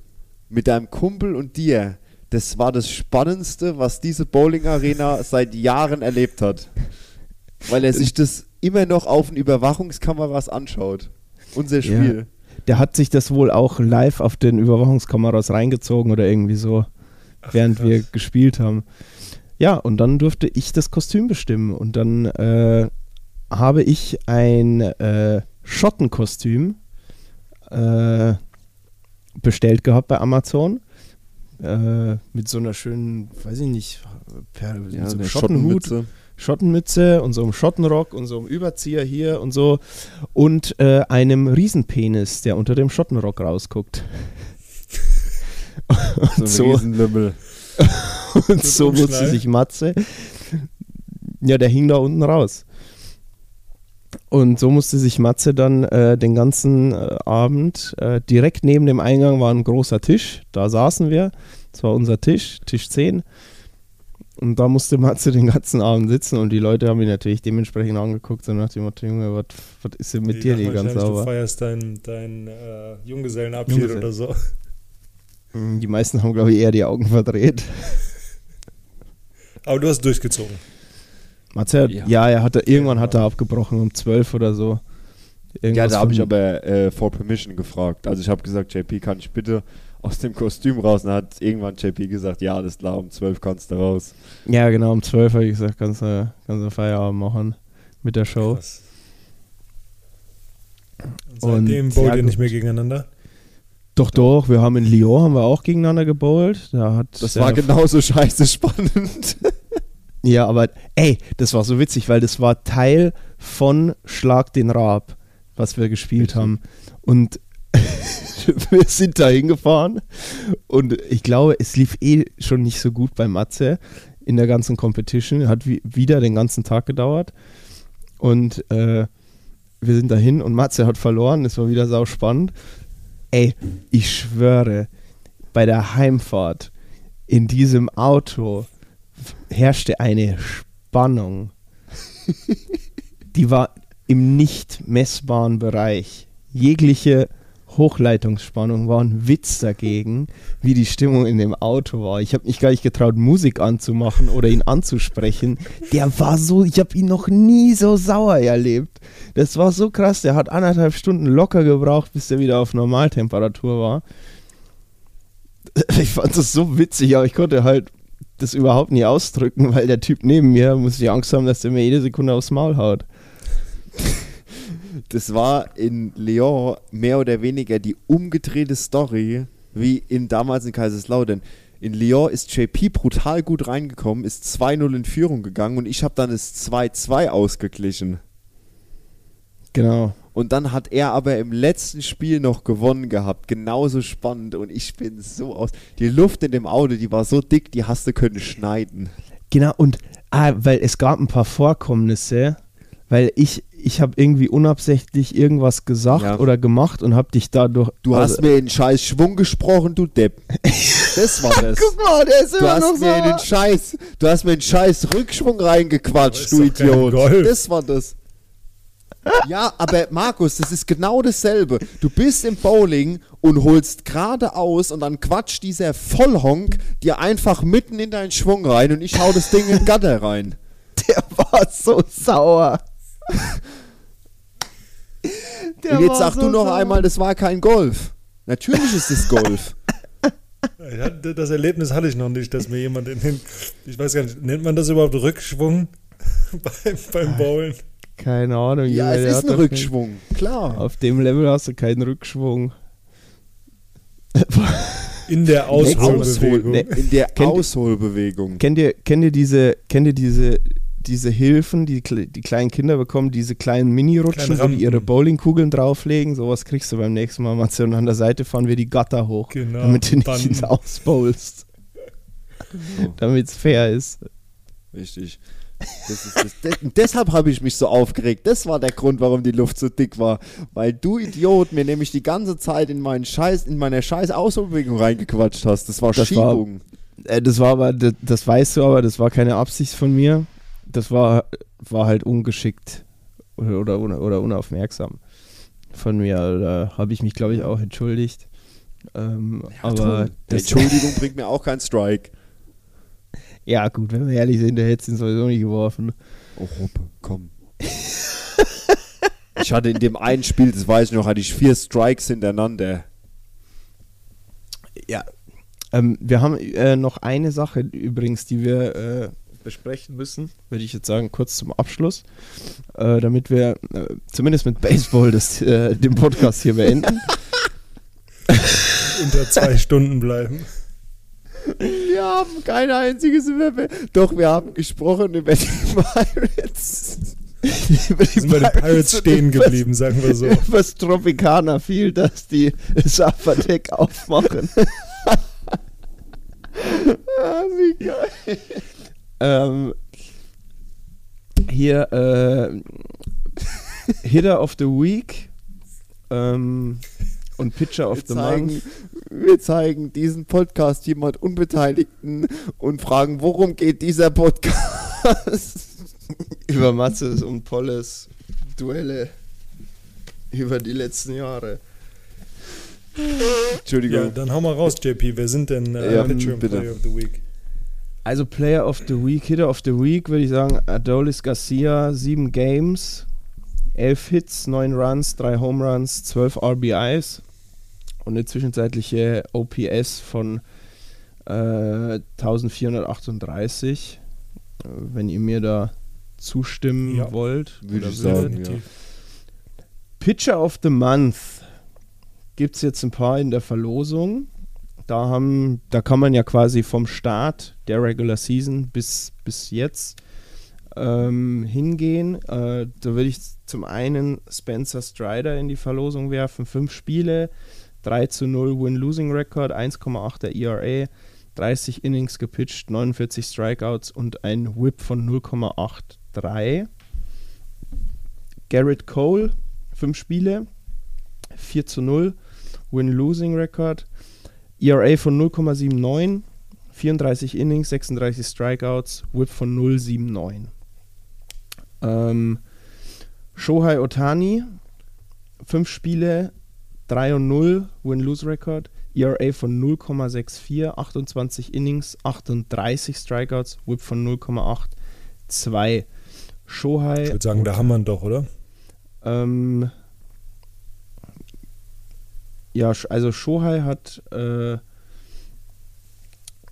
mit deinem Kumpel und dir, das war das Spannendste, was diese Bowling-Arena seit Jahren erlebt hat. Weil er sich das immer noch auf den Überwachungskameras anschaut. Unser Spiel. Der hat sich das wohl auch live auf den Überwachungskameras reingezogen oder irgendwie so, während krass. wir gespielt haben. Ja, und dann durfte ich das Kostüm bestimmen und dann äh, habe ich ein äh, Schottenkostüm äh, bestellt gehabt bei Amazon. Äh, mit so einer schönen, weiß ich nicht, per, mit Ja, so Schottenhut. Schottenmütze. Schottenmütze und so einem Schottenrock und so einem Überzieher hier und so und äh, einem Riesenpenis, der unter dem Schottenrock rausguckt. So ein so, Riesenlümmel. und so musste sich Matze, ja, der hing da unten raus. Und so musste sich Matze dann äh, den ganzen äh, Abend, äh, direkt neben dem Eingang war ein großer Tisch, da saßen wir, das war unser Tisch, Tisch 10. Und da musste Matze den ganzen Abend sitzen und die Leute haben ihn natürlich dementsprechend angeguckt, so nach dem Motto, Junge, was was ist denn mit dir die ganze wahrscheinlich, Du Sauber? feierst deinen dein, äh, Junggesellenabschied Junggesellen. oder so. Mm, Die meisten haben, glaube ich, eher die Augen verdreht. Aber du hast durchgezogen. Matze, hat, Ja. ja. er hatte, irgendwann hat er abgebrochen um 12 oder so. Ja, Irgendwas da habe ich aber äh, for permission gefragt. Also ich habe gesagt, JP, kann ich bitte aus dem Kostüm raus? Und dann hat irgendwann JP gesagt, ja, alles klar, um 12 kannst du raus. Ja, genau, um 12 habe ich gesagt, kannst du, kannst du Feierabend machen mit der Show. Krass. Und seitdem Und- bowlt ja, ihr nicht mehr gegeneinander? Doch, doch, wir haben in Lyon haben wir auch gegeneinander gebowlt. Da hat Das war genauso scheiße spannend. Ja, aber ey, das war so witzig, weil das war Teil von Schlag den Raab, was wir gespielt haben. Und wir sind da hingefahren und ich glaube, es lief eh schon nicht so gut bei Matze in der ganzen Competition. Hat wie, wieder den ganzen Tag gedauert. Und äh, wir sind dahin und Matze hat verloren. Es war wieder sau spannend. Ey, ich schwöre, bei der Heimfahrt in diesem Auto herrschte eine Spannung. Die war im nicht messbaren Bereich. Jegliche Hochleitungsspannung war ein Witz dagegen, wie die Stimmung in dem Auto war. Ich habe mich gar nicht getraut, Musik anzumachen oder ihn anzusprechen. Der war so, ich habe ihn noch nie so sauer erlebt. Das war so krass. Der hat anderthalb Stunden locker gebraucht, bis er wieder auf Normaltemperatur war. Ich fand das so witzig, aber ich konnte halt das überhaupt nie ausdrücken, weil der Typ neben mir muss ich Angst haben, dass der mir jede Sekunde aufs Maul haut. Das war in Lyon mehr oder weniger die umgedrehte Story wie in damals in Kaiserslautern. In Lyon ist JP brutal gut reingekommen, ist 2-0 in Führung gegangen und ich habe dann das 2-2 ausgeglichen. Genau. Und dann hat er aber im letzten Spiel noch gewonnen gehabt. Genauso spannend. Und ich bin so aus. Die Luft in dem Auto, die war so dick, die hast du können schneiden. Genau, und ah, weil es gab ein paar Vorkommnisse, weil ich, ich habe irgendwie unabsichtlich irgendwas gesagt Ja. oder gemacht und habe dich dadurch. Du also- hast mir in scheiß Schwung gesprochen, du Depp. Das war das. Guck mal, der ist Du immer noch hast mir in den so. Scheiß, du hast mir in den Scheiß Rückschwung reingequatscht, du Idiot. Das war das. Ja, aber Markus, das ist genau dasselbe. Du bist im Bowling und holst geradeaus und dann quatscht dieser Vollhonk dir einfach mitten in deinen Schwung rein und ich hau das Ding in den Gatter rein. Der war so sauer. Der und jetzt sag so du noch sauer. einmal, das war kein Golf. Natürlich ist es Golf. Das Erlebnis hatte ich noch nicht, dass mir jemand in den. Ich weiß gar nicht, nennt man das überhaupt Rückschwung beim, beim Bowlen? Keine Ahnung. ja, es ist ein Rückschwung, keinen- klar. Auf dem Level hast du keinen Rückschwung. In der Ausholbewegung. Nee. In der Kennt- Ausholbewegung. Kennt ihr, kennt ihr diese, kennt ihr diese, diese Hilfen, die die kleinen Kinder bekommen, diese kleinen Mini-Rutschen, Kleine wo die ihre. Bowlingkugeln drauflegen? Sowas kriegst du beim nächsten Mal. Matze, und an der Seite fahren wir die Gatter hoch, Genau, damit du nicht Banden. ins Ausbowlst. damit es fair ist. Richtig. Das ist das. De deshalb habe ich mich so aufgeregt. Das war der Grund, warum die Luft so dick war. Weil du Idiot mir nämlich die ganze Zeit in meinen Scheiß, in meine scheiß Ausholbewegung reingequatscht hast. Das war Das war- Schiebung. Äh, das war aber, das, das weißt du aber, das war keine Absicht von mir. Das war, war halt ungeschickt oder, oder, oder unaufmerksam. von mir. Da habe ich mich, glaube ich, auch entschuldigt. Ähm, aber. Die das, Entschuldigung bringt mir auch keinen Strike. ja, gut, wenn wir ehrlich sind, der hätte es sowieso nicht geworfen. Oh, Hoppe, komm. ich hatte in dem einen Spiel, das weiß ich noch, hatte ich vier Strikes hintereinander. Ja. Ähm, wir haben äh, noch eine Sache übrigens, die wir äh, besprechen müssen, würde ich jetzt sagen, kurz zum Abschluss, äh, damit wir äh, zumindest mit Baseball das, äh, den Podcast hier beenden. Unter zwei Stunden bleiben. Wir haben kein einziges mehr. Doch, wir haben gesprochen über die Pirates. Über die Sind bei den Pirates stehen geblieben, sagen wir so. Was Tropicana fiel, dass die Upper-Deck aufmachen. Ah, wie geil. Ähm, hier, äh, Hitter of the Week ähm, und Pitcher of Wir the zeigen, Month. wir zeigen diesen Podcast jemand Unbeteiligten und fragen, worum geht dieser Podcast? Über Matzes und Polles Duelle über die letzten Jahre. Entschuldigung. Ja, dann hau mal raus, JP. Wer sind denn äh, Ja, Pitcher und bitte. Player of the Week? Also Player of the Week, Hitter of the Week würde ich sagen Adolis Garcia, sieben Games, elf Hits, neun Runs, drei Home Runs, zwölf RBIs und eine zwischenzeitliche OPS von äh, 1438. Äh, Wenn ihr mir da zustimmen Ja. wollt. Würde ich sagen, ja. Pitcher of the Month gibt es jetzt ein paar in der Verlosung. Da, haben, da kann man ja quasi vom Start der Regular Season bis, bis jetzt ähm, hingehen. Äh, da würde ich zum einen Spencer Strider in die Verlosung werfen. Fünf Spiele, 3 zu 0 Win-Losing-Record, 1,8er ERA, 30 Innings gepitcht, 49 Strikeouts und ein Whip von 0,83. Garrett Cole, 5 Spiele, 4 zu 0, Win-Losing-Record, ERA von 0,79, 34 Innings, 36 Strikeouts, Whip von 0,79. Ähm, Shohei Otani, 5 Spiele, 3 und 0, Win-Lose-Record, ERA von 0,64, 28 Innings, 38 Strikeouts, Whip von 0,82. Shohei Ich würde sagen, da haben wir ihn doch, oder? ähm, ja, also Shohei hat äh,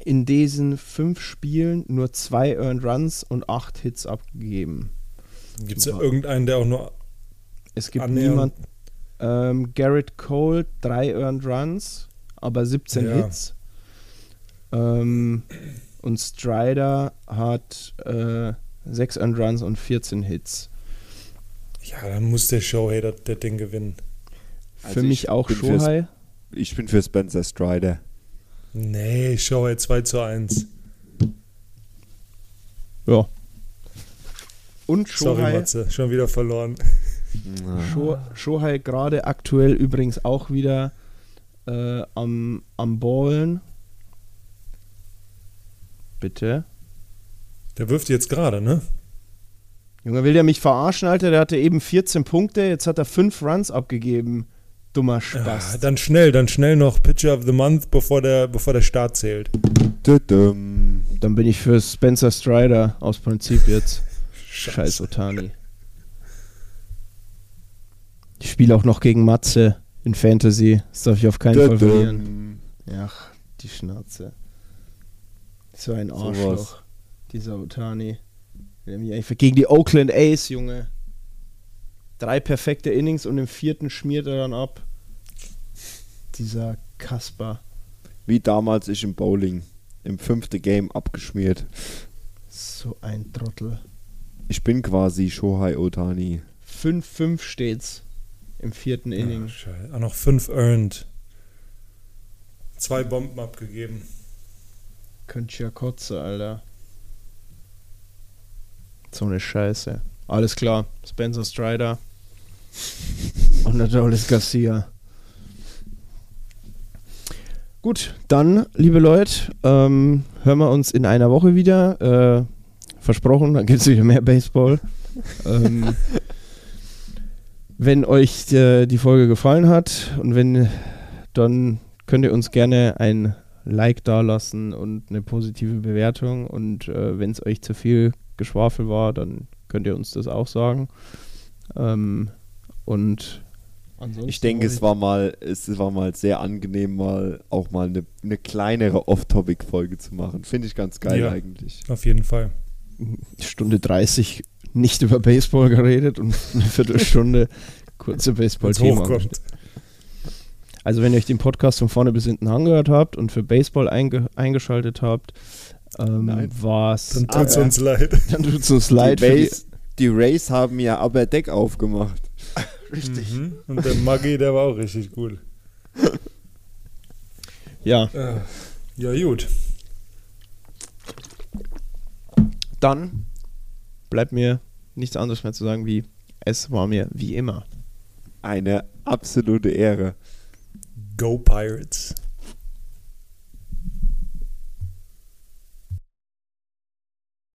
in diesen fünf Spielen nur zwei Earned Runs und acht Hits abgegeben. Gibt es Ja. irgendeinen, der auch nur. Es gibt Annähernd. niemand. Ähm, Garrett Cole, drei Earned Runs, aber 17 Ja. Hits. Ähm, und Strider hat äh, sechs Earned Runs und 14 Hits. Ja, dann muss der Shohei das, das Ding gewinnen. Also Für ich mich auch Shohei. Ich bin für Spencer Strider. Nee, Shohei 2 zu 1. Ja. Und Sorry, Shohei. Matze, schon wieder verloren. Sho Shohei gerade aktuell übrigens auch wieder äh, am, am Ballen. Bitte. Der wirft jetzt gerade, ne? Junge, will der mich verarschen, Alter? Der hatte eben 14 Punkte, jetzt hat er 5 Runs abgegeben. Dummer Ja, Spaß. dann schnell, dann schnell noch Pitcher of the Month, bevor der, bevor der Start zählt. Dann bin ich für Spencer Strider aus Prinzip jetzt. Scheiß Otani. Ich spiele auch noch gegen Matze in Fantasy. Das darf ich auf keinen Fall verlieren. Ach, die Schnauze. So ein. Arschloch. Dieser Otani. Gegen die Oakland A's, Junge. Drei perfekte Innings und im vierten schmiert er dann ab. Dieser Kasper. Wie damals ich im Bowling. Im fünften Game abgeschmiert. So ein Trottel. Ich bin quasi Shohei Otani. 5-5 steht's im vierten Ja, Inning. scheiße. Ah, noch 5 earned. Zwei Bomben abgegeben. Könnt ja kotzen, Alter. So eine Scheiße. Alles klar. Spencer Strider. Und Adolis Garcia. Gut, dann, liebe Leute, ähm, hören wir uns in einer Woche wieder. Äh, versprochen, dann gibt es wieder mehr Baseball. ähm, Wenn euch äh, die Folge gefallen hat und wenn, dann könnt ihr uns gerne ein Like dalassen und eine positive Bewertung. Und äh, wenn es euch zu viel Geschwafel war, dann könnt ihr uns das auch sagen. Ähm, und ansonsten Ich denke, es war mal, es war mal sehr angenehm, mal auch mal eine, eine kleinere Off-Topic-Folge zu machen. Finde ich ganz geil Ja. eigentlich. Auf jeden Fall. Stunde 30 nicht über Baseball geredet und eine Viertelstunde kurze Baseball-Thema. Also wenn ihr euch den Podcast von vorne bis hinten angehört habt und für Baseball einge eingeschaltet habt, ähm, Nein. war's, Dann tut's Aber- uns leid. dann tut es uns leid. die, Rays, die Rays haben ja aber Deck aufgemacht. Mhm. Und der Maggi, der war auch richtig gut. Ja, Äh, Ja, gut. dann bleibt mir nichts anderes mehr zu sagen wie es war mir wie immer. Eine absolute Ehre. Go Pirates.